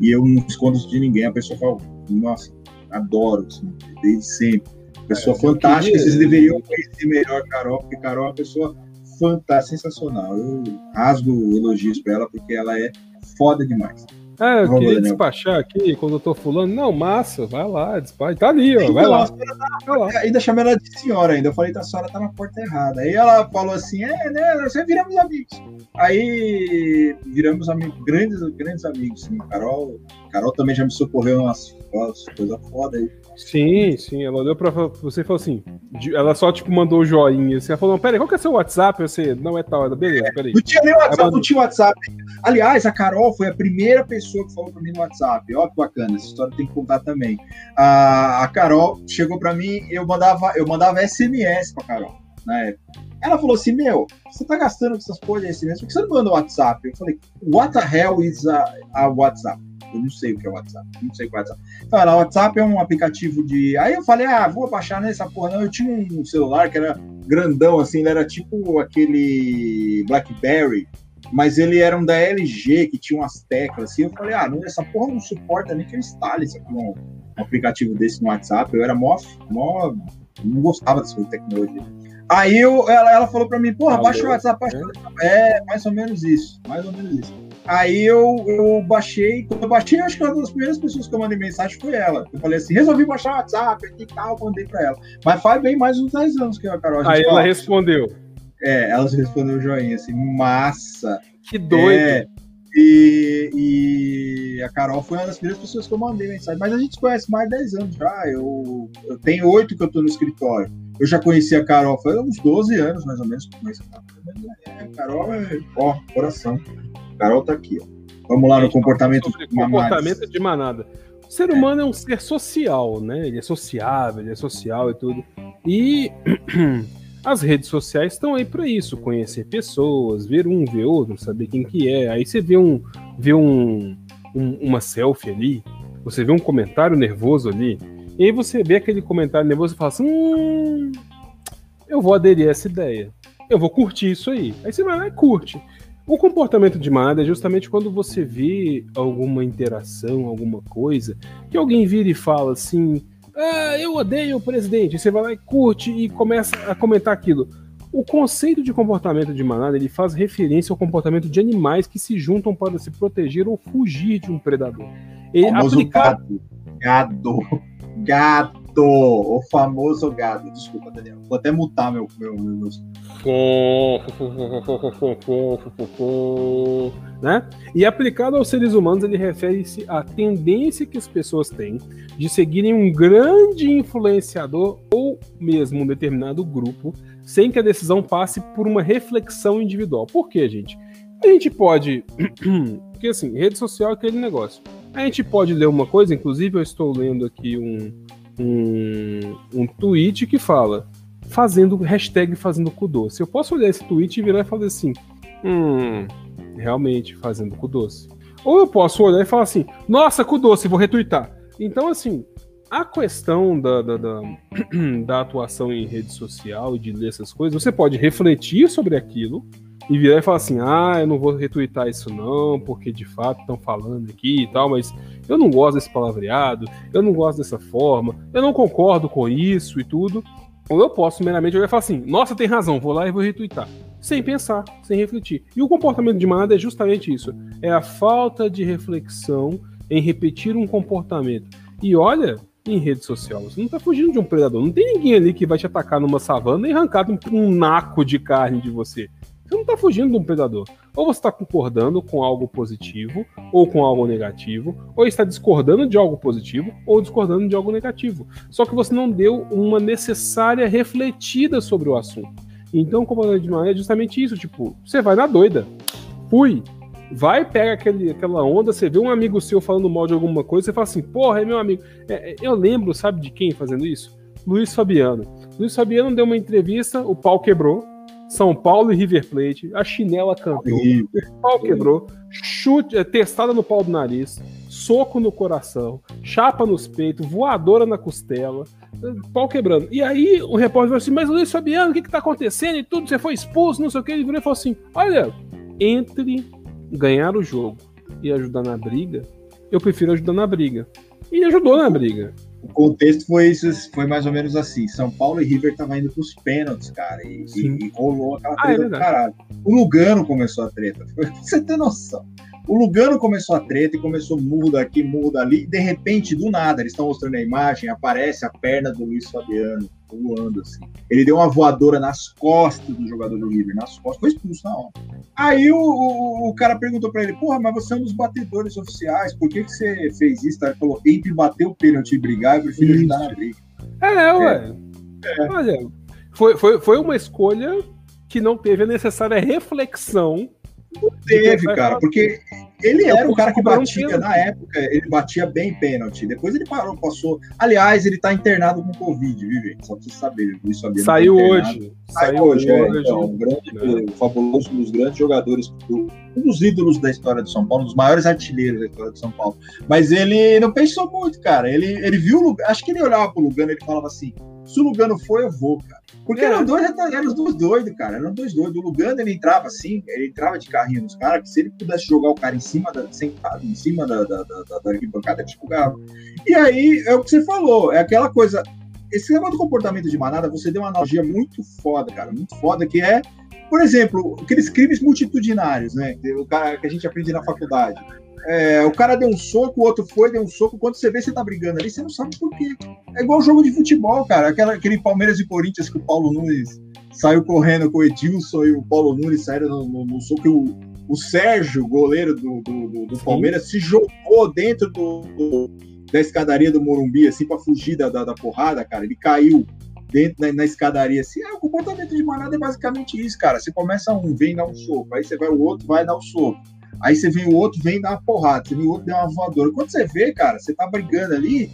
e eu não escondo de ninguém, a pessoa fala, nossa, adoro, assim, desde sempre. Pessoa é, fantástica, queria... vocês deveriam conhecer melhor a Carol, porque Carol é uma pessoa fantástica, sensacional. Eu rasgo elogios para ela porque ela é foda demais. Ah, eu queria despachar aqui quando eu tô fulano. Não, massa, vai lá, despacha. Tá ali, ó, vai lá. Tá lá. Ainda chamei ela de senhora ainda. Eu falei, a senhora tá na porta errada. Aí ela falou assim, é, né, nós viramos amigos. Aí viramos amigos, grandes, grandes amigos, sim. Carol, Carol também já me socorreu umas coisas foda aí. Sim, sim, ela olhou pra você e falou assim. Ela só, tipo, mandou o joinha. Assim, ela falou: peraí, qual que é seu WhatsApp? Você não é tal, beleza, peraí. Não tinha nem WhatsApp, não tinha WhatsApp. Aliás, a Carol foi a primeira pessoa que falou pra mim no WhatsApp. Ó, que bacana, essa história tem que contar também. A, a Carol chegou pra mim, eu mandava, eu mandava SMS pra Carol na época. Ela falou assim: Meu, você tá gastando com essas coisas de SMS, por que você não manda o WhatsApp? Eu falei: What the hell is a, a WhatsApp? Eu não sei o que é o WhatsApp. Não sei o que é o WhatsApp. Então, o WhatsApp é um aplicativo de. Aí eu falei, ah, vou baixar nessa porra. Não, eu tinha um celular que era grandão, assim, ele era tipo aquele Blackberry, mas ele era um da LG, que tinha umas teclas, assim. Eu falei, ah, não, essa porra não suporta nem que eu instale isso aqui, um, aplicativo desse no WhatsApp. Eu era mó. mó não gostava dessa tecnologia. Aí eu, ela, ela falou pra mim, porra, baixa o WhatsApp. Baixa... É, mais ou menos isso. Mais ou menos isso. Aí eu, eu baixei, quando eu baixei, acho que uma das primeiras pessoas que eu mandei mensagem foi ela. Eu falei assim, resolvi baixar o WhatsApp e tal, mandei pra ela. Mas faz bem mais uns 10 anos que a Carol. Aí ela respondeu. É, ela respondeu joinha, assim, massa. Que doido. É, e, e, a Carol foi uma das primeiras pessoas que eu mandei mensagem. Mas a gente se conhece mais de 10 anos já. Eu, eu tenho oito que eu tô no escritório. Eu já conheci a Carol, foi uns 12 anos mais ou menos que eu conheço a Carol. É, a Carol é, ó, coração. Carol tá aqui. Ó. Vamos lá no comportamento de comportamento de manada. O ser humano é. é um ser social, né? Ele é sociável, ele é social e tudo. E as redes sociais estão aí para isso, conhecer pessoas, ver um, ver outro, saber quem que é. Aí você vê um, vê um, um, uma selfie ali, você vê um comentário nervoso ali, e aí você vê aquele comentário nervoso e fala assim, hum, eu vou aderir a essa ideia, eu vou curtir isso aí. Aí você vai lá e curte. O comportamento de manada é justamente quando você vê alguma interação, alguma coisa, que alguém vira e fala assim: ah, eu odeio o presidente. E você vai lá e curte e começa a comentar aquilo. O conceito de comportamento de manada ele faz referência ao comportamento de animais que se juntam para se proteger ou fugir de um predador. Ele aplicar... gado. Gado. O famoso gado. Desculpa, Daniel. Vou até mutar meu. meu, meu... né? E aplicado aos seres humanos, ele refere-se à tendência que as pessoas têm de seguirem um grande influenciador ou mesmo um determinado grupo, sem que a decisão passe por uma reflexão individual. Por quê, gente? A gente pode. Porque assim, rede social é aquele negócio. A gente pode ler uma coisa, inclusive eu estou lendo aqui um, um, um tweet que fala fazendo hashtag fazendo cu doce. Eu posso olhar esse tweet e virar e falar assim, hum, realmente fazendo cu doce. Ou eu posso olhar e falar assim, nossa, cu doce, vou retweetar. Então, assim, a questão da, da, da, da, atuação em rede social e de ler essas coisas, você pode refletir sobre aquilo, e virar e falar assim: ah, eu não vou retweetar isso não, porque de fato estão falando aqui e tal, mas eu não gosto desse palavreado, eu não gosto dessa forma, eu não concordo com isso e tudo. Ou eu posso meramente olhar e falar assim: nossa, tem razão, vou lá e vou retweetar. Sem pensar, sem refletir. E o comportamento de manada é justamente isso: é a falta de reflexão em repetir um comportamento. E olha, em rede social. Você não está fugindo de um predador. Não tem ninguém ali que vai te atacar numa savana e arrancar um, um naco de carne de você. Você não está fugindo de um predador. Ou você está concordando com algo positivo, ou com algo negativo, ou está discordando de algo positivo, ou discordando de algo negativo. Só que você não deu uma necessária refletida sobre o assunto. Então, como eu de é justamente isso, tipo, você vai na doida. Fui, vai, pega aquele, aquela onda, você vê um amigo seu falando mal de alguma coisa, você fala assim, porra, é meu amigo. É, é, eu lembro, sabe de quem fazendo isso? Luiz Fabiano. Luiz Fabiano deu uma entrevista, o pau quebrou. São Paulo e River Plate, a chinela cantou, o pau quebrou, chute, é, testada no pau do nariz, soco no coração, chapa nos peitos, voadora na costela, pau quebrando. E aí o repórter falou assim: Mas Luiz Fabiano, o que, que tá acontecendo e tudo? Você foi expulso, não sei o que. Ele virou e falou assim: Olha, entre ganhar o jogo e ajudar na briga, eu prefiro ajudar na briga. E ajudou na briga. O contexto foi foi mais ou menos assim. São Paulo e River estavam indo pros pênaltis, cara, e, e, e rolou aquela treta ah, é do caralho. O Lugano começou a treta, você tem noção. O Lugano começou a treta e começou murro daqui, murro dali, e de repente, do nada, eles estão mostrando a imagem, aparece a perna do Luiz Fabiano voando assim. Ele deu uma voadora nas costas do jogador do River, nas costas, foi expulso na hora. Aí o, o, o cara perguntou para ele: Porra, mas você é um dos batedores oficiais, por que, que você fez isso? Ele falou: Entre bater o pênalti e brigar, eu prefiro isso. ajudar na briga. É, ué. É. Olha, foi, foi, foi uma escolha que não teve a necessária reflexão não teve, cara, porque ele era o cara que batia na época, ele batia bem pênalti. Depois ele parou, passou. Aliás, ele tá internado com Covid, viu, gente? Só pra você saber. Luiz Fabiano tá Saiu hoje. Saiu hoje, é, então, um grande, né? fabuloso, um dos grandes jogadores, um dos ídolos da história de São Paulo, um dos maiores artilheiros da história de São Paulo. Mas ele não pensou muito, cara. Ele, ele viu o Lugano, acho que ele olhava pro Lugano e ele falava assim: se o Lugano for, eu vou, cara. Porque é. eram dois eram os dois doidos, cara. Eram dois doidos. O Lugano ele entrava assim, ele entrava de carrinho nos caras, que se ele pudesse jogar o cara em cima da, sentado, em cima da, da, da, da arquibancada, ele jogava. E aí é o que você falou, é aquela coisa. Esse negócio do comportamento de manada, você deu uma analogia muito foda, cara, muito foda, que é, por exemplo, aqueles crimes multitudinários, né? O cara que a gente aprende na faculdade. É, o cara deu um soco, o outro foi, deu um soco. Quando você vê você tá brigando ali, você não sabe por quê. É igual jogo de futebol, cara. Aquela, aquele Palmeiras e Corinthians que o Paulo Nunes saiu correndo com o Edilson e o Paulo Nunes saíram no, no, no soco. O, o Sérgio, goleiro do, do, do Palmeiras, se jogou dentro do, da escadaria do Morumbi, assim, para fugir da, da, da, porrada, cara. Ele caiu dentro na, na, escadaria, assim. É, o comportamento de manada é basicamente isso, cara. Você começa um, vem dar um soco, aí você vai o outro, vai dar o um soco. Aí você vem o outro, vem dar uma porrada, você vem o outro, dá uma voadora. Quando você vê, cara, você tá brigando ali,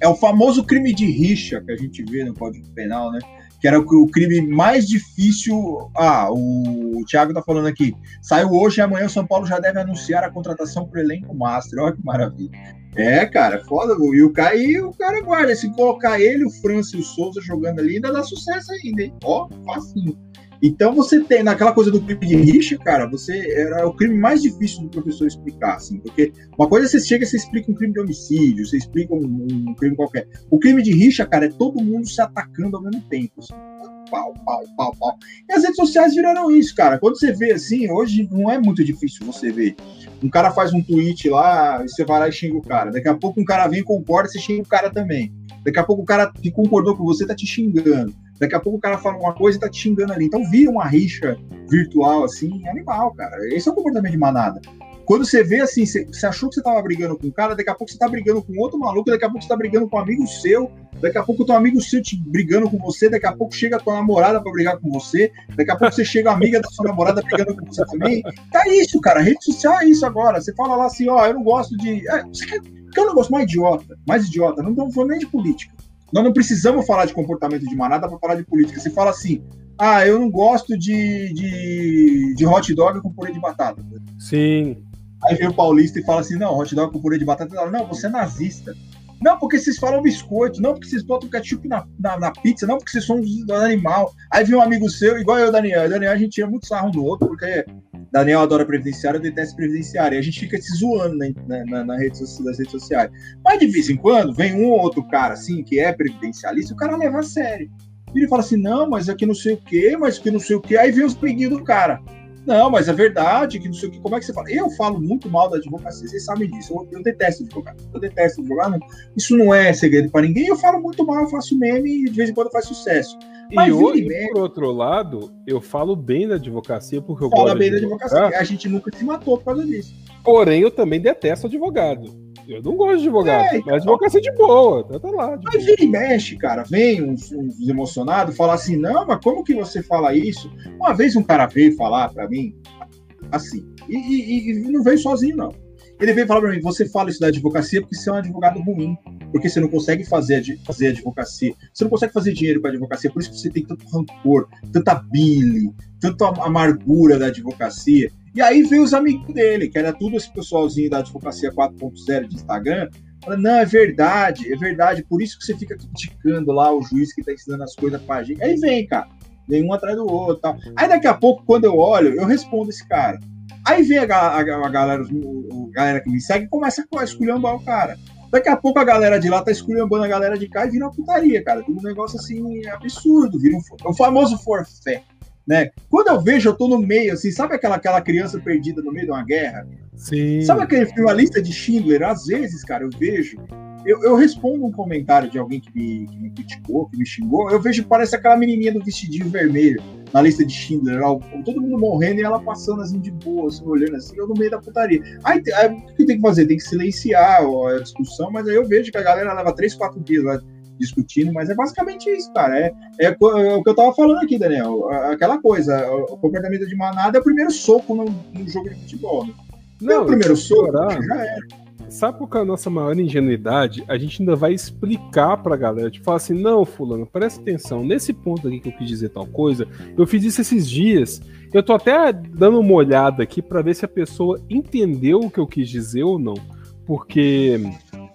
é o famoso crime de rixa que a gente vê no Código Penal, né? Que era o crime mais difícil. Ah, o, Thiago tá falando aqui. Saiu hoje e amanhã o São Paulo já deve anunciar a contratação pro elenco master. Olha que maravilha. É, cara, foda. E o cara, e o cara guarda. Se colocar ele, o França e o Souza jogando ali, ainda dá sucesso ainda, hein? Ó, facinho. Então você tem, naquela coisa do crime de rixa, cara, você era o crime mais difícil do professor explicar, assim, porque uma coisa é você chega você explica um crime de homicídio, você explica um, um, crime qualquer. O crime de rixa, cara, é todo mundo se atacando ao mesmo tempo, assim. Pau, pau, pau, pau. E as redes sociais viraram isso, cara. Quando você vê assim, hoje não é muito difícil você ver. Um cara faz um tweet lá, você vai lá e xinga o cara. Daqui a pouco um cara vem e concorda, você xinga o cara também. Daqui a pouco o cara que concordou com você tá te xingando. Daqui a pouco o cara fala uma coisa e tá te xingando ali. Então vira uma rixa virtual, assim, animal, cara. Esse é o comportamento de manada. Quando você vê assim, você, achou que você tava brigando com um cara, daqui a pouco você tá brigando com outro maluco, daqui a pouco você tá brigando com um amigo seu, daqui a pouco teu amigo seu te brigando com você, daqui a pouco chega a tua namorada para brigar com você, daqui a pouco você chega a amiga da sua namorada brigando com você também. Tá isso, cara. rede social é isso agora. Você fala lá assim, ó, eu não gosto de. É, você quer... que é um negócio mais idiota, mais idiota. Não estamos falando nem de política. Nós não precisamos falar de comportamento de manada para falar de política. Você fala assim, ah, eu não gosto de, de, de hot dog com purê de batata. Sim. Aí vem o paulista e fala assim, não, hot dog com purê de batata. Não, você é nazista. Não, porque vocês falam biscoito. Não, porque vocês botam ketchup na, na, na pizza. Não, porque vocês são um animal. Aí vem um amigo seu, igual eu, Daniel. Daniel, a gente tira muito sarro do outro, porque Daniel adora previdenciário, eu detesto previdenciário. E a gente fica se zoando na, na, na rede, nas redes sociais. Mas de vez em quando vem um ou outro cara assim, que é previdencialista, o cara leva a sério. E ele fala assim: não, mas aqui não sei o quê, mas que não sei o quê. Aí vem os preguinhos do cara. Não, mas é verdade, que não sei o que. Como é que você fala? Eu falo muito mal da advocacia, vocês sabem disso. Eu, eu detesto advogar. Eu detesto advogar. Não, isso não é segredo para ninguém. Eu falo muito mal, eu faço meme e de vez em quando faz sucesso. Mas e hoje, meme, por outro lado, eu falo bem da advocacia porque eu Fala gosto bem da advocacia. A gente nunca se matou por causa disso. Porém, eu também detesto advogado. Eu não gosto de advogado, é, mas advocacia de boa, tá, tá lá. mas vira e mexe, cara, vem uns, uns emocionados falar assim, não, mas como que você fala isso? Uma vez um cara veio falar para mim, assim, e, e, e, não veio sozinho, não. Ele veio falar para mim, você fala isso da advocacia porque você é um advogado ruim, porque você não consegue fazer, fazer advocacia, você não consegue fazer dinheiro com a advocacia, por isso que você tem tanto rancor, tanta bile, tanta amargura da advocacia. E aí veio os amigos dele, que era tudo esse pessoalzinho da advocacia 4.0 de Instagram. Fala, não, é verdade, é verdade. Por isso que você fica criticando lá o juiz que tá ensinando as coisas pra gente. Aí vem, cara. Vem um atrás do outro tal. Aí daqui a pouco, quando eu olho, eu respondo esse cara. Aí vem a, a, a galera, a galera que me segue e começa a esculhambar o cara. Daqui a pouco a galera de lá tá esculhambando a galera de cá e vira uma putaria, cara. Vira um negócio assim absurdo, vira um, o famoso forfé né? Quando eu vejo, eu tô no meio, assim, sabe aquela, aquela criança perdida no meio de uma guerra? Sim. Sabe aquele filme A Lista de Schindler? Às vezes, cara, eu vejo, eu, eu respondo um comentário de alguém que me, que me criticou, que me xingou, eu vejo que parece aquela menininha do vestidinho vermelho na lista de Schindler, todo mundo morrendo e ela passando assim de boa, assim, olhando assim, eu no meio da putaria. Aí, aí o que tem que fazer? Tem que silenciar a discussão, mas aí eu vejo que a galera leva três, quatro dias lá discutindo, mas é basicamente isso, cara. É, é, é, o que eu tava falando aqui, Daniel. Aquela coisa, o comportamento de manada é o primeiro soco no, no jogo de futebol. Né? Não, é o primeiro soco, já era. Sabe qual é a nossa maior ingenuidade? A gente ainda vai explicar pra galera, tipo, falar assim, não, fulano, presta atenção, nesse ponto aqui que eu quis dizer tal coisa, eu fiz isso esses dias, eu tô até dando uma olhada aqui para ver se a pessoa entendeu o que eu quis dizer ou não, porque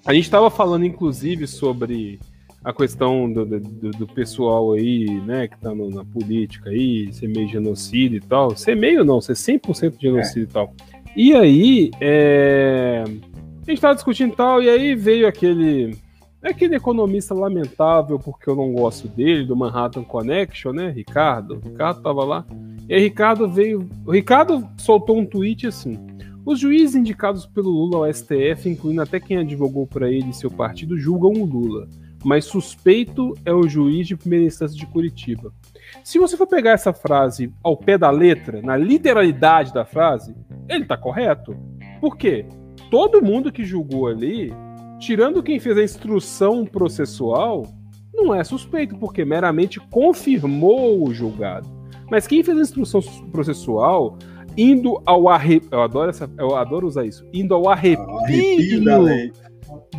a gente tava falando, inclusive, sobre a questão do, do, do, pessoal aí, né, que tá no, na política aí, ser meio genocídio e tal. Ser meio não, ser 100% genocídio é. e tal. E aí, é... a gente tava discutindo tal, e aí veio aquele aquele economista lamentável, porque eu não gosto dele, do Manhattan Connection, né, Ricardo? Ricardo tava lá. E aí Ricardo veio... O Ricardo soltou um tweet assim... Os juízes indicados pelo Lula ao STF, incluindo até quem advogou para ele e seu partido, julgam o Lula mas suspeito é o juiz de primeira instância de Curitiba. Se você for pegar essa frase ao pé da letra, na literalidade da frase, ele está correto. Por quê? Todo mundo que julgou ali, tirando quem fez a instrução processual, não é suspeito, porque meramente confirmou o julgado. Mas quem fez a instrução processual, indo ao arrepio. Eu adoro, essa, eu adoro usar isso. Indo ao arrepio, arrepio da lei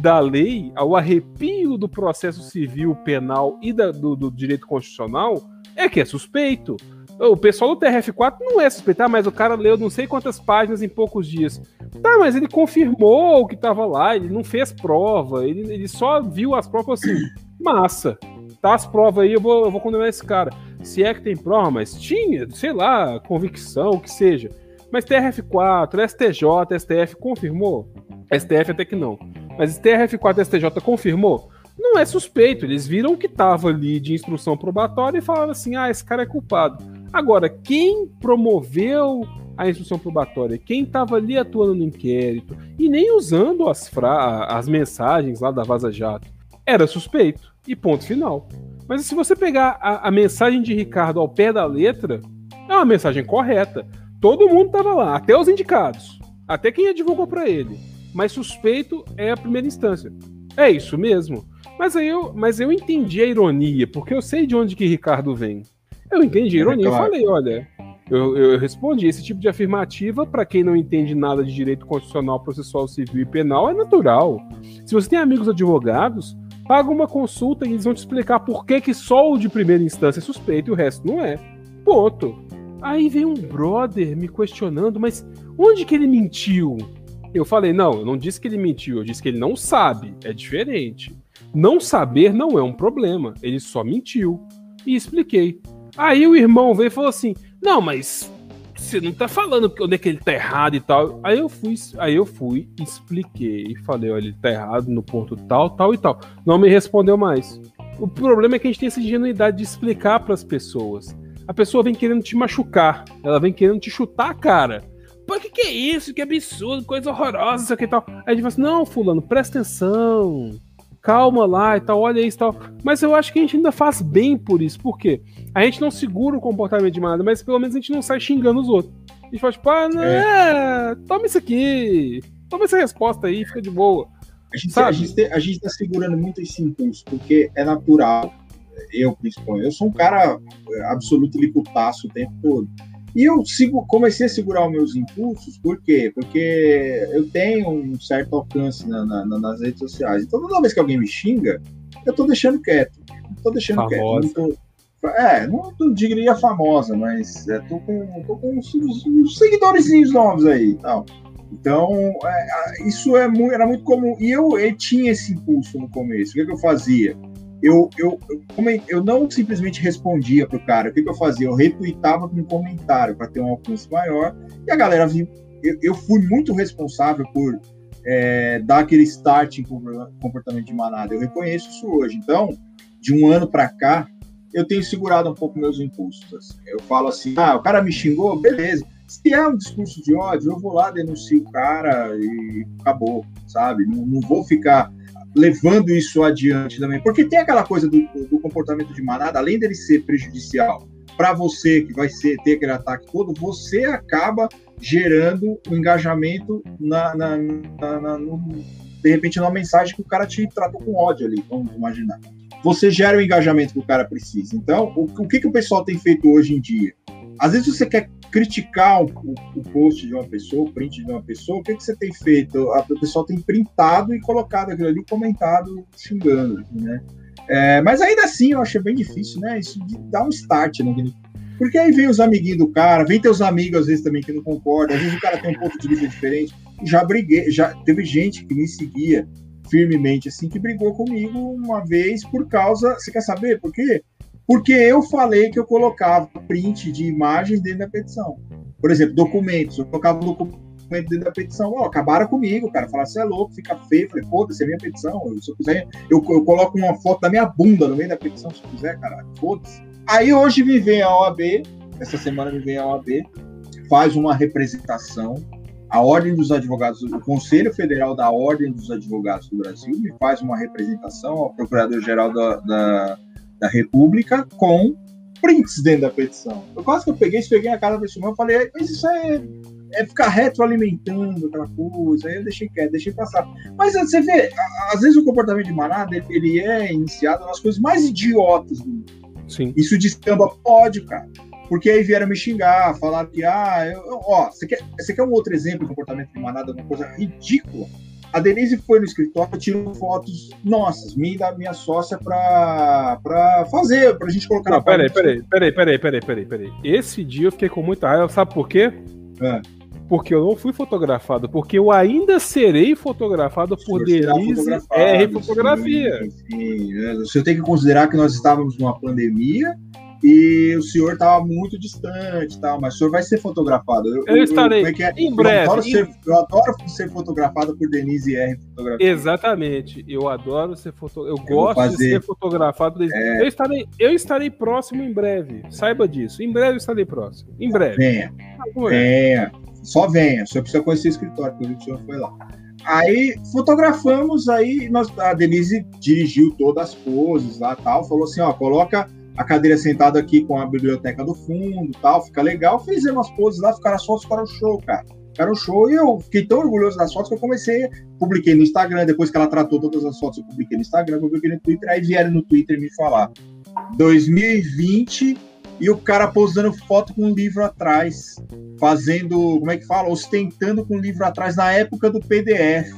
da lei, ao arrepio do processo civil, penal e da, do, do, direito constitucional, é que é suspeito. O pessoal do TRF4 não é suspeitar, mas o cara leu não sei quantas páginas em poucos dias. Tá, mas ele confirmou o que estava lá, ele não fez prova, ele, ele só viu as provas assim. Massa. Tá as provas aí, eu vou, eu vou condenar esse cara. Se é que tem prova, mas tinha, sei lá, convicção, o que seja. Mas TRF4, STJ, STF confirmou? STF até que não. Mas TRF4 e STJ confirmou? Não é suspeito, eles viram que estava ali de instrução probatória e falaram assim: ah, esse cara é culpado. Agora, quem promoveu a instrução probatória, quem estava ali atuando no inquérito e nem usando as, as mensagens lá da Vaza Jato, era suspeito. E ponto final. Mas se você pegar a, a mensagem de Ricardo ao pé da letra, é uma mensagem correta. Todo mundo estava lá, até os indicados, até quem advogou para ele mas suspeito é a primeira instância. É isso mesmo. Mas aí eu, mas eu entendi a ironia, porque eu sei de onde que Ricardo vem. Eu entendi a ironia, é claro. eu falei, olha, eu, eu, respondi, esse tipo de afirmativa, para quem não entende nada de direito constitucional, processual civil e penal, é natural. Se você tem amigos advogados, paga uma consulta e eles vão te explicar por que, que só o de primeira instância é suspeito e o resto não é. Ponto. Aí vem um brother me questionando, mas onde que ele mentiu? Eu falei, não, eu não disse que ele mentiu, eu disse que ele não sabe. É diferente. Não saber não é um problema. Ele só mentiu. E expliquei. Aí o irmão veio e falou assim: Não, mas você não tá falando onde é que ele tá errado e tal. Aí eu fui, aí eu fui, expliquei, falei, olha, ele tá errado no ponto tal, tal e tal. Não me respondeu mais. O problema é que a gente tem essa ingenuidade de explicar para as pessoas. A pessoa vem querendo te machucar, ela vem querendo te chutar a cara. Pô, que que é isso? Que absurdo, coisa horrorosa, isso aqui e tal. Aí a gente fala assim, não, fulano, presta atenção calma lá e tal, olha isso e tal. Mas eu acho que a gente ainda faz bem por isso. Por quê? A gente não segura o comportamento de manada, mas pelo menos a gente não sai xingando os outros. A gente fala, tipo, ah, não, é. toma isso aqui, toma essa resposta aí, fica de boa. A gente, a, gente, a gente tá segurando muito esse impulso, porque é natural. Eu, principalmente, eu sou um cara absoluto liputaço o tempo todo. E eu sigo, comecei a segurar os meus impulsos, por quê? Porque eu tenho um certo alcance na, na, nas redes sociais. Então, toda vez que alguém me xinga, eu tô deixando quieto. Tô deixando famosa. quieto. Tô, é, não, não diria famosa, mas é, tô com, tô com uns, uns seguidores novos aí e tal. Então, é, isso é muito, era muito comum. E eu, eu tinha esse impulso no começo. O que, que eu fazia? Eu, eu, eu, eu não simplesmente respondia pro cara. O que, que eu fazia? Eu retweetava com um comentário para ter um alcance maior. E a galera viu. Eu, eu fui muito responsável por é, dar aquele start em comportamento de manada. Eu reconheço isso hoje. Então, de um ano para cá, eu tenho segurado um pouco meus impulsos. Assim. Eu falo assim: ah, o cara me xingou, beleza. Se é um discurso de ódio, eu vou lá, denuncio o cara e acabou, sabe? Não, não vou ficar levando isso adiante também. Porque tem aquela coisa do, do comportamento de manada, além dele ser prejudicial para você, que vai ser, ter aquele ataque todo, você acaba gerando o um engajamento na, na, na, na no, de repente numa mensagem que o cara te tratou com ódio ali, vamos imaginar. Você gera o engajamento que o cara precisa. Então, o, o que, que o pessoal tem feito hoje em dia? Às vezes você quer criticar o, o, post de uma pessoa, o print de uma pessoa, o que, que você tem feito? A, o pessoal tem printado e colocado aquilo ali, comentado, xingando, né? É, mas ainda assim eu achei bem difícil, né? Isso de dar um start, né? Porque aí vem os amiguinhos do cara, vem teus amigos às vezes também que não concordam, às vezes o cara tem um ponto de vista diferente. Já briguei, já teve gente que me seguia firmemente assim que brigou comigo uma vez por causa, você quer saber por quê? Porque eu falei que eu colocava print de imagens dentro da petição. Por exemplo, documentos. Eu colocava um documento dentro da petição. Oh, acabaram comigo, cara. Falaram, você é louco, fica feio. Eu falei, foda-se, é minha petição. Se eu quiser, eu, eu, coloco uma foto da minha bunda no meio da petição, se eu quiser, caralho. Foda-se. Aí hoje me vem a OAB, essa semana me vem a OAB, faz uma representação. A Ordem dos Advogados, o Conselho Federal da Ordem dos Advogados do Brasil me faz uma representação ao Procurador-Geral da, da da República com prints dentro da petição. Eu quase que eu peguei, peguei a cara desse irmão e falei, mas isso é, é ficar retroalimentando aquela coisa, aí eu deixei quieto, deixei passar. Mas você vê, às vezes o comportamento de manada, ele é iniciado nas coisas mais idiotas do mundo. Sim. Isso descamba, pode, cara. Porque aí vieram me xingar, falar que, ah, eu, ó, você quer, você quer um outro exemplo de comportamento de manada, uma coisa ridícula? A Denise foi no escritório, tirou fotos nossas, minha e da minha sócia, pra, pra fazer, pra gente colocar Não, peraí, peraí, peraí, peraí, peraí, peraí, peraí. Esse dia eu fiquei com muita raiva, sabe por quê? É. Porque eu não fui fotografado, porque eu ainda serei fotografado por Denise R Fotografia. Sim, sim. Você tem que considerar que nós estávamos numa pandemia e o senhor estava muito distante, tal, mas o senhor vai ser fotografado. Eu, eu estarei eu, é é? em breve. Eu adoro, ser, eu adoro, ser, fotografado por Denise R. Fotografia. Exatamente. Eu adoro ser fotografado. Eu, gosto fazer... de ser fotografado. É... Eu, estarei, eu estarei próximo em breve. Saiba disso. Em breve eu estarei próximo. Em breve. Venha. venha. Só venha. O senhor precisa conhecer o escritório, porque o senhor foi lá. Aí fotografamos, aí nós, a Denise dirigiu todas as poses lá tal, falou assim, ó, coloca a cadeira sentada aqui com a biblioteca do fundo tal, fica legal. Fizemos umas poses lá, ficaram as fotos, ficaram show, cara. Ficaram show e eu fiquei tão orgulhoso das fotos que eu comecei, publiquei no Instagram, depois que ela tratou todas as fotos, eu publiquei no Instagram, publiquei no Twitter, aí vieram no Twitter me falar. 2020 e o cara posando foto com um livro atrás, fazendo, como é que fala? Ostentando com um livro atrás na época do PDF.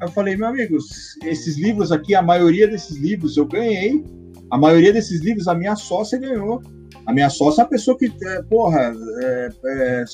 Eu falei, meu amigos, esses livros aqui, a maioria desses livros eu ganhei a maioria desses livros a minha sócia ganhou. A minha sócia é uma pessoa que, é, porra, é, é,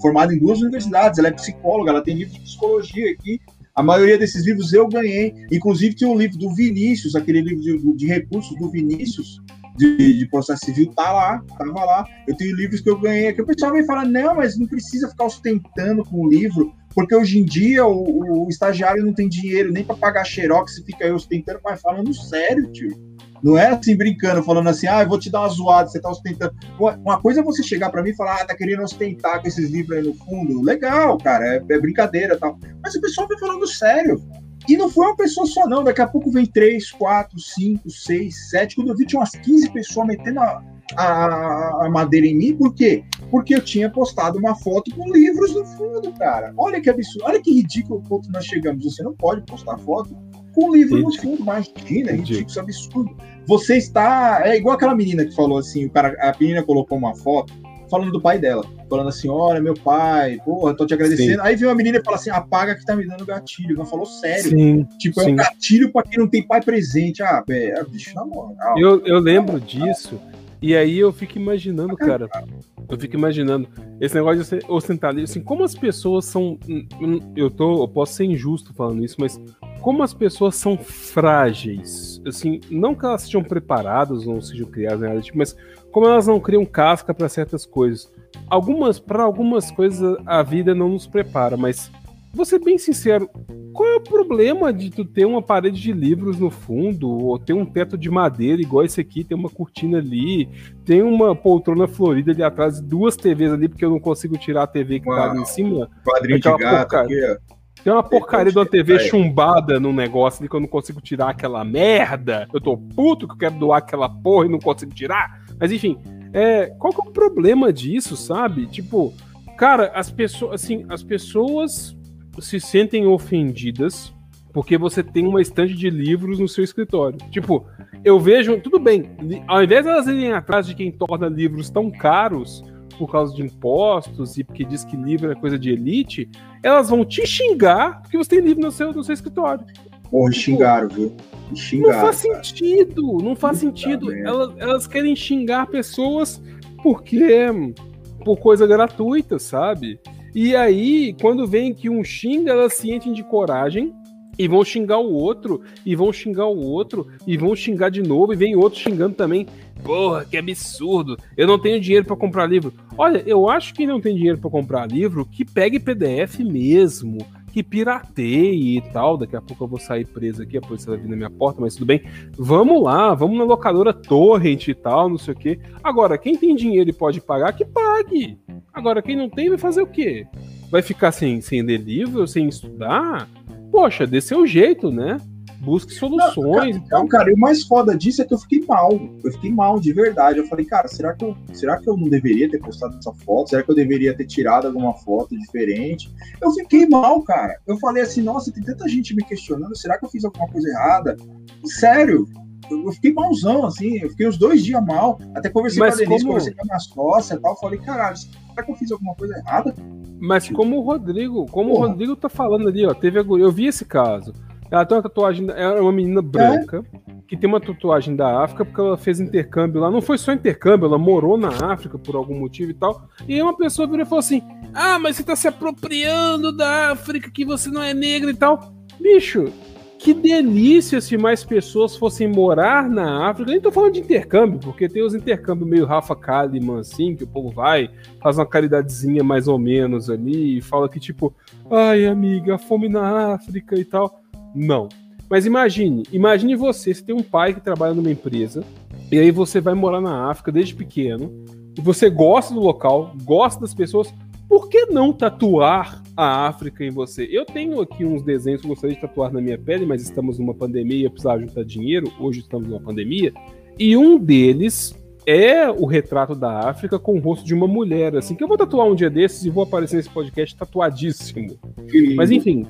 formada em duas universidades, ela é psicóloga, ela tem livro de psicologia aqui. A maioria desses livros eu ganhei. Inclusive, tem um livro do Vinícius, aquele livro de, de recursos do Vinícius, de, de, processo civil, tá lá, tava lá. Eu tenho livros que eu ganhei aqui. O pessoal vem falar, não, mas não precisa ficar ostentando com o livro, porque hoje em dia o, o estagiário não tem dinheiro nem para pagar xerox e fica aí ostentando, mas falando sério, tio. Não é assim brincando, falando assim, ah, eu vou te dar uma zoada, você tá ostentando. Uma coisa é você chegar para mim e falar, ah, tá querendo ostentar com esses livros aí no fundo. Legal, cara, é, é brincadeira tal. Mas o pessoal vem falando sério. E não foi uma pessoa só, não. Daqui a pouco vem três, quatro, cinco, seis, sete. Quando eu vi, tinha umas 15 pessoas metendo a, a, a, madeira em mim. Por quê? Porque eu tinha postado uma foto com livros no fundo, cara. Olha que absurdo, olha que ridículo quanto nós chegamos. Você não pode postar foto com livro no fundo. Imagina, é ridículo, isso é absurdo. Você está. É igual aquela menina que falou assim: o cara, a menina colocou uma foto falando do pai dela. Falando assim, olha, meu pai, porra, tô te agradecendo. Sim. Aí vem uma menina e fala assim, apaga que tá me dando gatilho. Ela falou sério. Sim, tipo, sim. é um gatilho pra quem não tem pai presente. Ah, é, bicho, na moral. Eu, eu lembro disso. E aí eu fico imaginando, cara. Eu fico imaginando esse negócio de ostentar assim, como as pessoas são. Hum, hum, eu tô. Eu posso ser injusto falando isso, mas como as pessoas são frágeis. Assim, não que elas sejam preparadas, não sejam criadas, nada tipo, mas como elas não criam casca para certas coisas. Algumas, para algumas coisas a vida não nos prepara, mas vou ser bem sincero, qual é o problema de tu ter uma parede de livros no fundo, ou ter um teto de madeira igual esse aqui, tem uma cortina ali, tem uma poltrona florida ali atrás, duas TVs ali, porque eu não consigo tirar a TV que tá ali em cima. Quadrinho de gato aqui, ó. Tem uma porcaria de uma TV chumbada no negócio ali que eu não consigo tirar aquela merda. Eu tô puto que eu quero doar aquela porra e não consigo tirar. Mas enfim, é, qual que é o problema disso, sabe? Tipo, cara, as pessoas, assim, as pessoas se sentem ofendidas porque você tem uma estante de livros no seu escritório. Tipo, eu vejo, tudo bem, ao invés de elas irem atrás de quem torna livros tão caros, por causa de impostos e porque diz que livro é coisa de elite, elas vão te xingar porque você tem livro no seu, no seu escritório. Porra, xingaram, viu? Xingaram, não faz cara. sentido, não faz sentido. Elas, elas querem xingar pessoas porque por coisa gratuita, sabe? E aí, quando vem que um xinga, elas se enchem de coragem e vão xingar o outro, e vão xingar o outro, e vão xingar de novo, e vem outro xingando também. Porra, que absurdo. Eu não tenho dinheiro para comprar livro. Olha, eu acho que não tem dinheiro para comprar livro, que pegue PDF mesmo, que pirateie e tal. Daqui a pouco eu vou sair preso aqui, a polícia vai vir na minha porta, mas tudo bem. Vamos lá, vamos na locadora Torrent e tal, não sei o quê. Agora, quem tem dinheiro e pode pagar, que pague. Agora, quem não tem, vai fazer o quê? Vai ficar sem, sem ler livro, sem estudar? Poxa, dê seu jeito, né? busque soluções. Não, cara, não, cara, e o mais foda disso é que eu fiquei mal. Eu fiquei mal de verdade. Eu falei, cara, será que eu, será que eu não deveria ter postado essa foto? Será que eu deveria ter tirado alguma foto diferente? Eu fiquei mal, cara. Eu falei assim, nossa, tem tanta gente me questionando, será que eu fiz alguma coisa errada? Sério, eu fiquei malzão, assim, eu fiquei uns dois dias mal. Até conversei Mas com a Denise, como... conversei com a minha sócia e tal. Falei, caralho, será que eu fiz alguma coisa errada? Mas como o Rodrigo, como Porra. o Rodrigo tá falando ali, ó, teve eu vi esse caso. Ela tem uma tatuagem, ela é uma menina branca, é? que tem uma tatuagem da África, porque ela fez intercâmbio lá. Não foi só intercâmbio, ela morou na África por algum motivo e tal. E uma pessoa virou e falou assim: Ah, mas você tá se apropriando da África, que você não é negra e tal. Bicho, que delícia se mais pessoas fossem morar na África. Nem tô falando de intercâmbio, porque tem os intercâmbios meio Rafa Kalimann, assim, que o povo vai, faz uma caridadezinha mais ou menos ali, e fala que, tipo, ai, amiga, fome na África e tal. Não. Mas imagine, imagine você, você tem um pai que trabalha numa empresa, e aí você vai morar na África desde pequeno, e você gosta do local, gosta das pessoas, por que não tatuar a África em você? Eu tenho aqui uns desenhos que eu gostaria de tatuar na minha pele, mas estamos numa pandemia e eu precisava juntar dinheiro, hoje estamos numa pandemia, e um deles é o retrato da África com o rosto de uma mulher, assim, que eu vou tatuar um dia desses e vou aparecer nesse podcast tatuadíssimo. Mas enfim,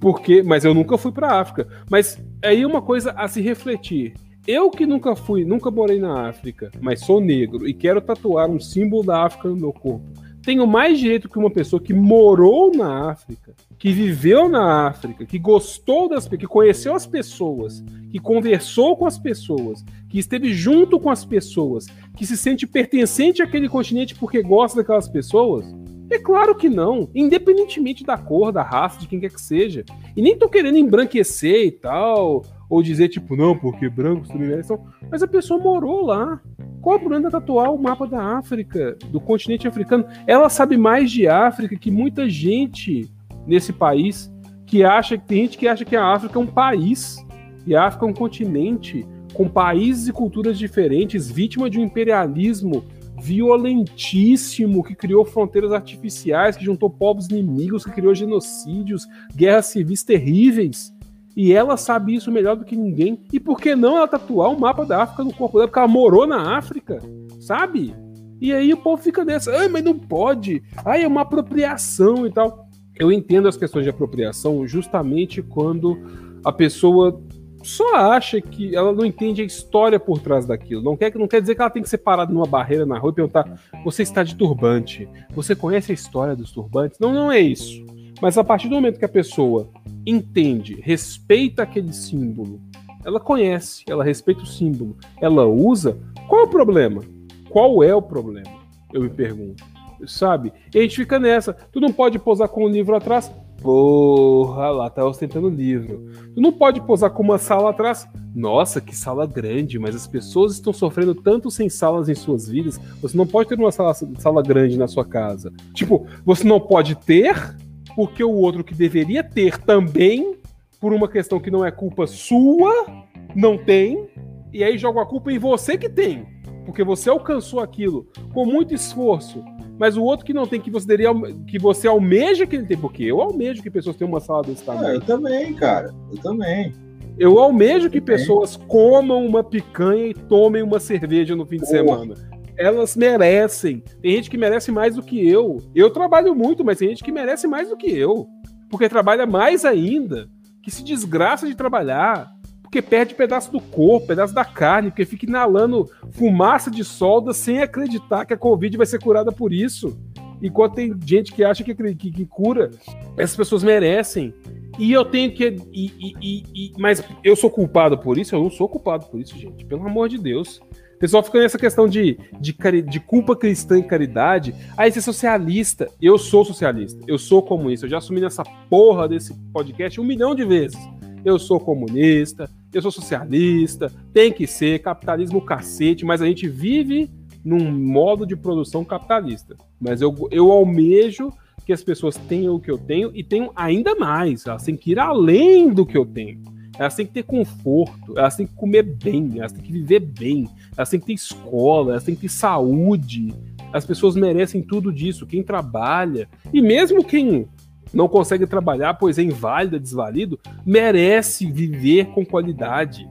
porque, mas eu nunca fui para África. Mas aí uma coisa a se refletir. Eu que nunca fui, nunca morei na África, mas sou negro e quero tatuar um símbolo da África no meu corpo. Tenho mais direito que uma pessoa que morou na África, que viveu na África, que gostou das que conheceu as pessoas, que conversou com as pessoas, que esteve junto com as pessoas, que se sente pertencente àquele continente porque gosta daquelas pessoas? É claro que não, independentemente da cor, da raça, de quem quer que seja. E nem tô querendo embranquecer e tal, ou dizer tipo, não, porque brancos também merecem. Mas a pessoa morou lá. Qual é o problema de tatuar o mapa da África, do continente africano? Ela sabe mais de África que muita gente nesse país que acha que tem gente que acha que a África é um país e a África é um continente com países e culturas diferentes, vítima de um imperialismo violentíssimo que criou fronteiras artificiais, que juntou povos inimigos, que criou genocídios, guerras civis terríveis. E ela sabe isso melhor do que ninguém. E por que não ela tatuar o mapa da África no corpo dela? Porque ela morou na África, sabe? E aí o povo fica nessa, ah, mas não pode, ai, é uma apropriação e tal. Eu entendo as questões de apropriação justamente quando a pessoa só acha que ela não entende a história por trás daquilo. Não quer, não quer dizer que ela tem que ser parada numa barreira na rua e perguntar: você está de turbante? Você conhece a história dos turbantes? Não, não é isso. Mas a partir do momento que a pessoa entende, respeita aquele símbolo, ela conhece, ela respeita o símbolo, ela usa, qual é o problema? Qual é o problema? Eu me pergunto. Sabe? E a gente fica nessa. Tu não pode posar com o livro atrás? Porra, lá tá ostentando livro. Tu não pode posar com uma sala atrás. Nossa, que sala grande, mas as pessoas estão sofrendo tanto sem salas em suas vidas. Você não pode ter uma sala, sala grande na sua casa. Tipo, você não pode ter, porque o outro que deveria ter também, por uma questão que não é culpa sua, não tem. E aí joga a culpa em você que tem. Porque você alcançou aquilo com muito esforço mas o outro que não tem, que você, deveria, que você almeja que ele tem, porque eu almejo que pessoas tenham uma sala desse tamanho. Ah, eu também, cara, eu também. Eu almejo que pessoas comam uma picanha e tomem uma cerveja no fim de semana. Elas merecem. Tem gente que merece mais do que eu. Eu trabalho muito, mas tem gente que merece mais do que eu. Porque trabalha mais ainda, que se desgraça de trabalhar porque perde pedaço do corpo, pedaço da carne, porque fica inalando fumaça de solda sem acreditar que a Covid vai ser curada por isso. Enquanto tem gente que acha que, que, que cura, essas pessoas merecem. E eu tenho que. E, e, e, mas eu sou culpado por isso? Eu não sou culpado por isso, gente. Pelo amor de Deus. Pessoal fica nessa questão de, de, de culpa cristã e caridade. Aí você é socialista. Eu sou socialista. Eu sou comunista. Eu já assumi nessa porra desse podcast um milhão de vezes. Eu sou comunista eu sou socialista, tem que ser, capitalismo cacete, mas a gente vive num modo de produção capitalista. Mas eu, eu almejo que as pessoas tenham o que eu tenho e tenham ainda mais. Elas têm que ir além do que eu tenho. Elas têm que ter conforto, elas têm que comer bem, elas têm que viver bem, elas têm que ter escola, elas têm que ter saúde. As pessoas merecem tudo disso. Quem trabalha, e mesmo quem não consegue trabalhar, pois é inválido, é desvalido, merece viver com qualidade,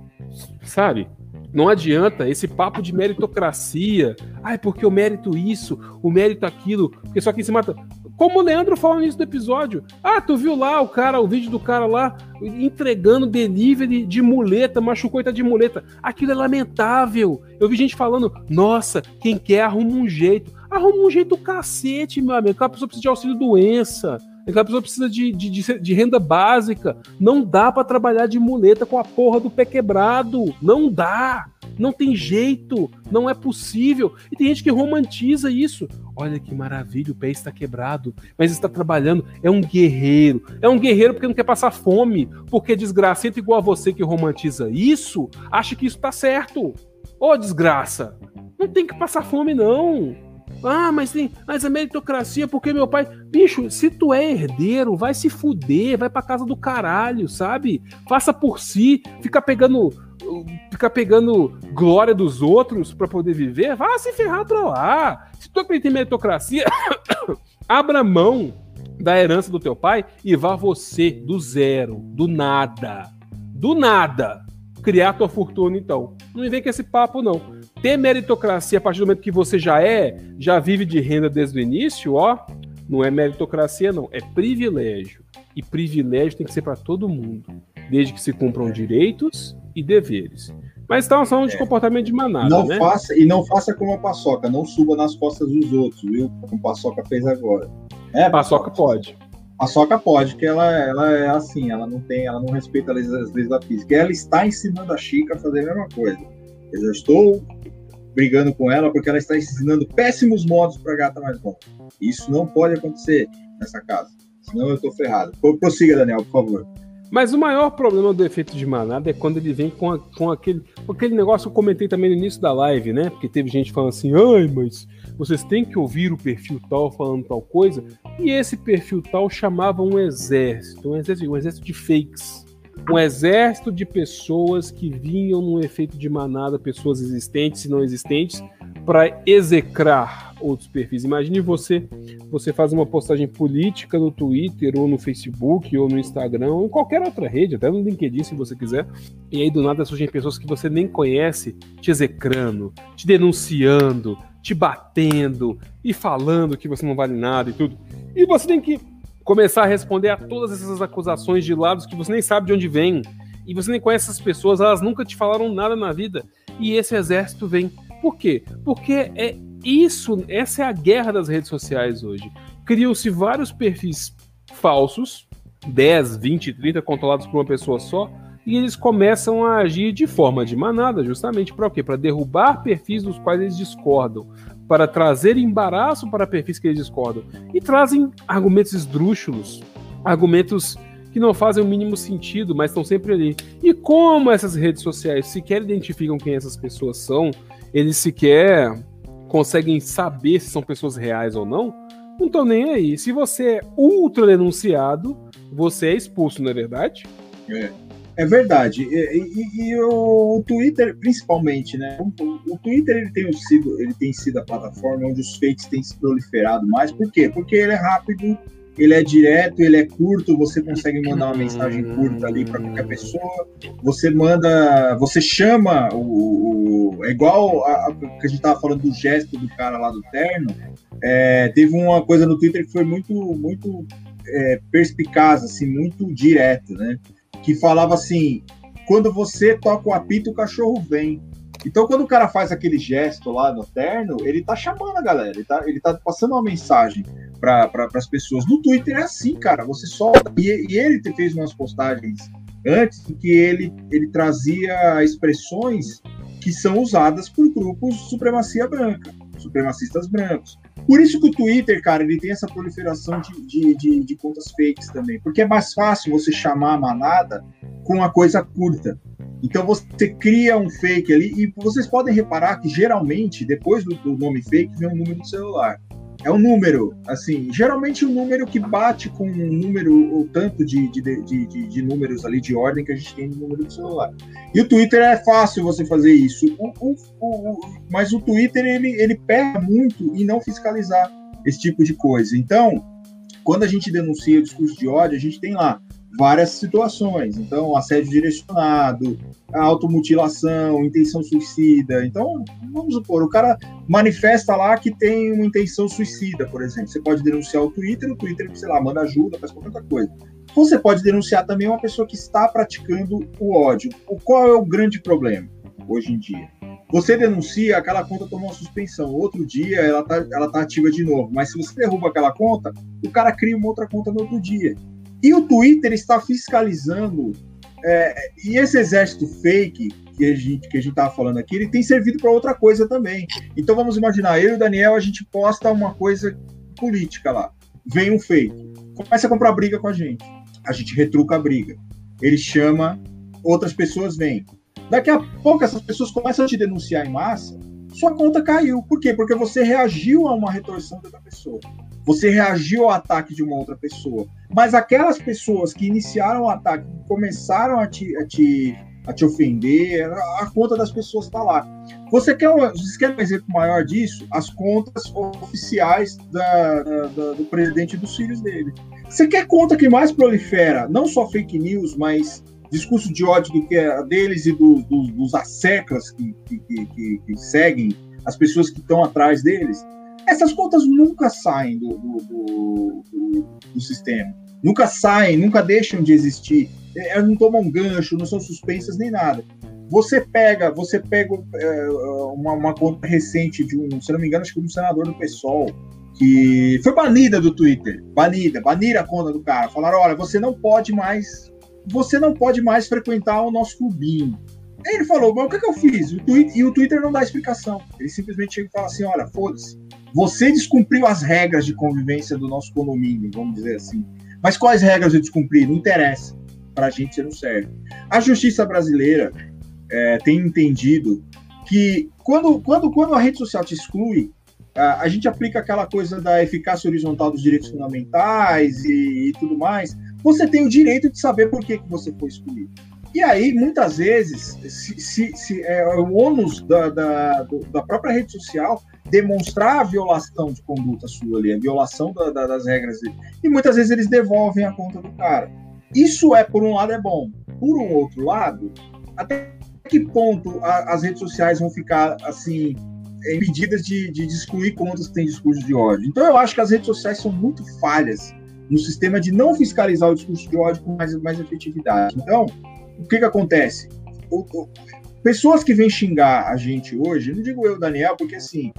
sabe? Não adianta esse papo de meritocracia. Ai, porque o mérito isso, o mérito aquilo, porque só quem se mata. Como o Leandro falou nisso do episódio. Ah, tu viu lá o cara, o vídeo do cara lá entregando delivery de muleta, machucou e tá de muleta. Aquilo é lamentável. Eu vi gente falando, nossa, quem quer arruma um jeito. Arruma um jeito cacete, meu amigo. Aquela pessoa precisa de auxílio doença. Aquela pessoa precisa de, de, de, de renda básica. Não dá para trabalhar de muleta com a porra do pé quebrado. Não dá. Não tem jeito. Não é possível. E tem gente que romantiza isso. Olha que maravilha, o pé está quebrado, mas está trabalhando. É um guerreiro. É um guerreiro porque não quer passar fome. Porque desgracento igual a você que romantiza isso, acha que isso tá certo. Ô, desgraça. Não tem que passar fome, não. Ah, mas tem, mas a meritocracia, porque meu pai. Bicho, se tu é herdeiro, vai se fuder, vai pra casa do caralho, sabe? Faça por si, fica pegando. Fica pegando glória dos outros para poder viver, vá se ferrar pra lá. Se tu acredita em meritocracia, abra mão da herança do teu pai e vá você, do zero, do nada. Do nada. Criar tua fortuna, então. Não vem com esse papo, não ter meritocracia a partir do momento que você já é, já vive de renda desde o início, ó, não é meritocracia, não, é privilégio. E privilégio tem que ser para todo mundo, desde que se cumpram direitos e deveres. Mas estamos falando é. de comportamento de manada, não né? Faça, e não faça como a paçoca, não suba nas costas dos outros, viu? Como a paçoca fez agora. É, paçoca pode. Paçoca pode, que ela, ela é assim, ela não tem, ela não respeita as leis, as leis da física. Ela está ensinando a Chica a fazer a mesma coisa. Eu já estou brigando com ela porque ela está ensinando péssimos modos para gata mais bom. Isso não pode acontecer nessa casa. Senão eu estou ferrado. Prossiga, Daniel, por favor. Mas o maior problema do efeito de manada é quando ele vem com, a, com aquele, aquele negócio que eu comentei também no início da live, né? Porque teve gente falando assim, ai, mas vocês têm que ouvir o perfil tal falando tal coisa. E esse perfil tal chamava um exército, um exército, um exército de fakes. Um exército de pessoas que vinham num efeito de manada, pessoas existentes e não existentes, para execrar outros perfis. Imagine você, você faz uma postagem política no Twitter ou no Facebook ou no Instagram ou em qualquer outra rede, até no LinkedIn se você quiser, e aí do nada surgem pessoas que você nem conhece te execrando, te denunciando, te batendo e falando que você não vale nada e tudo. E você tem que começar a responder a todas essas acusações de lados que você nem sabe de onde vem. E você nem conhece essas pessoas, elas nunca te falaram nada na vida. E esse exército vem por quê? Porque é isso, essa é a guerra das redes sociais hoje. Criam-se vários perfis falsos, 10, 20, 30 controlados por uma pessoa só, e eles começam a agir de forma de manada, justamente para quê? Para derrubar perfis dos quais eles discordam, para trazer embaraço para perfis que eles discordam, e trazem argumentos esdrúxulos, argumentos que não fazem o mínimo sentido, mas estão sempre ali. E como essas redes sociais sequer identificam quem essas pessoas são, eles sequer conseguem saber se são pessoas reais ou não, não estão nem aí. Se você é ultra denunciado, você é expulso, não é verdade? É, é verdade. E, e, e o, o, Twitter, principalmente, né? O, o, Twitter ele tem, sido, ele tem sido a plataforma onde os fakes têm se proliferado mais. Por quê? Porque ele é rápido, ele é direto, ele é curto, você consegue mandar uma mensagem curta ali para qualquer pessoa. Você manda, você chama o, o é igual a, a, que a gente tava falando do gesto do cara lá do terno. É, teve uma coisa no Twitter que foi muito, muito é, perspicaz, assim, muito direto, né? Que falava assim: quando você toca o apito, o cachorro vem. Então, quando o cara faz aquele gesto lá no terno, ele tá chamando a galera, ele tá, ele tá passando uma mensagem para pra, as pessoas. No Twitter é assim, cara, você solta. E, e ele fez umas postagens antes em que ele, ele trazia expressões que são usadas por grupos de supremacia branca, supremacistas brancos. Por isso que o Twitter, cara, ele tem essa proliferação de, de, de, de contas fakes também, porque é mais fácil você chamar a manada com uma coisa curta. Então você cria um fake ali e vocês podem reparar que geralmente depois do, do nome fake vem um número do celular é um número, assim, geralmente um número que bate com um número, o tanto de, de, de, de, de números ali de ordem que a gente tem no número do celular. E o Twitter é fácil você fazer isso, o, o, o, mas o Twitter ele, ele muito em não fiscalizar esse tipo de coisa. Então, quando a gente denuncia o discurso de ódio, a gente tem lá várias situações. Então, assédio direcionado, automutilação, intenção suicida. Então, vamos supor, o cara manifesta lá que tem uma intenção suicida, por exemplo. Você pode denunciar o Twitter, o Twitter, sei lá, manda ajuda, faz qualquer coisa. Você pode denunciar também uma pessoa que está praticando o ódio. O qual é o grande problema hoje em dia? Você denuncia, aquela conta tomou uma suspensão. Outro dia ela tá, ela tá ativa de novo. Mas se você derruba aquela conta, o cara cria uma outra conta no outro dia. E o Twitter está fiscalizando. É, e esse exército fake que a gente que a gente estava falando aqui, ele tem servido para outra coisa também. Então vamos imaginar, eu e o Daniel a gente posta uma coisa política lá, vem um fake, começa a comprar briga com a gente, a gente retruca a briga, ele chama, outras pessoas vêm. Daqui a pouco essas pessoas começam a te denunciar em massa, sua conta caiu. Por quê? Porque você reagiu a uma retorção da pessoa. Você reagiu ao ataque de uma outra pessoa. Mas aquelas pessoas que iniciaram o ataque, começaram a te, a te, a te ofender, a conta das pessoas está lá. Você quer, um, você quer um exemplo maior disso? As contas oficiais da, da, da, do presidente dos filhos dele. Você quer conta que mais prolifera, não só fake news, mas discurso de ódio do que é deles e do, do, dos asseclas que, que, que, que seguem as pessoas que estão atrás deles? Essas contas nunca saem do, do, do, do, sistema. Nunca saem, nunca deixam de existir. Elas não tomam gancho, não são suspensas nem nada. Você pega, você pega é, uma, uma, conta recente de um, se não me engano, acho que um senador do PSOL, que foi banida do Twitter. Banida, baniram a conta do cara. Falaram: olha, você não pode mais. Você não pode mais frequentar o nosso clubinho. Ele falou, mas o que, que eu fiz? O Twitter, e o Twitter não dá explicação. Ele simplesmente chega e fala assim: olha, foda-se. Você descumpriu as regras de convivência do nosso condomínio, vamos dizer assim. Mas quais regras eu descumpri? Não interessa. Para a gente você não serve. A justiça brasileira é, tem entendido que quando, quando, quando a rede social te exclui, a, a gente aplica aquela coisa da eficácia horizontal dos direitos fundamentais e, e tudo mais. Você tem o direito de saber por que, que você foi excluído. E aí, muitas vezes, se, se, se é o ônus da, da, da, própria rede social demonstrar a violação de conduta sua ali, a violação da, da, das regras dele. E muitas vezes eles devolvem a conta do cara. Isso é, por um lado, é bom. Por um outro lado, até que ponto a, as redes sociais vão ficar assim impedidas de, de excluir contas que têm discurso de ódio? Então eu acho que as redes sociais são muito falhas no sistema de não fiscalizar o discurso de ódio com mais, mais efetividade. Então, o que que acontece? O, o, pessoas que vêm xingar a gente hoje, não digo eu, Daniel, porque assim,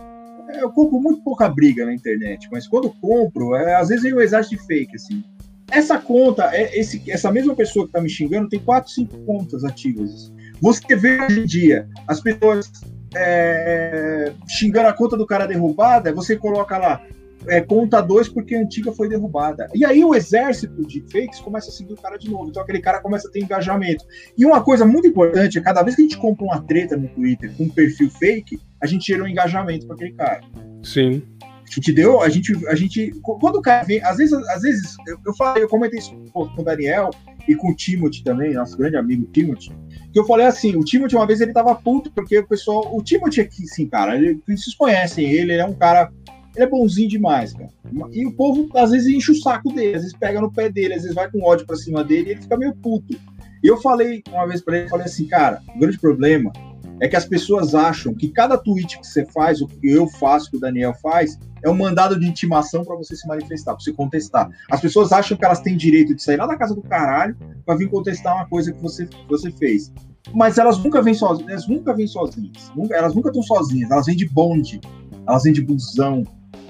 eu compro muito pouca briga na internet, mas quando compro, é, às vezes um exército de fake, assim. Essa conta, é, esse, essa mesma pessoa que tá me xingando tem quatro, cinco contas ativas. Você vê hoje em dia as pessoas é, xingando a conta do cara derrubada, você coloca lá é, conta 2 porque a antiga foi derrubada. E aí o exército de fakes começa a seguir o cara de novo. Então aquele cara começa a ter engajamento. E uma coisa muito importante é cada vez que a gente compra uma treta no Twitter com um perfil fake, a gente gera um engajamento para aquele cara. Sim. A gente deu, a gente, a gente, quando o cara vem, às vezes, às vezes, eu, eu falei, eu comentei isso com o Daniel e com o Timothy também, nosso grande amigo Timothy, que eu falei assim, o Timothy uma vez ele tava puto, porque o pessoal, o Timothy aqui, sim, cara, ele, vocês conhecem ele, ele é um cara, ele é bonzinho demais, cara. E o povo, às vezes, enche o saco dele, às vezes pega no pé dele, às vezes vai com ódio pra cima dele e ele fica meio puto. E eu falei uma vez para ele, falei assim, cara, o grande problema é que as pessoas acham que cada tweet que você faz, o que eu faço, que o Daniel faz, é um mandado de intimação para você se manifestar, para você contestar. As pessoas acham que elas têm direito de sair lá da casa do caralho para vir contestar uma coisa que você, que você fez. Mas elas nunca vêm sozinhas, elas nunca vêm sozinhas. Nunca, elas nunca estão sozinhas, elas vêm de bonde, elas vêm de busão,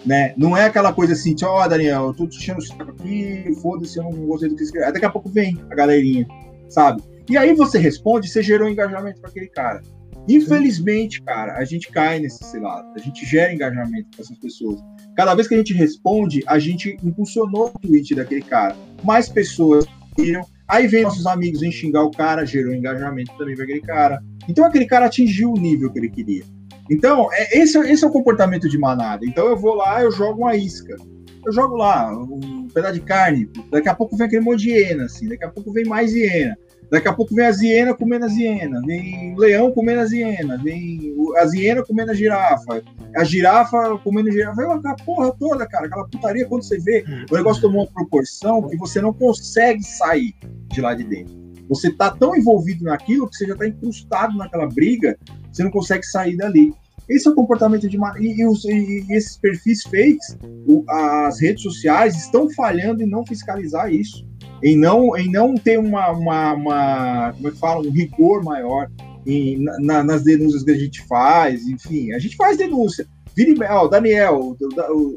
né? Não é aquela coisa assim, ó, oh, Daniel, eu tô te enchendo o saco aqui, foda-se, eu não gostei do que escreveu. Daqui a pouco vem a galerinha, sabe? E aí você responde, você gerou engajamento para aquele cara. Infelizmente, cara, a gente cai nesse cilado, a gente gera engajamento com essas pessoas. Cada vez que a gente responde, a gente impulsionou o tweet daquele cara. Mais pessoas viram, aí vem nossos amigos em xingar o cara, gerou engajamento também para aquele cara. Então aquele cara atingiu o nível que ele queria. Então, é, esse, esse é o comportamento de manada. Então eu vou lá, eu jogo uma isca. Eu jogo lá um pedaço de carne, daqui a pouco vem aquele monte de hiena, assim, daqui a pouco vem mais hiena. Daqui a pouco vem a hiena comendo a hiena, vem o leão comendo a hiena, vem a hiena comendo a girafa, a girafa comendo a girafa, vem aquela porra toda, cara, aquela putaria quando você vê, o negócio tomou uma proporção que você não consegue sair de lá de dentro. Você tá tão envolvido naquilo que você já tá incrustado naquela briga, você não consegue sair dali. Esse é o comportamento de e, e, e esses perfis fakes, o, as redes sociais estão falhando em não fiscalizar isso em não, em não ter uma, uma, uma como é que fala, um rigor maior em, na, nas denúncias que a gente faz, enfim, a gente faz denúncia. Vira, Daniel,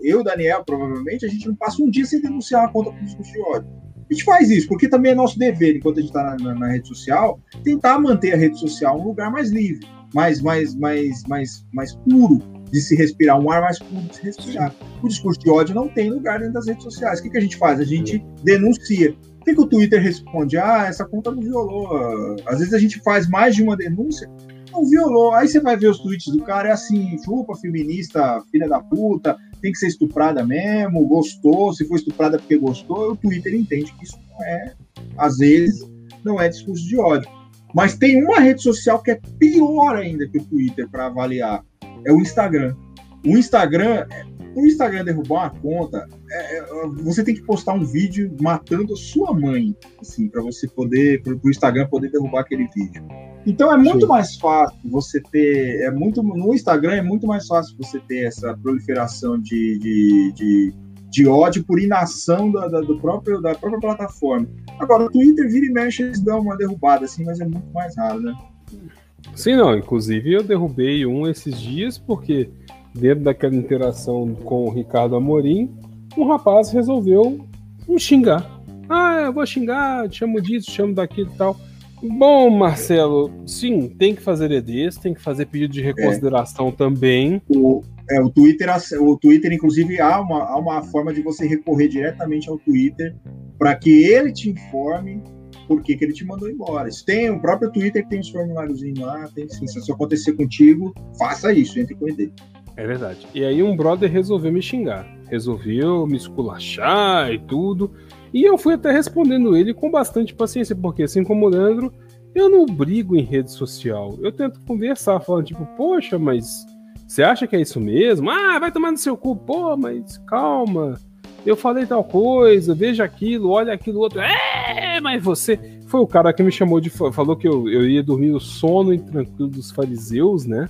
eu, Daniel, provavelmente, a gente não passa um dia sem denunciar conta por discurso de ódio. A gente faz isso, porque também é nosso dever, enquanto a gente está na, na, na, rede social, tentar manter a rede social um lugar mais livre, mais, mais, mais, mais, mais puro de se respirar, um ar mais puro de se respirar. O discurso de ódio não tem lugar dentro das redes sociais. O que, que a gente faz? A gente denuncia. O que, que o Twitter responde? Ah, essa conta não violou. Às vezes a gente faz mais de uma denúncia, não violou. Aí você vai ver os tweets do cara, é assim, chupa, feminista, filha da puta, tem que ser estuprada mesmo, gostou, se foi estuprada porque gostou, o Twitter entende que isso não é, às vezes, não é discurso de ódio. Mas tem uma rede social que é pior ainda que o Twitter para avaliar, é o Instagram. O Instagram o Instagram derrubar uma conta, é, é, você tem que postar um vídeo matando a sua mãe, assim, para você poder, para o Instagram poder derrubar aquele vídeo. Então é muito Sim. mais fácil você ter, é muito no Instagram é muito mais fácil você ter essa proliferação de, de, de, de ódio por inação da, da, do próprio, da própria plataforma. Agora, o Twitter vira e mexe, eles dão uma derrubada, assim, mas é muito mais raro, né? Sim, não. Inclusive eu derrubei um esses dias porque dentro daquela interação com o Ricardo Amorim, um rapaz resolveu me xingar. Ah, eu vou xingar, te chamo disso, te chamo daquilo e tal. Bom, Marcelo, sim, tem que fazer EDs, tem que fazer pedido de reconsideração é. também. O, é, o Twitter, o Twitter, inclusive, há uma, há uma forma de você recorrer diretamente ao Twitter para que ele te informe por que, que ele te mandou embora. Isso tem o próprio Twitter que tem os formuláriozinhos lá, tem sim. Se isso acontecer contigo, faça isso, entre com ele. É verdade. E aí um brother resolveu me xingar. Resolveu me esculachar e tudo. E eu fui até respondendo ele com bastante paciência, porque assim como o Leandro, eu não brigo em rede social. Eu tento conversar, falando tipo, poxa, mas você acha que é isso mesmo? Ah, vai tomar no seu cu. Pô, mas calma. Eu falei tal coisa, veja aquilo, olha aquilo outro. É, mas você. Foi o cara que me chamou de. Falou que eu, eu ia dormir o sono tranquilo dos fariseus, né?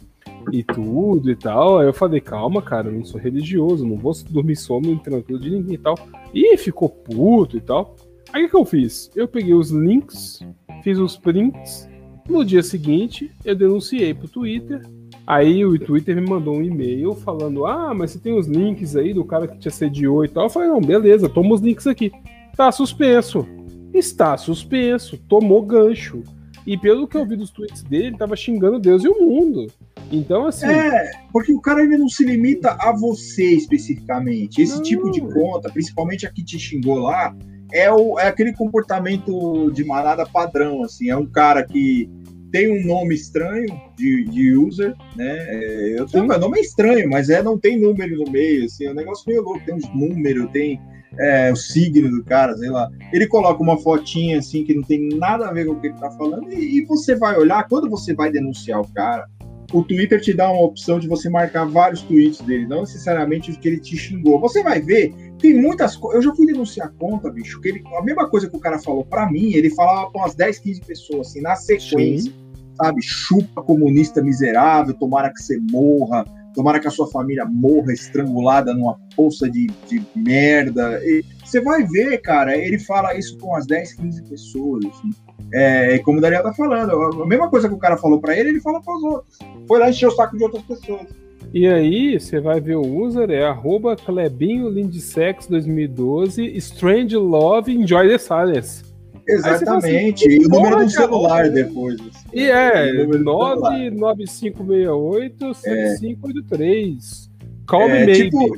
E tudo e tal. Aí eu falei, calma, cara, eu não sou religioso, não vou dormir sono tranquilo de ninguém e tal. E ficou puto e tal. Aí o que eu fiz? Eu peguei os links, fiz os prints. No dia seguinte, eu denunciei pro Twitter Aí o Twitter me mandou um e-mail falando: Ah, mas você tem os links aí do cara que te assediou e tal. Eu falei: Não, beleza, toma os links aqui. Tá suspenso. Está suspenso. Tomou gancho. E pelo que eu vi dos tweets dele, ele tava xingando Deus e o mundo. Então, assim. É, porque o cara ainda não se limita a você especificamente. Esse não. tipo de conta, principalmente a que te xingou lá, é, o, é aquele comportamento de manada padrão, assim. É um cara que tem um nome estranho de, de user, né? É, eu tenho, meu nome é estranho, mas é não tem número no meio, assim, é um negócio meio louco, tem uns números, tem é, o signo do cara, sei lá. Ele coloca uma fotinha assim que não tem nada a ver com o que ele tá falando, e, e você vai olhar, quando você vai denunciar o cara, o Twitter te dá uma opção de você marcar vários tweets dele, não necessariamente os que ele te xingou. Você vai ver, tem muitas coisas. Eu já fui denunciar a conta, bicho, que ele, a mesma coisa que o cara falou para mim, ele falava com umas 10, 15 pessoas, assim, na sequência. Sim sabe? Chupa comunista miserável, tomara que você morra, tomara que a sua família morra estrangulada numa poça de, de merda. E você vai ver, cara, ele fala isso com as 10, 15 pessoas, assim. É, como o Daniel tá falando, a mesma coisa que o cara falou para ele, ele fala para os outros. Foi lá encher o saco de outras pessoas. E aí, você vai ver o user, é arroba Clebinho Lindsex 2012, Strange Love, Enjoy the Silence. Exatamente. Assim, e o número do celular depois. Assim. E é, 99568-7583. Call é, tipo,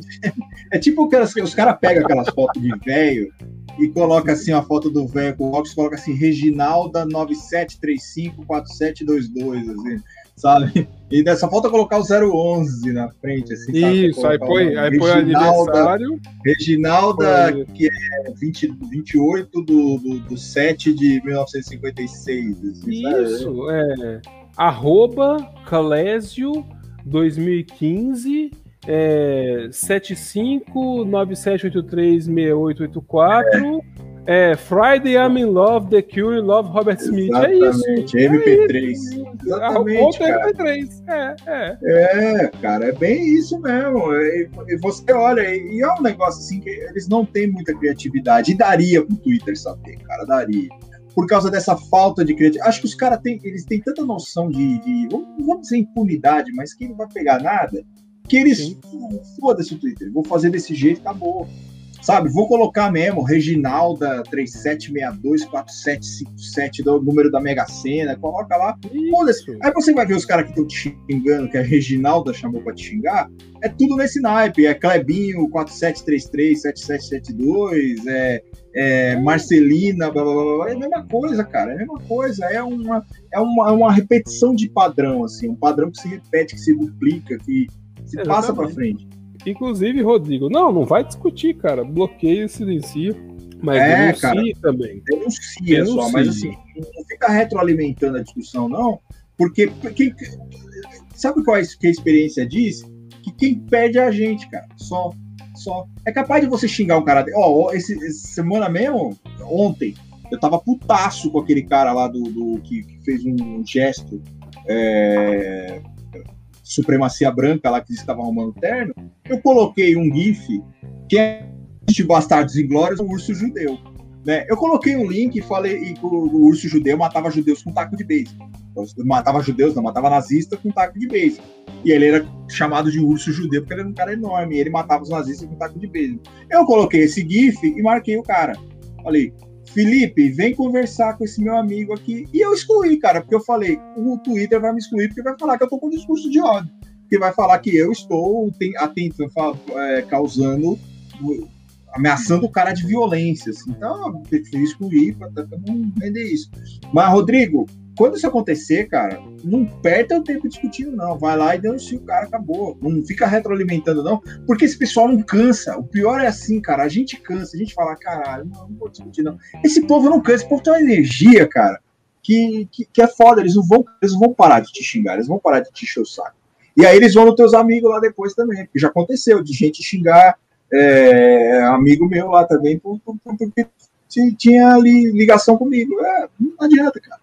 é tipo que os caras pegam aquelas fotos de velho e coloca assim a foto do velho com o óculos, coloca assim, Reginalda 97354722, assim sabe? E dessa falta colocar o 011 na frente, assim, Isso, aí põe, aí põe aniversário. Reginalda, que é 20, 28 do, do, do 7 de 1956. Assim, Isso, é. Arroba Calésio 2015 é, 7597836884 é, Friday I'm in Love, The Cure, Love Robert Smith. Exatamente, é isso. MP3. É isso. Exatamente, cara. MP3. É, é. É, cara, é bem isso mesmo. E, você olha, e é um negócio assim que eles não têm muita criatividade. E daria pro Twitter saber, cara, daria. Por causa dessa falta de criatividade. Acho que os caras têm, eles têm tanta noção de, de, vamos dizer impunidade, mas que não vai pegar nada, que eles, foda-se o Twitter, vou fazer desse jeito, acabou. Sabe, vou colocar mesmo Reginalda 37624757 do número da Mega Sena, coloca lá. Aí você vai ver os caras que estão te xingando, que a Reginalda chamou para te xingar, é tudo nesse naipe, é Clebinho 47337772, é, é Marcelina, blá, blá, blá, é a mesma coisa, cara, é a mesma coisa, é uma, é uma, uma repetição de padrão, assim, um padrão que se repete, que se duplica, que se Exatamente. passa para frente. Inclusive, Rodrigo, não, não vai discutir, cara. Bloqueio, silencio. Mas é, denuncie cara, também. Denuncia, denuncia só, mas assim, não fica retroalimentando a discussão, não, porque quem, sabe qual é que a experiência diz? Que quem perde é a gente, cara. Só. Só. É capaz de você xingar um cara. Ó, oh, esse, essa semana mesmo, ontem, eu tava putaço com aquele cara lá do, do que, que, fez um gesto. É, supremacia branca lá que estava arrumando terno, eu coloquei um GIF que é de Bastardos Inglórios, um urso judeu. Né? Eu coloquei um link e falei que o, urso judeu matava judeus com taco de beisebol. Matava judeus, não, matava nazistas com taco de beisebol. E ele era chamado de urso judeu porque ele era um cara enorme. Ele matava os nazistas com taco de beisebol. Eu coloquei esse GIF e marquei o cara. Falei, Felipe, vem conversar com esse meu amigo aqui. E eu excluí, cara, porque eu falei, o Twitter vai me excluir porque vai falar que eu tô com discurso de ódio. Porque vai falar que eu estou atento, é, causando, ameaçando o cara de violência. Assim. Então, eu preferi excluir para não vender isso. Mas, Rodrigo, quando isso acontecer, cara, não perca o tempo discutindo, não. Vai lá e denuncia o cara, acabou. Não fica retroalimentando, não, porque esse pessoal não cansa. O pior é assim, cara, a gente cansa, a gente fala, caralho, não, não vou discutir, não. Esse povo não cansa, esse povo tem uma energia, cara, que, que, que, é foda. Eles não, vão, eles vão parar de te xingar, eles vão parar de te encher o saco. E aí eles vão nos teus amigos lá depois também, já aconteceu de gente xingar é, amigo meu lá também, porque tinha ali ligação comigo. É, não adianta, cara.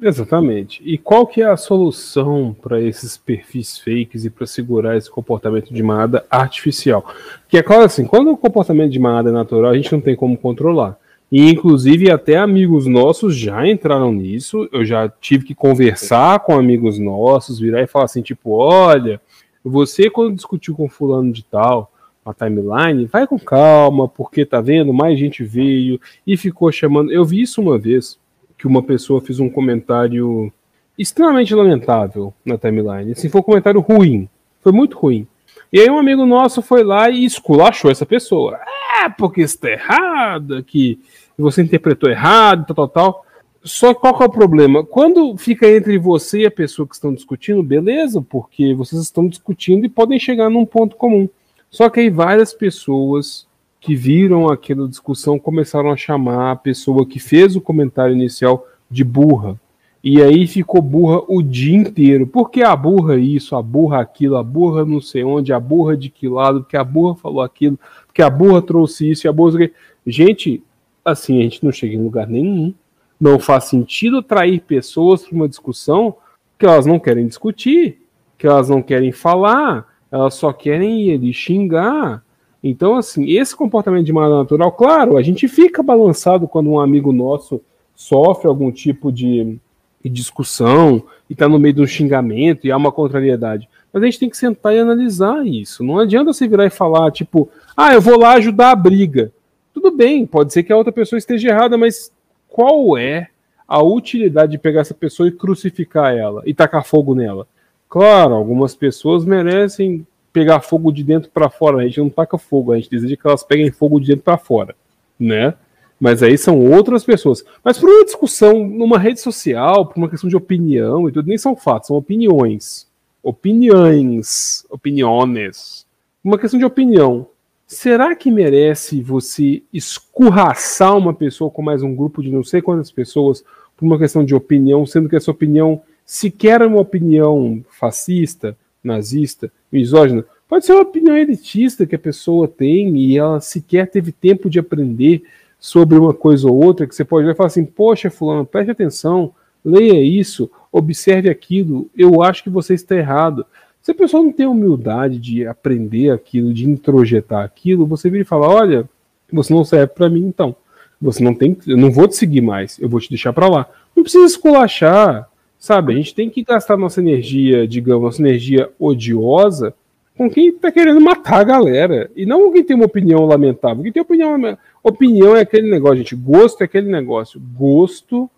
Exatamente. E qual que é a solução para esses perfis fakes e para segurar esse comportamento de manada artificial? Que é claro assim, quando o comportamento de manada é natural, a gente não tem como controlar. E inclusive até amigos nossos já entraram nisso. Eu já tive que conversar com amigos nossos, virar e falar assim, tipo, olha, você quando discutiu com fulano de tal, a timeline, vai com calma, porque tá vendo, mais gente veio e ficou chamando. Eu vi isso uma vez que uma pessoa fez um comentário extremamente lamentável na timeline. Assim, foi um comentário ruim. Foi muito ruim. E aí um amigo nosso foi lá e esculachou essa pessoa. É, porque está errado, que você interpretou errado, tal, tal, tal. Só que qual que é o problema? Quando fica entre você e a pessoa que estão discutindo, beleza, porque vocês estão discutindo e podem chegar num ponto comum. Só que aí várias pessoas que viram aquela discussão começaram a chamar a pessoa que fez o comentário inicial de burra. E aí ficou burra o dia inteiro. Porque a burra isso, a burra aquilo, a burra não sei onde, a burra de que lado, porque a burra falou aquilo, porque a burra trouxe isso e a burra. Gente, assim, a gente não chega em lugar nenhum. Não faz sentido atrair pessoas para uma discussão que elas não querem discutir, que elas não querem falar, elas só querem ali xingar então, assim, esse comportamento de maneira natural, claro, a gente fica balançado quando um amigo nosso sofre algum tipo de, de discussão e está no meio de um xingamento e há uma contrariedade. Mas a gente tem que sentar e analisar isso. Não adianta você virar e falar, tipo, ah, eu vou lá ajudar a briga. Tudo bem, pode ser que a outra pessoa esteja errada, mas qual é a utilidade de pegar essa pessoa e crucificar ela e tacar fogo nela? Claro, algumas pessoas merecem pegar fogo de dentro para fora. A gente não taca fogo, a gente deseja que elas peguem fogo de dentro para fora, né? Mas aí são outras pessoas. Mas por uma discussão numa rede social, por uma questão de opinião e tudo, nem são fatos, são opiniões. Opiniões, opiniones. Uma questão de opinião. Será que merece você escurraçar uma pessoa com mais um grupo de não sei quantas pessoas por uma questão de opinião, sendo que essa opinião sequer é uma opinião fascista, nazista, misógina, pode ser uma opinião elitista que a pessoa tem e ela sequer teve tempo de aprender sobre uma coisa ou outra, que você pode e falar assim, poxa, fulano, preste atenção, leia isso, observe aquilo, eu acho que você está errado. Se a pessoa não tem humildade de aprender aquilo, de introjetar aquilo, você vira e fala, olha, você não serve para mim então. Você não tem, eu não vou te seguir mais, eu vou te deixar para lá. Não precisa esculachar, Sabe, a gente tem que gastar nossa energia, digamos, nossa energia odiosa com quem tá querendo matar a galera. E não com quem tem uma opinião lamentável. Quem tem opinião. Opinião é aquele negócio, gente. Gosto é aquele negócio. Gosto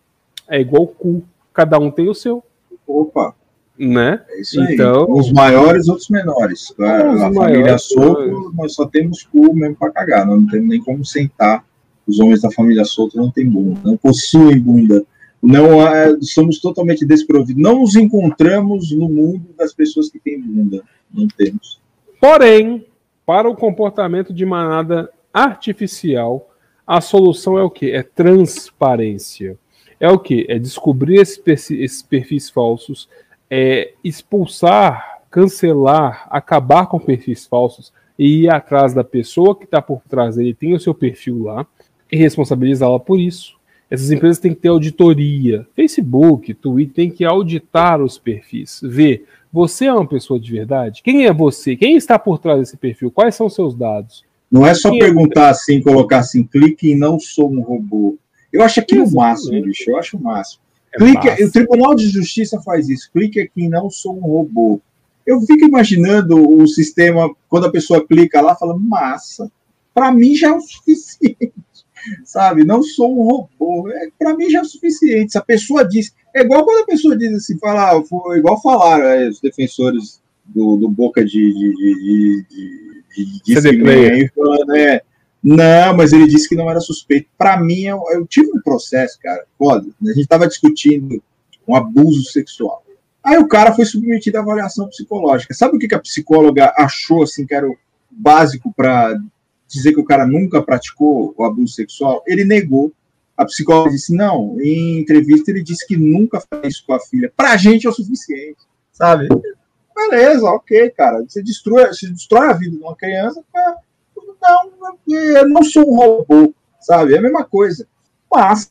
é igual cu. Cada um tem o seu. Opa! Né? É isso aí. Então, Os maiores, outros menores. A, a família Soto, nós só temos cu mesmo pra cagar. Nós não temos nem como sentar. Os homens da família Soto não têm bunda. Não possuem bunda não somos totalmente desprovidos. Não nos encontramos no mundo das pessoas que têm bunda. Não temos. Porém, para o comportamento de manada artificial, a solução é o que? É transparência. É o que? É descobrir esses perfis falsos, é expulsar, cancelar, acabar com perfis falsos e ir atrás da pessoa que está por trás dele, tem o seu perfil lá, e responsabilizá-la por isso. Essas empresas têm que ter auditoria. Facebook, Twitter tem que auditar os perfis, ver você é uma pessoa de verdade? Quem é você? Quem está por trás desse perfil? Quais são seus dados? Não é só Quem é perguntar é... assim, colocar assim, clique e não sou um robô. Eu acho aquilo o máximo, bicho. Eu acho o máximo. clique, o Tribunal de Justiça faz isso. Clique aqui, não sou um robô. Eu fico imaginando o sistema, quando a pessoa clica lá, fala, massa, para mim já é o suficiente, sabe? Não sou um robô, é, para mim já é o suficiente. Se a pessoa diz, é igual quando a pessoa diz assim, fala, ah, foi igual falaram é, os defensores do, do Boca de, de, de, de, de, de aí, falando, é, não, mas ele disse que não era suspeito. Para mim, eu, eu, tive um processo, cara, foda. A gente estava discutindo um abuso sexual. Aí o cara foi submetido à avaliação psicológica. Sabe o que, que a psicóloga achou assim que era o básico para dizer que o cara nunca praticou o abuso sexual? Ele negou. A psicóloga disse: não, em entrevista ele disse que nunca fez isso com a filha. Pra gente é o suficiente, sabe? Beleza, ok, cara. Você destrói, você destrói a vida de uma criança. Não, eu não sou um robô, sabe? É a mesma coisa. Mas,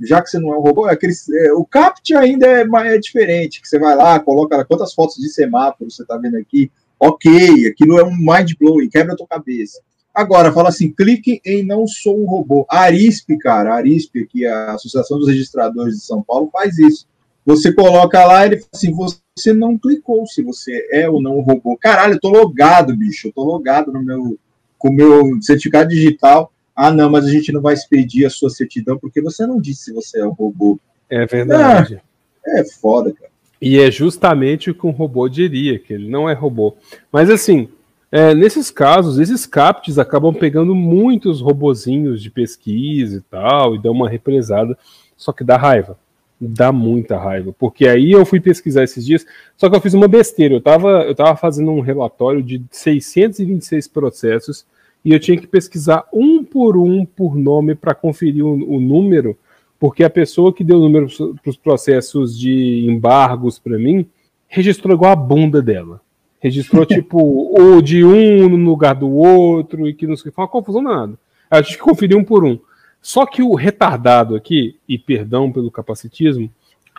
já que você não é um robô, é aquele, é, o CAPT ainda é, é diferente, que você vai lá, coloca quantas fotos de semáforo você está vendo aqui, ok, aquilo é um mind blowing, quebra a tua cabeça. Agora, fala assim, clique em não sou um robô. A Arisp, cara, a Arisp, que é a Associação dos Registradores de São Paulo, faz isso. Você coloca lá, ele fala assim, você não clicou se você é ou não um robô. Caralho, eu tô logado, bicho, eu tô logado no meu, com o meu certificado digital ah, não, mas a gente não vai expedir a sua certidão porque você não disse se você é um robô. É verdade. Ah, é foda, cara. E é justamente o que um robô diria, que ele não é robô. Mas assim, é, nesses casos, esses CAPTs acabam pegando muitos robozinhos de pesquisa e tal, e dão uma represada, só que dá raiva. Dá muita raiva. Porque aí eu fui pesquisar esses dias, só que eu fiz uma besteira. Eu estava eu tava fazendo um relatório de 626 processos e eu tinha que pesquisar um por um por nome para conferir o, o, número, porque a pessoa que deu o número para os processos de embargos para mim registrou igual a bunda dela. Registrou tipo o de um no lugar do outro e que não sei, foi uma confusão nada. A gente conferiu um por um. Só que o retardado aqui, e perdão pelo capacitismo,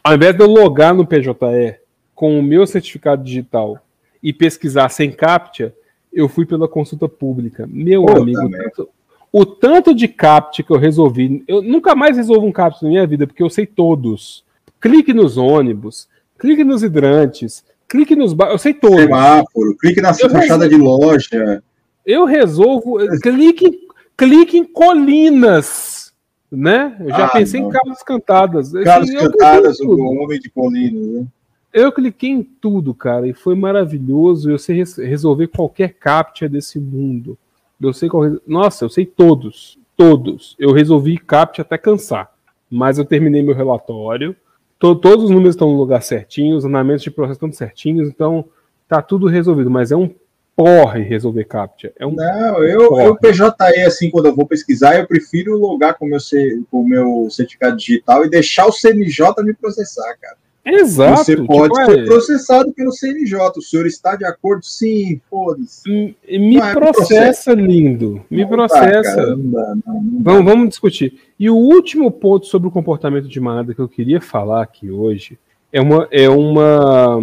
ao invés de eu logar no PJE com o meu certificado digital e pesquisar sem CAPTCHA, eu fui pela consulta pública. Meu Pô, amigo, o tanto, o tanto, de CAPT que eu resolvi, eu nunca mais resolvo um CAPT na minha vida, porque eu sei todos. Clique nos ônibus, clique nos hidrantes, clique nos eu sei todos. Semáforo, clique na eu fachada resolvo, de loja. Eu resolvo, clique, clique em colinas, né? Eu já ah, pensei não. em casas cantadas. Assim, cantadas, o homem de colinas, né? Eu cliquei em tudo, cara, e foi maravilhoso. Eu sei resolver qualquer captcha desse mundo. Eu sei qual. Nossa, eu sei todos. Todos. Eu resolvi captcha até cansar. Mas eu terminei meu relatório. Todos os números estão no lugar certinho, os andamentos de processo estão certinhos, então tá tudo resolvido. Mas é um porre resolver captcha. É um Não, eu, eu PJE, assim, quando eu vou pesquisar, eu prefiro logar com o meu, com meu certificado digital e deixar o CNJ me processar, cara. Exato. Você pode tipo, ser é... processado pelo CNJ. O senhor está de acordo? Sim, foda-se. Me, me processa, lindo. Me não processa. Não dá, não, vamos, vamos discutir. E o último ponto sobre o comportamento de manada que eu queria falar aqui hoje é uma, é uma,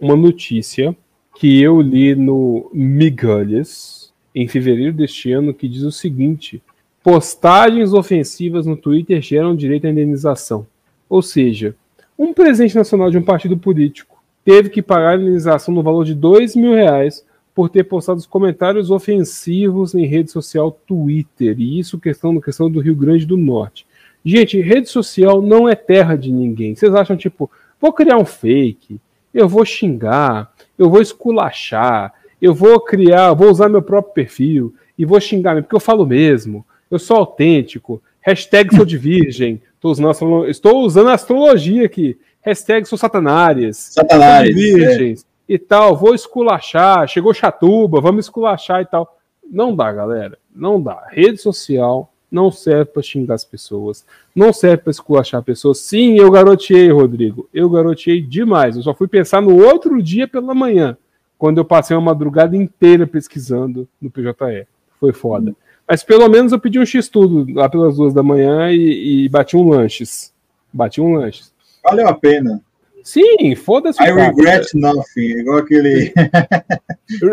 uma notícia que eu li no Migalhas em fevereiro deste ano que diz o seguinte: postagens ofensivas no Twitter geram direito à indenização. Ou seja, um presidente nacional de um partido político teve que pagar a indenização no valor de dois mil reais por ter postado comentários ofensivos em rede social Twitter. E isso questão, questão do Rio Grande do Norte. Gente, rede social não é terra de ninguém. Vocês acham, tipo, vou criar um fake, eu vou xingar, eu vou esculachar, eu vou criar, vou usar meu próprio perfil e vou xingar, porque eu falo mesmo, eu sou autêntico, hashtag sou de virgem, Estou usando, estou usando astrologia aqui. Hashtag sou satanárias. Satanárias. Virgens é. e tal. Vou esculachar. Chegou chatuba, vamos esculachar e tal. Não dá, galera. Não dá. Rede social não serve para xingar as pessoas. Não serve para esculachar pessoas. Sim, eu garoteei, Rodrigo. Eu garoteei demais. Eu só fui pensar no outro dia pela manhã, quando eu passei uma madrugada inteira pesquisando no PJE. Foi foda. Hum. Mas pelo menos eu pedi um X-tudo lá pelas duas da manhã e, e bati um lanches. Bati um lanches. Valeu a pena. Sim, foda-se. I regret nothing, igual aquele.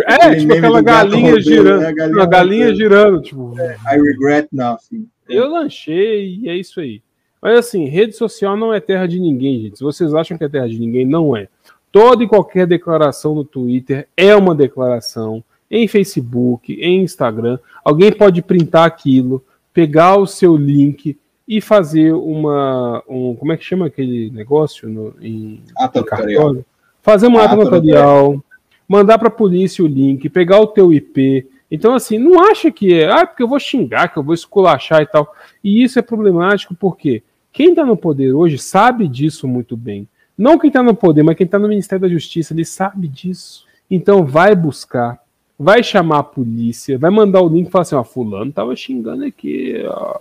é, aquele tipo aquela galinha girando. Né? Galinha uma galinha girando, tipo. É, I regret nothing. Eu lanchei e é isso aí. Mas assim, rede social não é terra de ninguém, gente. Se vocês acham que é terra de ninguém, não é. Toda e qualquer declaração no Twitter é uma declaração. Em Facebook, em Instagram, alguém pode printar aquilo, pegar o seu link e fazer uma. Um, como é que chama aquele negócio no, em, Ata em notarial. cartório? Fazer uma ata Ata notarial, mandar para a polícia o link, pegar o teu IP. Então, assim, não acha que é, ah, porque eu vou xingar, que eu vou esculachar e tal. E isso é problemático porque quem está no poder hoje sabe disso muito bem. Não quem está no poder, mas quem está no Ministério da Justiça, ele sabe disso. Então vai buscar, vai chamar a polícia, vai mandar o link e falar assim, ó, fulano tava xingando aqui, ó.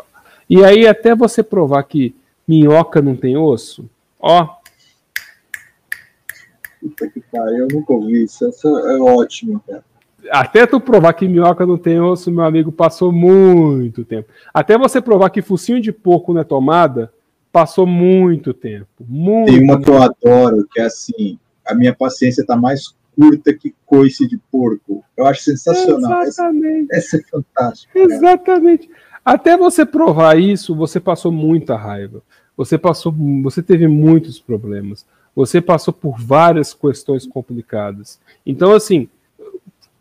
E aí até você provar que minhoca não tem osso, ó, Puta que pariu, eu nunca ouvi isso. Isso é ótimo, cara. até tu provar que minhoca não tem osso, meu amigo, passou muito tempo. Até você provar que focinho de porco não é tomada, passou muito tempo. Muito. Tem uma que eu adoro, que é assim, a minha paciência tá mais curta que coice de porco. Eu acho sensacional. Essa, Exatamente. essa é fantástica. cara. Exatamente. Até você provar isso, você passou muita raiva. Você passou, você teve muitos problemas. Você passou por várias questões complicadas. Então, assim,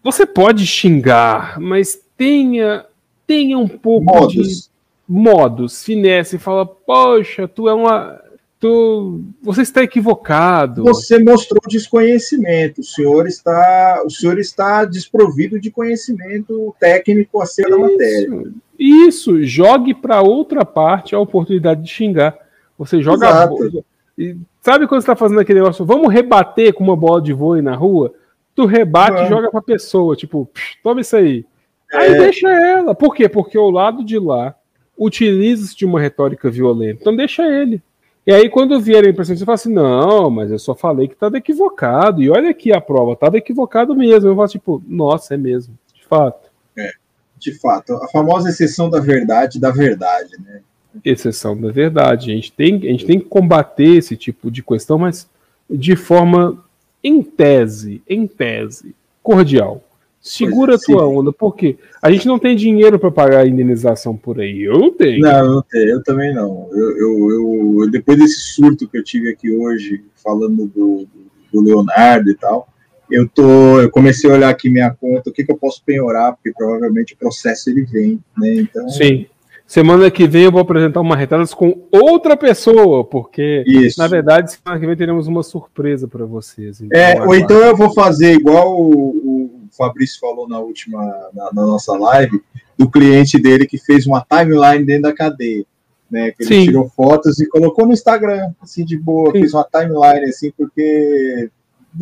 você pode xingar, mas tenha, tenha um pouco de Modos. modos, finesse, fala, poxa, tu é uma. Você está equivocado. Você mostrou desconhecimento. O senhor está, o senhor está desprovido de conhecimento técnico acerca da matéria. Isso, jogue para outra parte a oportunidade de xingar. Você joga a Exato. E sabe quando você está fazendo aquele negócio? Vamos rebater com uma bola de vôlei na rua? Tu rebate e Vamos. joga pra pessoa, tipo, "Psh, toma isso aí. Aí É. deixa ela. Por quê? Porque o lado de lá utiliza-se de uma retórica violenta. Então deixa ele. E aí, quando vierem pra cima, você fala assim: não, mas eu só falei que estava equivocado. E olha aqui a prova, estava equivocado mesmo. Eu falo, tipo, nossa, é mesmo, de fato. De fato, a famosa exceção da verdade da verdade, né? exceção da verdade. A gente, tem, a gente tem que combater esse tipo de questão, mas de forma, em tese, em tese, cordial. Segura a Pois tua sim. onda, porque a gente não tem dinheiro para pagar a indenização por aí. Eu não tenho. Não, eu, não tenho, eu também não. Eu, eu, eu- depois desse surto que eu tive aqui hoje, falando do, do Leonardo e tal, eu tô, eu comecei a olhar aqui minha conta, o que, que eu posso penhorar, porque provavelmente o processo ele vem, né? Então, Sim. Semana que vem eu vou apresentar uma retradas com outra pessoa, porque, isso. na verdade, semana que vem teremos uma surpresa para vocês. Então, É, ou então eu vou fazer igual o Fabrício falou na última, na, na nossa live, do cliente dele que fez uma timeline dentro da cadeia. Né, que ele Sim. tirou fotos e colocou no Instagram, assim, de boa, Sim. fez uma timeline, assim, porque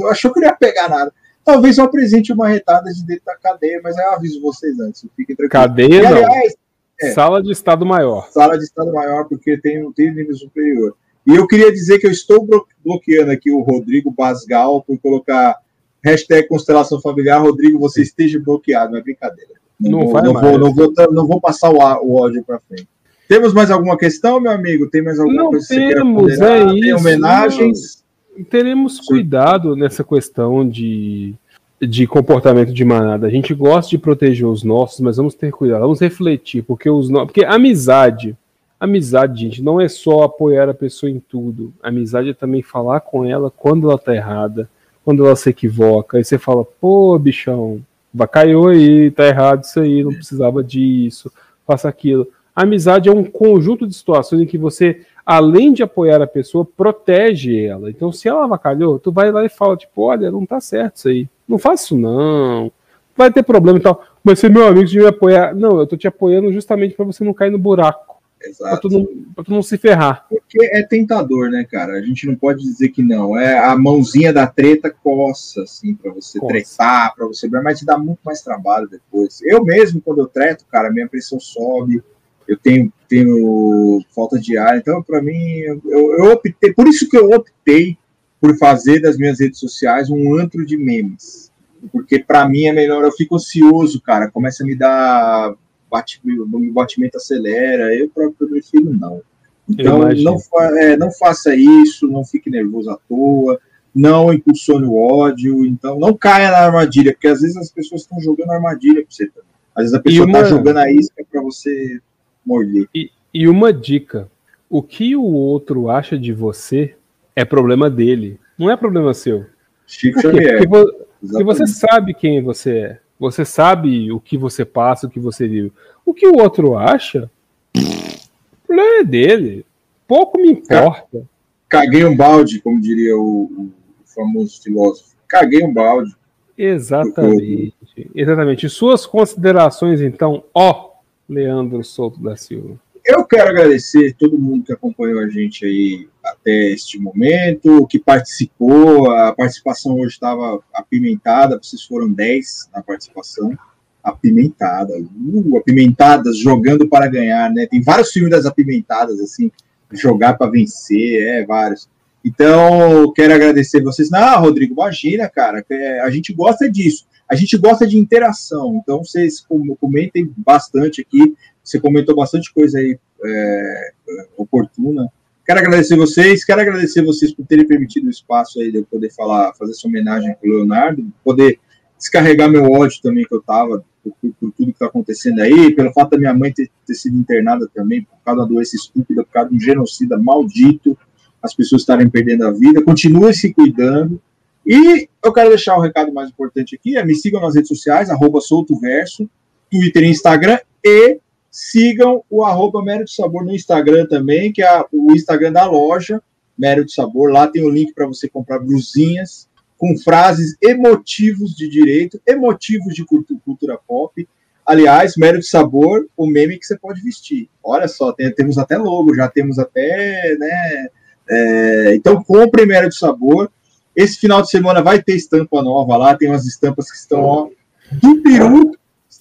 achou que não ia pegar nada. Talvez eu apresente uma retada de dentro da cadeia, mas eu aviso vocês antes, fiquem tranquilos. Cadeia E, aliás, é. Sala de Estado Maior. sala de estado maior, porque tem, tem nível superior. E eu queria dizer que eu estou blo- bloqueando aqui o Rodrigo Basgal por colocar hashtag constelação familiar. Rodrigo, você esteja bloqueado, não é brincadeira. Não vou, vai não, mais. vou, não, vou, não vou passar o, o ódio para frente. Temos mais alguma questão, meu amigo? Tem mais alguma Não coisa que você queira temos, é Tem isso, homenagens? teremos cuidado nessa questão de, de comportamento de manada. A gente gosta de proteger os nossos, mas vamos ter cuidado, vamos refletir, porque os no... porque amizade, amizade, gente, não é só apoiar a pessoa em tudo. Amizade é também falar com ela quando ela tá errada, quando ela se equivoca. Aí você fala, pô, bichão, vacaiou aí, tá errado isso aí, não precisava disso, faça aquilo. Amizade é um conjunto de situações em que você além de apoiar a pessoa, protege ela. Então, se ela avacalhou, tu vai lá e fala, tipo, olha, não tá certo isso aí. Não faça isso, não. Vai ter problema e tal. Mas se meu amigo de me apoiar. Não, eu tô te apoiando justamente para você não cair no buraco. Pra Exato. tu, não, pra tu não se ferrar. Porque é tentador, né, cara? A gente não pode dizer que não. É a mãozinha da treta coça, assim, pra você Coça. tretar, pra você. Mas te dá muito mais trabalho depois. Eu mesmo, quando eu treto, cara, minha pressão sobe. Eu tenho, tenho falta de ar. Então, pra mim, eu, eu optei. Por isso que eu optei por fazer das minhas redes sociais um antro de memes. Porque pra mim é melhor. Eu fico ansioso, cara. Começa a me dar. Bate, o batimento acelera. Eu próprio prefiro não. Então, não, fa- é, não faça isso, não fique nervoso à toa, não impulsione o ódio, então não caia na armadilha, porque às vezes as pessoas estão jogando armadilha para você também. Às vezes a pessoa uma- está jogando a isca para você morder. E uma dica: o que o outro acha de você é problema dele, não é problema seu. Chico? Xavier. Porque, porque você sabe quem você é. Você sabe o que você passa, o que você vive. O que o outro acha, o problema é dele. Pouco me importa. Caguei um balde, como diria o, o famoso filósofo. Caguei um balde. Exatamente. Exatamente. Suas considerações, então, ó, Leandro Souto da Silva. Eu quero agradecer todo mundo que acompanhou a gente aí até este momento, que participou. A participação hoje estava apimentada, vocês foram 10 na participação. Apimentada, uh, apimentadas jogando para ganhar, né? Tem vários filmes das apimentadas, assim, jogar para vencer, é, vários. Então, quero agradecer vocês. Ah, Rodrigo, imagina, cara, é, a gente gosta disso. A gente gosta de interação. Então, vocês com- comentem bastante aqui. Você comentou bastante coisa aí é, oportuna. Quero agradecer vocês, quero agradecer vocês por terem permitido o espaço aí de eu poder falar, fazer essa homenagem para o Leonardo, poder descarregar meu ódio também que eu tava por, por- tudo que está acontecendo aí, pelo fato da minha mãe ter, ter sido internada também por causa da doença estúpida, por causa de um genocida maldito, as pessoas estarem perdendo a vida. Continue se cuidando. E eu quero deixar um recado mais importante aqui: é me sigam nas redes sociais, arroba soltoverso, Twitter e Instagram, e sigam o arroba Mério de Sabor no Instagram também, que é o Instagram da loja Mério de Sabor. Lá tem o link para você comprar blusinhas com frases emotivos de direito, emotivos de cultu- cultura pop. Aliás, Mério de Sabor, o meme que você pode vestir. Olha só, tem- temos até logo, já temos até, né? é, então compre Mério de Sabor. Esse final de semana vai ter estampa nova lá, tem umas estampas que estão ó, do peru,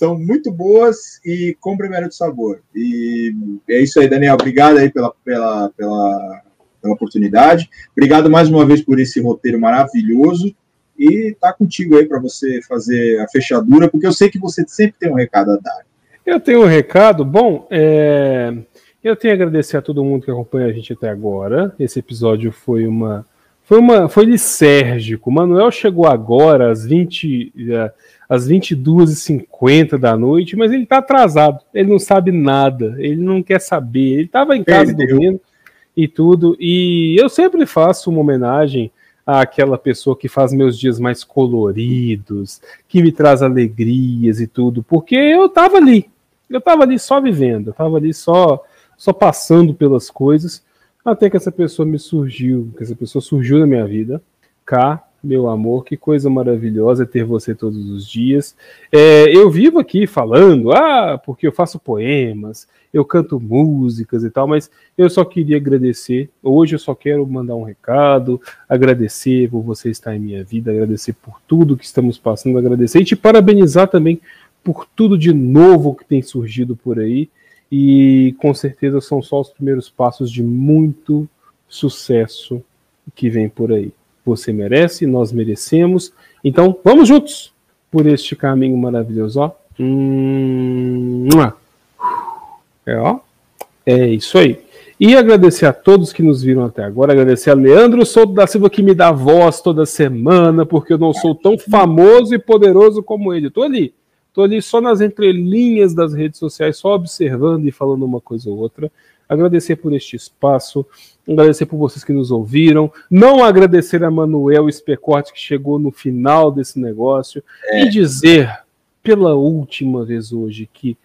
estão muito boas e compre Mério de Sabor. E é isso aí, Daniel. Obrigado aí pela, pela, pela, pela oportunidade. Obrigado mais uma vez por esse roteiro maravilhoso. E tá contigo aí para você fazer a fechadura, porque eu sei que você sempre tem um recado a dar. Eu tenho um recado. Bom, é, eu tenho a agradecer a todo mundo que acompanha a gente até agora. Esse episódio foi uma. Foi uma. Foi lisérgico. Manuel chegou agora às 20. Às 22h50 da noite, mas ele tá atrasado. Ele não sabe nada. Ele não quer saber. Ele tava em casa Perdeu. dormindo e tudo. E eu sempre faço uma homenagem àquela pessoa que faz meus dias mais coloridos, que me traz alegrias e tudo, porque eu tava ali. Eu tava ali só vivendo, eu tava ali só só passando pelas coisas, até que essa pessoa me surgiu, que essa pessoa surgiu na minha vida. Cá, meu amor, que coisa maravilhosa ter você todos os dias. É, eu vivo aqui falando, ah, porque eu faço poemas, eu canto músicas e tal, mas eu só queria agradecer. Hoje eu só quero mandar um recado, agradecer por você estar em minha vida, agradecer por tudo que estamos passando, agradecer e te parabenizar também por tudo de novo que tem surgido por aí. E com certeza são só os primeiros passos de muito sucesso que vem por aí. Você merece, nós merecemos. Então, vamos juntos por este caminho maravilhoso, ó. Hum, é, ó. É isso aí. E agradecer a todos que nos viram até agora. Agradecer a Leandro Souto da Silva que me dá voz toda semana, porque eu não sou tão famoso e poderoso como ele. Tô ali. Tô ali só nas entrelinhas das redes sociais, só observando e falando uma coisa ou outra. Agradecer por este espaço, agradecer por vocês que nos ouviram, não agradecer a Manuel Especorte que chegou no final desse negócio e dizer pela última vez hoje que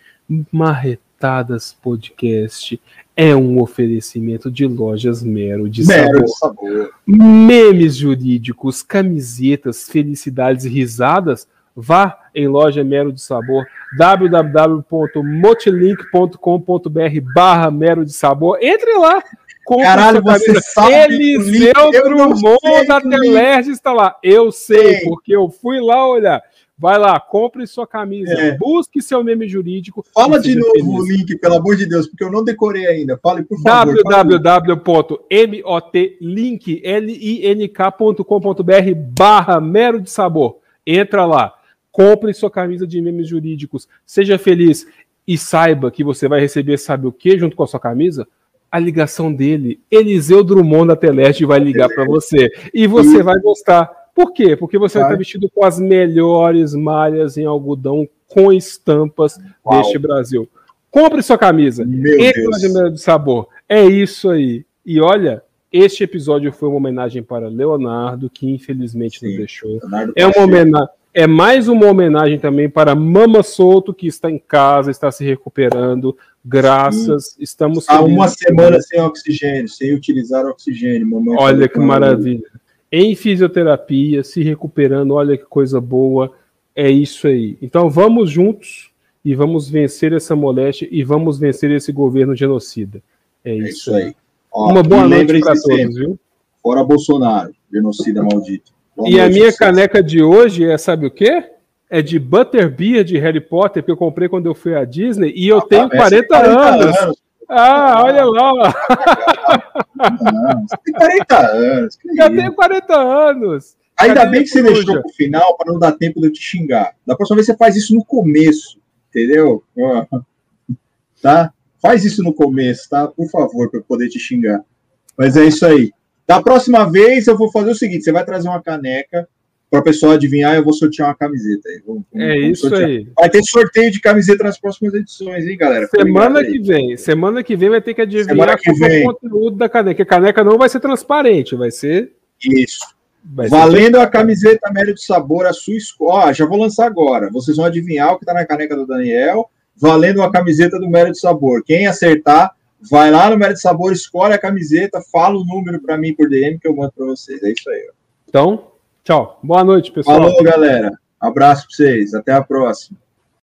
Marretadas Podcast é um oferecimento de lojas Mero de Mero sabor sabor. memes jurídicos, camisetas, felicidades e risadas, vá em loja Mero de Sabor, www.motilink.com.br barra Mero de Sabor. Entre lá, compre Caralho, você sabe Eliseu Drummond sei da. Telerge está lá. Eu sei, Sei. porque eu fui lá olhar. Vai lá, compre sua camisa, É. busque seu meme jurídico. Fala de novo feliz. o link, pelo amor de Deus, porque eu não decorei ainda. Fale, por favor. fala. www.motlink, L-I-N-K.com.br barra mero de sabor. Entra lá, compre sua camisa de memes jurídicos, seja feliz e saiba que você vai receber, sabe o que, junto com a sua camisa? A ligação dele, Eliseu Drummond da Teleste vai ligar para você. E você vai gostar. Por quê? Porque você vai estar vestido com as melhores malhas em algodão com estampas Uau. deste Brasil. Compre sua camisa. Meu Gmail de Sabor. É isso aí. E olha, este episódio foi uma homenagem para Leonardo, que infelizmente Sim, nos deixou. Leonardo é uma homenagem. É mais uma homenagem também para Mama Solto, que está em casa, está se recuperando. Graças, Sim. estamos. Há uma semana sem oxigênio, sem utilizar oxigênio. Mamãe olha que maravilha. Em fisioterapia, se recuperando, olha que coisa boa. É isso aí. Então vamos juntos e vamos vencer essa moléstia e vamos vencer esse governo genocida. É, é isso, aí. Ó, Uma boa noite para todos, viu? Fora Bolsonaro, genocida maldito. Boa e a minha caneca de hoje é, sabe o quê? É de Butterbeer de Harry Potter, que eu comprei quando eu fui à Disney, e eu ah, tenho 40, 40 anos. anos. Ah, olha lá. Você tem 40 anos. Já tenho 40 anos. Ainda Cadê bem que você deixou pro final para não dar tempo de eu te xingar. Da próxima vez você faz isso no começo, entendeu? Tá? Faz isso no começo, tá? Por favor, para eu poder te xingar. Mas é isso aí. Da próxima vez eu vou fazer o seguinte: você vai trazer uma caneca para o pessoal adivinhar, eu vou sortear uma camiseta aí. Vamos, vamos, é isso sortear. aí. Vai ter sorteio de camiseta nas próximas edições, hein, galera? Semana que vem. Semana que vem vai ter que adivinhar que é o conteúdo da caneca. A caneca não vai ser transparente, vai ser. Isso. Vai Valendo ser... a camiseta de Sabor, a sua escola. já vou lançar agora. Vocês vão adivinhar o que está na caneca do Daniel. Valendo a camiseta do de Sabor. Quem acertar, vai lá no de Sabor, escolhe a camiseta, fala o número para mim por DM que eu mando para vocês. É isso aí. Então, Tchau. Boa noite, pessoal. Falou, galera. Abraço para vocês. Até a próxima.